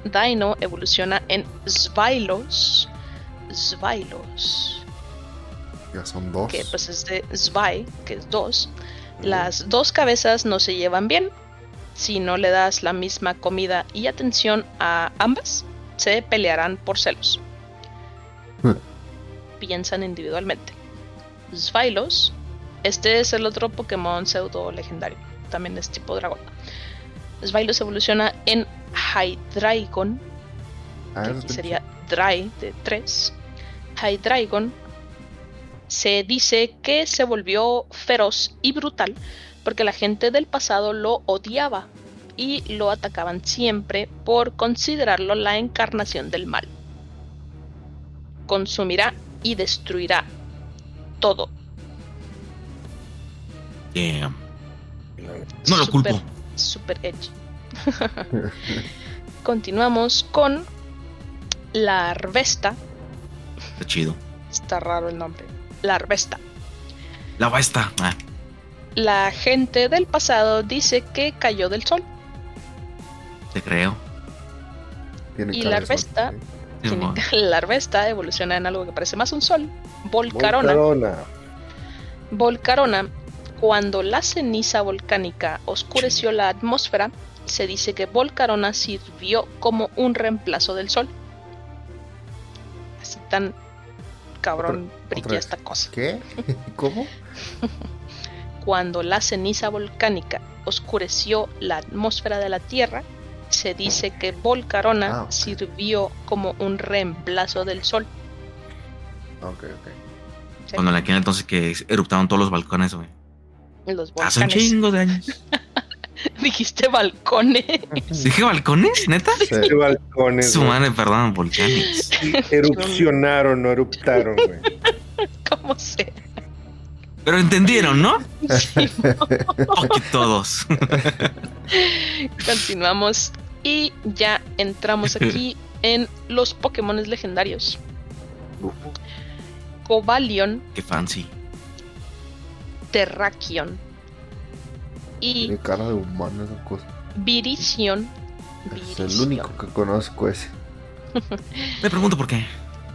Dino evoluciona en Svilos. Svilos. Ya son dos. que pues es de Zwei, que es dos. Las dos cabezas no se llevan bien. Si no le das la misma comida y atención a ambas, se pelearán por celos. Hmm. Piensan individualmente. Svilos, este es el otro Pokémon pseudo legendario, también es tipo dragón. Svilos evoluciona en Hydreigon, Ah, que aquí sería Dry de 3. Hydreigon se dice que se volvió feroz y brutal porque la gente del pasado lo odiaba y lo atacaban siempre por considerarlo la encarnación del mal. Consumirá y destruirá todo. No lo culpo. Super edgy. [laughs] Continuamos con la Arvesta. Está chido. Está raro el nombre. La Arvesta. La va esta. Ah, La gente del pasado dice que cayó del sol. te creo. Tiene y la de Arvesta- sol, Sí, Tiene- mo- [laughs] La Arvesta evoluciona en algo que parece más un sol. Volcarona. Volcarona. Volcarona. Cuando la ceniza volcánica oscureció la atmósfera, se dice que Volcarona sirvió como un reemplazo del sol. Así tan cabrón brilla esta cosa. ¿Qué? [laughs] ¿Cómo? Cuando la ceniza volcánica oscureció la atmósfera de la Tierra, se dice que Volcarona Ah, ok. sirvió como un reemplazo del Sol. Ok, ok. Cuando en aquel entonces que eruptaron todos los balcones, güey. Los Hace un volcanes. chingo de años. [laughs] [laughs] Dijiste balcones. ¿Dije balcones? ¿Neta? Sí. Balcones. Su madre, perdón, volcanes. Erupcionaron, no eruptaron, güey. [laughs] ¿Cómo se? Pero entendieron, ¿no? Ok, todos. Continuamos y ya entramos aquí en los Pokémon legendarios. Cobalion, Qué fancy. Terrakion y Tiene cara de humano esa cosa. Es el único que conozco ese. [laughs] Me pregunto por qué.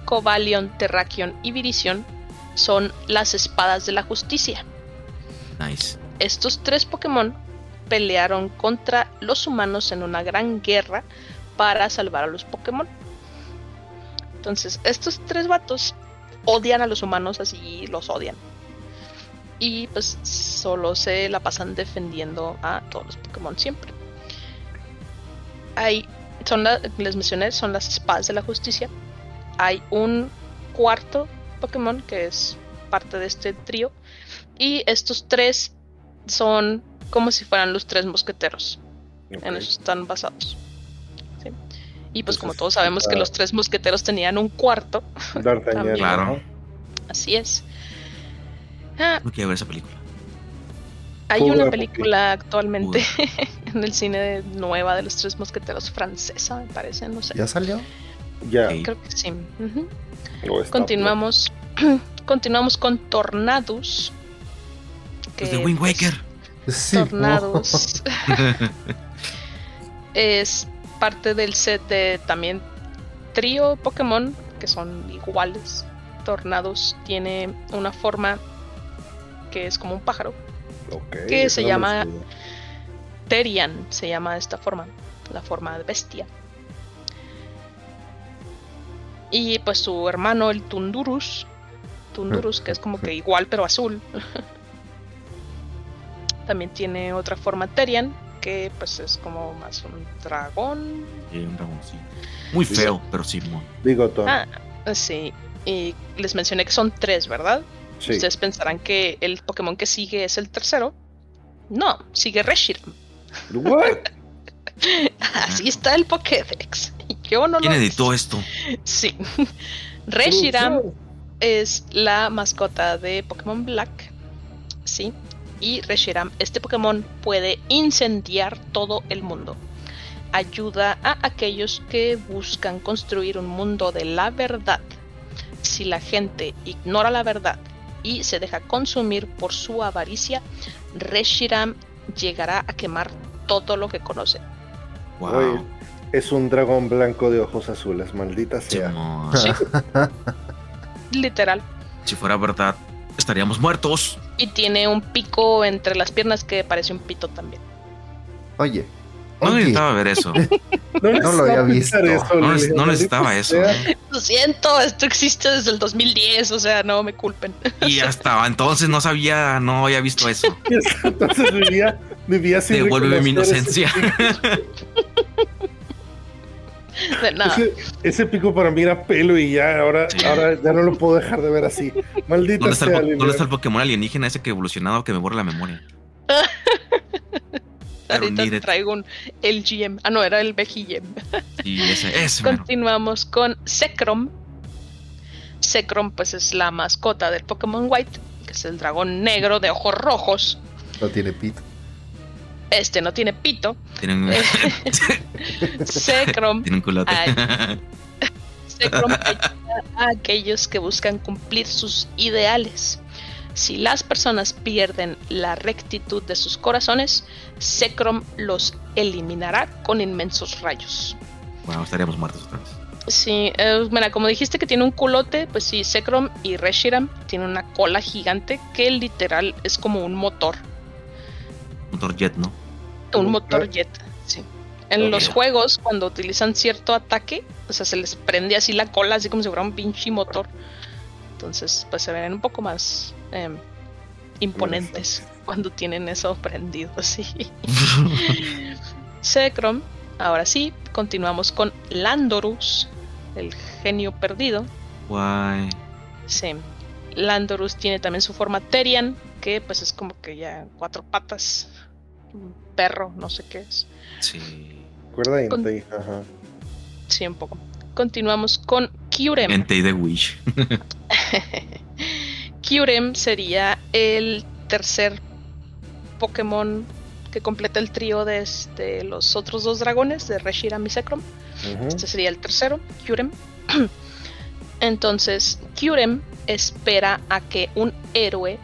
Cobalion, Terrakion y Virizion son las espadas de la justicia. Nice. Estos tres Pokémon pelearon contra los humanos en una gran guerra para salvar a los Pokémon. Entonces, estos tres vatos odian a los humanos, así los odian. Y pues solo se la pasan defendiendo a todos los Pokémon siempre. Hay, son la- les mencioné, son las espadas de la justicia. Hay un cuarto Pokémon que es parte de este trío. Y estos tres son como si fueran los tres mosqueteros. En Ok. eso están basados. Sí. Y pues como todos sabemos que los tres mosqueteros tenían un cuarto, D'Artagnan, [laughs] Claro. así es. Ah, No quiero ver esa película. Hay una película actualmente [laughs] en el cine nueva de los tres mosqueteros francesa, me parece, no sé. ¿Ya salió? Ya. Creo que sí. Continuamos. [clears throat] Continuamos con Tornados. Que, de Wind pues, Waker. Tornados. [laughs] es parte del set de también trío Pokémon, que son iguales. Tornados tiene una forma que es como un pájaro. que se llama Terian, se llama esta forma, la forma de bestia. Y pues su hermano, el Tundurus, Tundurus, que es como que [laughs] igual pero azul. También tiene otra forma Terian, que pues es como más un dragón. un dragón, sí. Muy feo, pero sí. Digo todo. Ah, sí. Y les mencioné que son tres, ¿verdad? Ustedes pensarán que el Pokémon que sigue es el tercero. No, sigue Reshiram. ¿What? [laughs] Así está el Pokédex. [laughs] Yo no ¿Quién editó esto? Sí. [laughs] Reshiram es la mascota de Pokémon Black. Sí. Y Reshiram, este Pokémon puede incendiar todo el mundo. Ayuda a aquellos que buscan construir un mundo de la verdad. Si la gente ignora la verdad y se deja consumir por su avaricia, Reshiram llegará a quemar todo lo que conoce. Wow. es un dragón blanco de ojos azules, maldita sea. [laughs] Literal. Si fuera verdad, estaríamos muertos. Y tiene un pico entre las piernas que parece un pito también. Oye. No necesitaba ver eso. [laughs] no, lo había visto. no, necesitaba eso. Lo siento, esto existe desde el 2010, o sea, no me culpen. [laughs] Y hasta entonces no sabía, no había visto eso. [laughs] entonces vivía, vivía sin Devuélveme mi inocencia. Ese, pico para mí era pelo y ya ahora, ahora ya no lo puedo dejar de ver así. Maldita ¿Dónde está, el, ¿Dónde está el Pokémon alienígena ese que evolucionado que me borra la memoria? Ahorita traigo un LGM. Ah, no, era el BGM. Ese, ese Continuamos con Zekrom. Zekrom, pues es la mascota del Pokémon White, que es el dragón negro de ojos rojos. No tiene pito. Este no tiene pito. Tiene un... [laughs] Zekrom. Tiene un culote. [laughs] Ayuda a aquellos que buscan cumplir sus ideales. Si las personas pierden la rectitud de sus corazones, Zekrom los eliminará con inmensos rayos. Bueno, estaríamos muertos otra vez. Sí, eh, bueno, como dijiste que tiene un culote, pues sí, Zekrom y Reshiram tienen una cola gigante que literal es como un motor. Motor jet, ¿no? Un motor jet, sí. En los juegos, cuando utilizan cierto ataque, o sea, se les prende así la cola, así como si fuera un pinche motor. Entonces, pues se ven un poco más em, imponentes cuando tienen eso prendido, [laughs] sí. [laughs] Zekrom, ahora sí, continuamos con Landorus, el genio perdido. Guay. Sí. Landorus tiene también su forma Terian, que pues es como que ya cuatro patas, un perro, no sé qué es. Sí. Recuerda Con... ajá. Sí, un poco. Continuamos con Kyurem. Entei de Wish. [laughs] [laughs] Kyurem sería el tercer Pokémon que completa el trío de este, los otros dos dragones, de Reshiram y Zekrom. Este sería el tercero, Kyurem. [clears throat] Entonces, Kyurem espera a que un héroe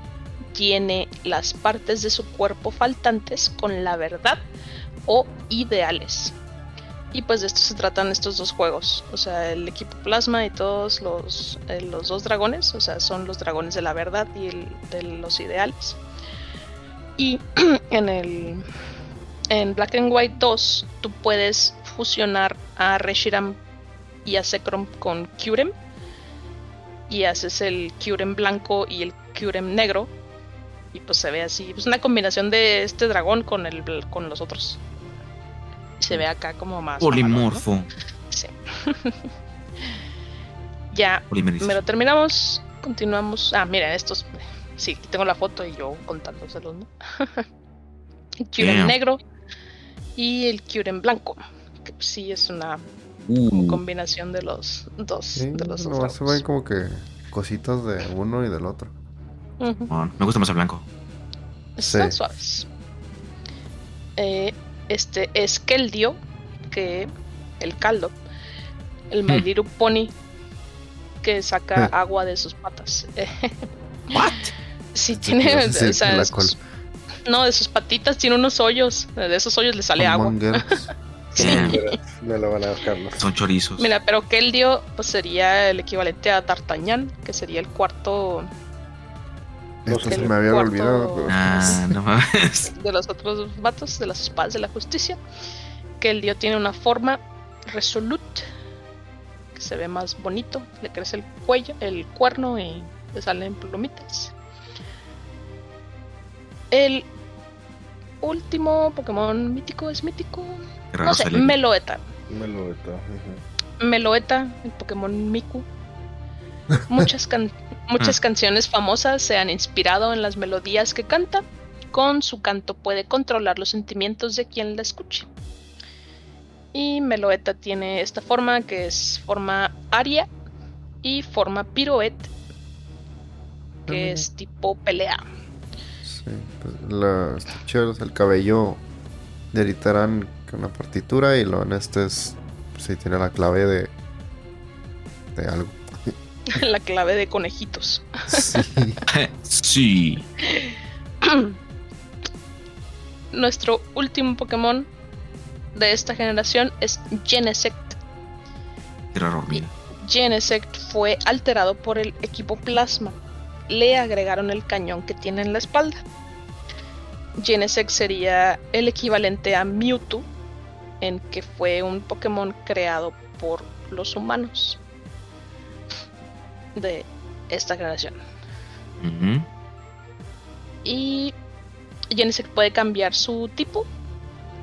llene las partes de su cuerpo faltantes con la verdad o ideales. Y pues de esto se tratan estos dos juegos. O sea, el equipo plasma y todos los, eh, los dos dragones. O sea, son los dragones de la verdad y el, de los ideales. Y [clears throat] en el en Black and White 2 tú puedes fusionar a Reshiram y a Zekrom con Kyurem y haces el Kyurem blanco y el Kyurem negro y pues se ve así, es una combinación de este dragón con el con los otros. Se ve acá como más polimorfo. Sí. [laughs] ya me lo terminamos, continuamos. Ah, mira, estos sí, tengo la foto y yo contándoselos, ¿no? [laughs] el Kyurem negro y el Kyurem blanco, que sí es una uh. combinación de los dos. de los dos se ven como que cositas de uno y del otro. me gusta más el blanco. Están suaves. Eh, este es Keldio, que el caldo. El My hmm. Pony, que saca hmm. agua de sus patas. [laughs] ¿What? Sí, tiene. no, de sus patitas tiene unos hoyos. De esos hoyos le sale agua. [laughs] Sí. Lo van a dejar. Son chorizos. Mira, pero Keldio pues sería el equivalente a D'Artagnan, que sería el cuarto. Esto se me había olvidado. Ah, no mames. [laughs] De los otros vatos, de las espadas de la justicia. Keldio tiene una forma resolute, que se ve más bonito. Le crece el cuello, el cuerno y le salen plumitas. El último Pokémon mítico es mítico. No sé, Meloeta. Meloeta. Meloeta, el Pokémon Miku. Muchas, muchas canciones famosas se han inspirado en las melodías que canta. Con su canto puede controlar los sentimientos de quien la escuche. Y Meloeta tiene esta forma que es forma aria y forma pirouette, que es tipo pelea. Sí, pues el cabello de Aritarán con una partitura y lo en este es, sí, tiene la clave de, de algo. [laughs] la clave de conejitos. Sí. [laughs] sí. [clears throat] Nuestro último Pokémon de esta generación es Genesect. Genesect fue alterado por el equipo Plasma. Le agregaron el cañón que tiene en la espalda. Genesect sería el equivalente a Mewtwo, en que fue un Pokémon creado por los humanos de esta generación. Y Genesect puede cambiar su tipo.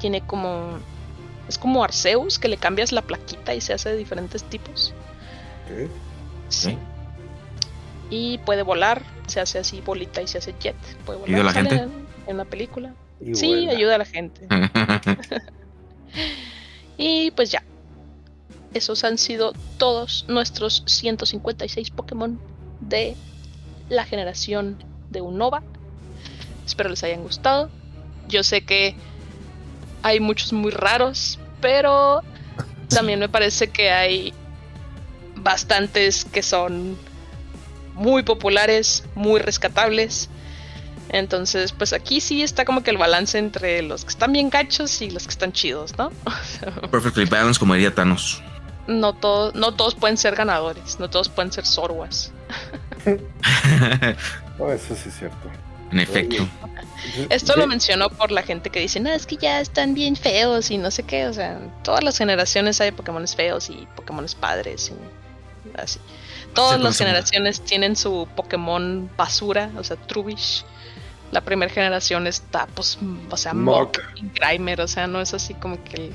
Tiene como. Es como Arceus, que le cambias la plaquita y se hace de diferentes tipos. Sí. Y puede volar, se hace así bolita y se hace jet. Puede volar. ¿Ayuda a la gente? En, la película. sí, ayuda a la gente. [laughs] [laughs] y pues ya. Esos han sido todos nuestros 156 Pokémon de la generación de Unova. Espero les hayan gustado. Yo sé que hay muchos muy raros, pero también me parece que hay bastantes que son muy populares, muy rescatables. Entonces, pues aquí sí está como que el balance entre los que están bien gachos y los que están chidos, ¿no? [laughs] Perfectly balanced, como diría Thanos. No, todo, no todos pueden ser ganadores, no todos pueden ser sorwas. [laughs] eso sí es cierto. En efecto. Esto lo menciono por la gente que dice, no, es que ya están bien feos y no sé qué. O sea, todas las generaciones hay Pokémon feos y Pokémon padres y así. Todas las generaciones tienen su Pokémon basura, o sea, Trubbish. La primera generación está, pues, o sea, Mock y Grimer, o sea, no es así como que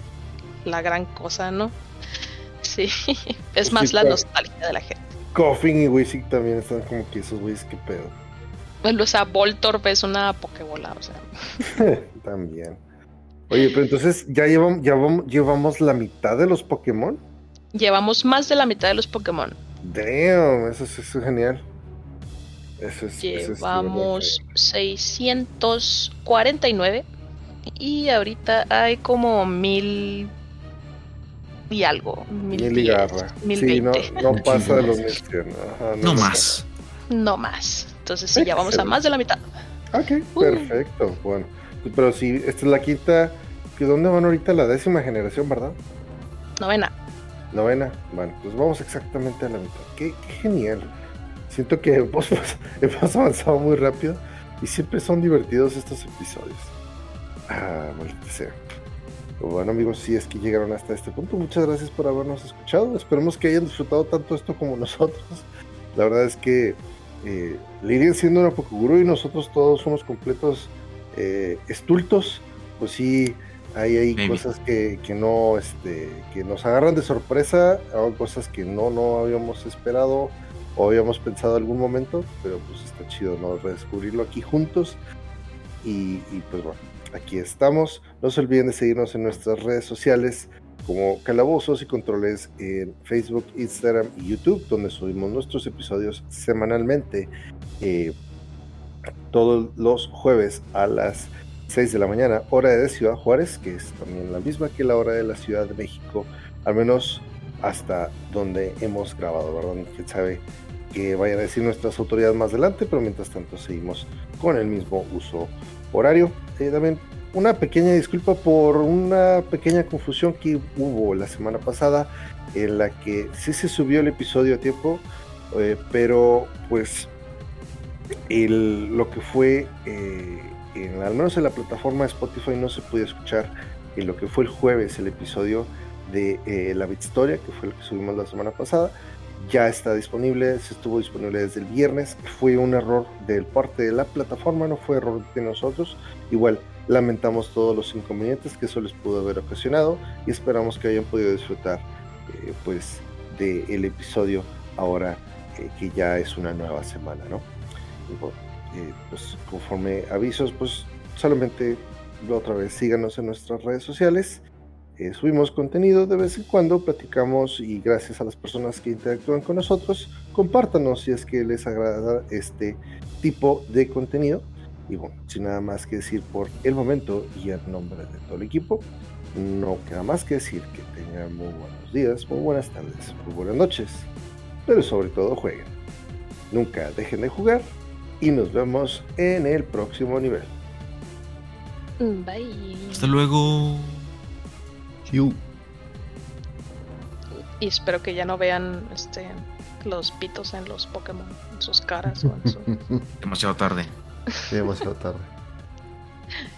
la gran cosa, ¿no? Sí, [laughs] es más la nostalgia de la gente. Coffin y Wishing también están como que esos güeyes, qué pedo. O sea, Voltorb es una Pokébola, o sea. [laughs] también. Oye, pero entonces, ¿ya llevamos, ya llevamos la mitad de los Pokémon? Llevamos más de la mitad de los Pokémon. Damn, eso, es genial. Eso es, Llevamos 649 y ahorita hay como mil y algo. Mil, y garra. sí, no, no, pasa de los mil no, más. No más. Entonces sí, ya vamos a más de la mitad. Ok, uh. perfecto. Bueno, pero si esta es la quinta, ¿dónde van ahorita la décima generación, verdad? Novena. Novena, bueno, pues vamos exactamente a la mitad. Qué, genial. Siento que [laughs] hemos, hemos, avanzado muy rápido y siempre son divertidos estos episodios. Ah, maldita sea. Bueno amigos, si es que llegaron hasta este punto, muchas gracias por habernos escuchado. Esperemos que hayan disfrutado tanto esto como nosotros. La verdad es que eh, irían siendo una Pokeguru y nosotros todos somos completos eh, estultos. Pues sí, hay, hay cosas que, que, no, este, que nos agarran de sorpresa, hay cosas que no, no habíamos esperado o habíamos pensado algún momento, pero pues está chido, ¿no? Redescubrirlo aquí juntos. Y, y pues bueno, aquí estamos. No se olviden de seguirnos en nuestras redes sociales como Calabozos y Controles en Facebook, Instagram y YouTube, donde subimos nuestros episodios semanalmente. Eh, todos los jueves a las 6 de la mañana, hora de Ciudad Juárez, que es también la misma que la hora de la Ciudad de México, al menos hasta donde hemos grabado, ¿verdad? Quién sabe que vayan a decir nuestras autoridades más adelante, pero mientras tanto seguimos con el mismo uso horario. También una pequeña disculpa por una pequeña confusión que hubo la semana pasada en la que sí se subió el episodio a tiempo, eh, pero pues lo que fue, eh, al menos en la plataforma Spotify no se pudo escuchar en lo que fue el jueves el episodio de eh, La Historia, que fue el que subimos la semana pasada. Ya está disponible, se estuvo disponible desde el viernes. Fue un error del parte de la plataforma, no fue error de nosotros. Igual lamentamos todos los inconvenientes que eso les pudo haber ocasionado y esperamos que hayan podido disfrutar eh, pues del episodio ahora eh, que ya es una nueva semana, ¿no? pues conforme avisos, pues solamente otra vez síganos en nuestras redes sociales eh, subimos contenido de vez en cuando, platicamos y gracias a las personas que interactúan con nosotros, compártanos si es que les agrada este tipo de contenido. Y bueno, sin nada más que decir por el momento y en nombre de todo el equipo, no queda más que decir que tengan muy buenos días, muy buenas tardes, muy buenas noches, pero sobre todo jueguen. Nunca dejen de jugar y nos vemos en el próximo nivel. Bye. Hasta luego. Y espero que ya no vean este los pitos en los Pokémon, en sus caras o en su... [laughs] [laughs] Demasiado tarde. Demasiado tarde. [laughs]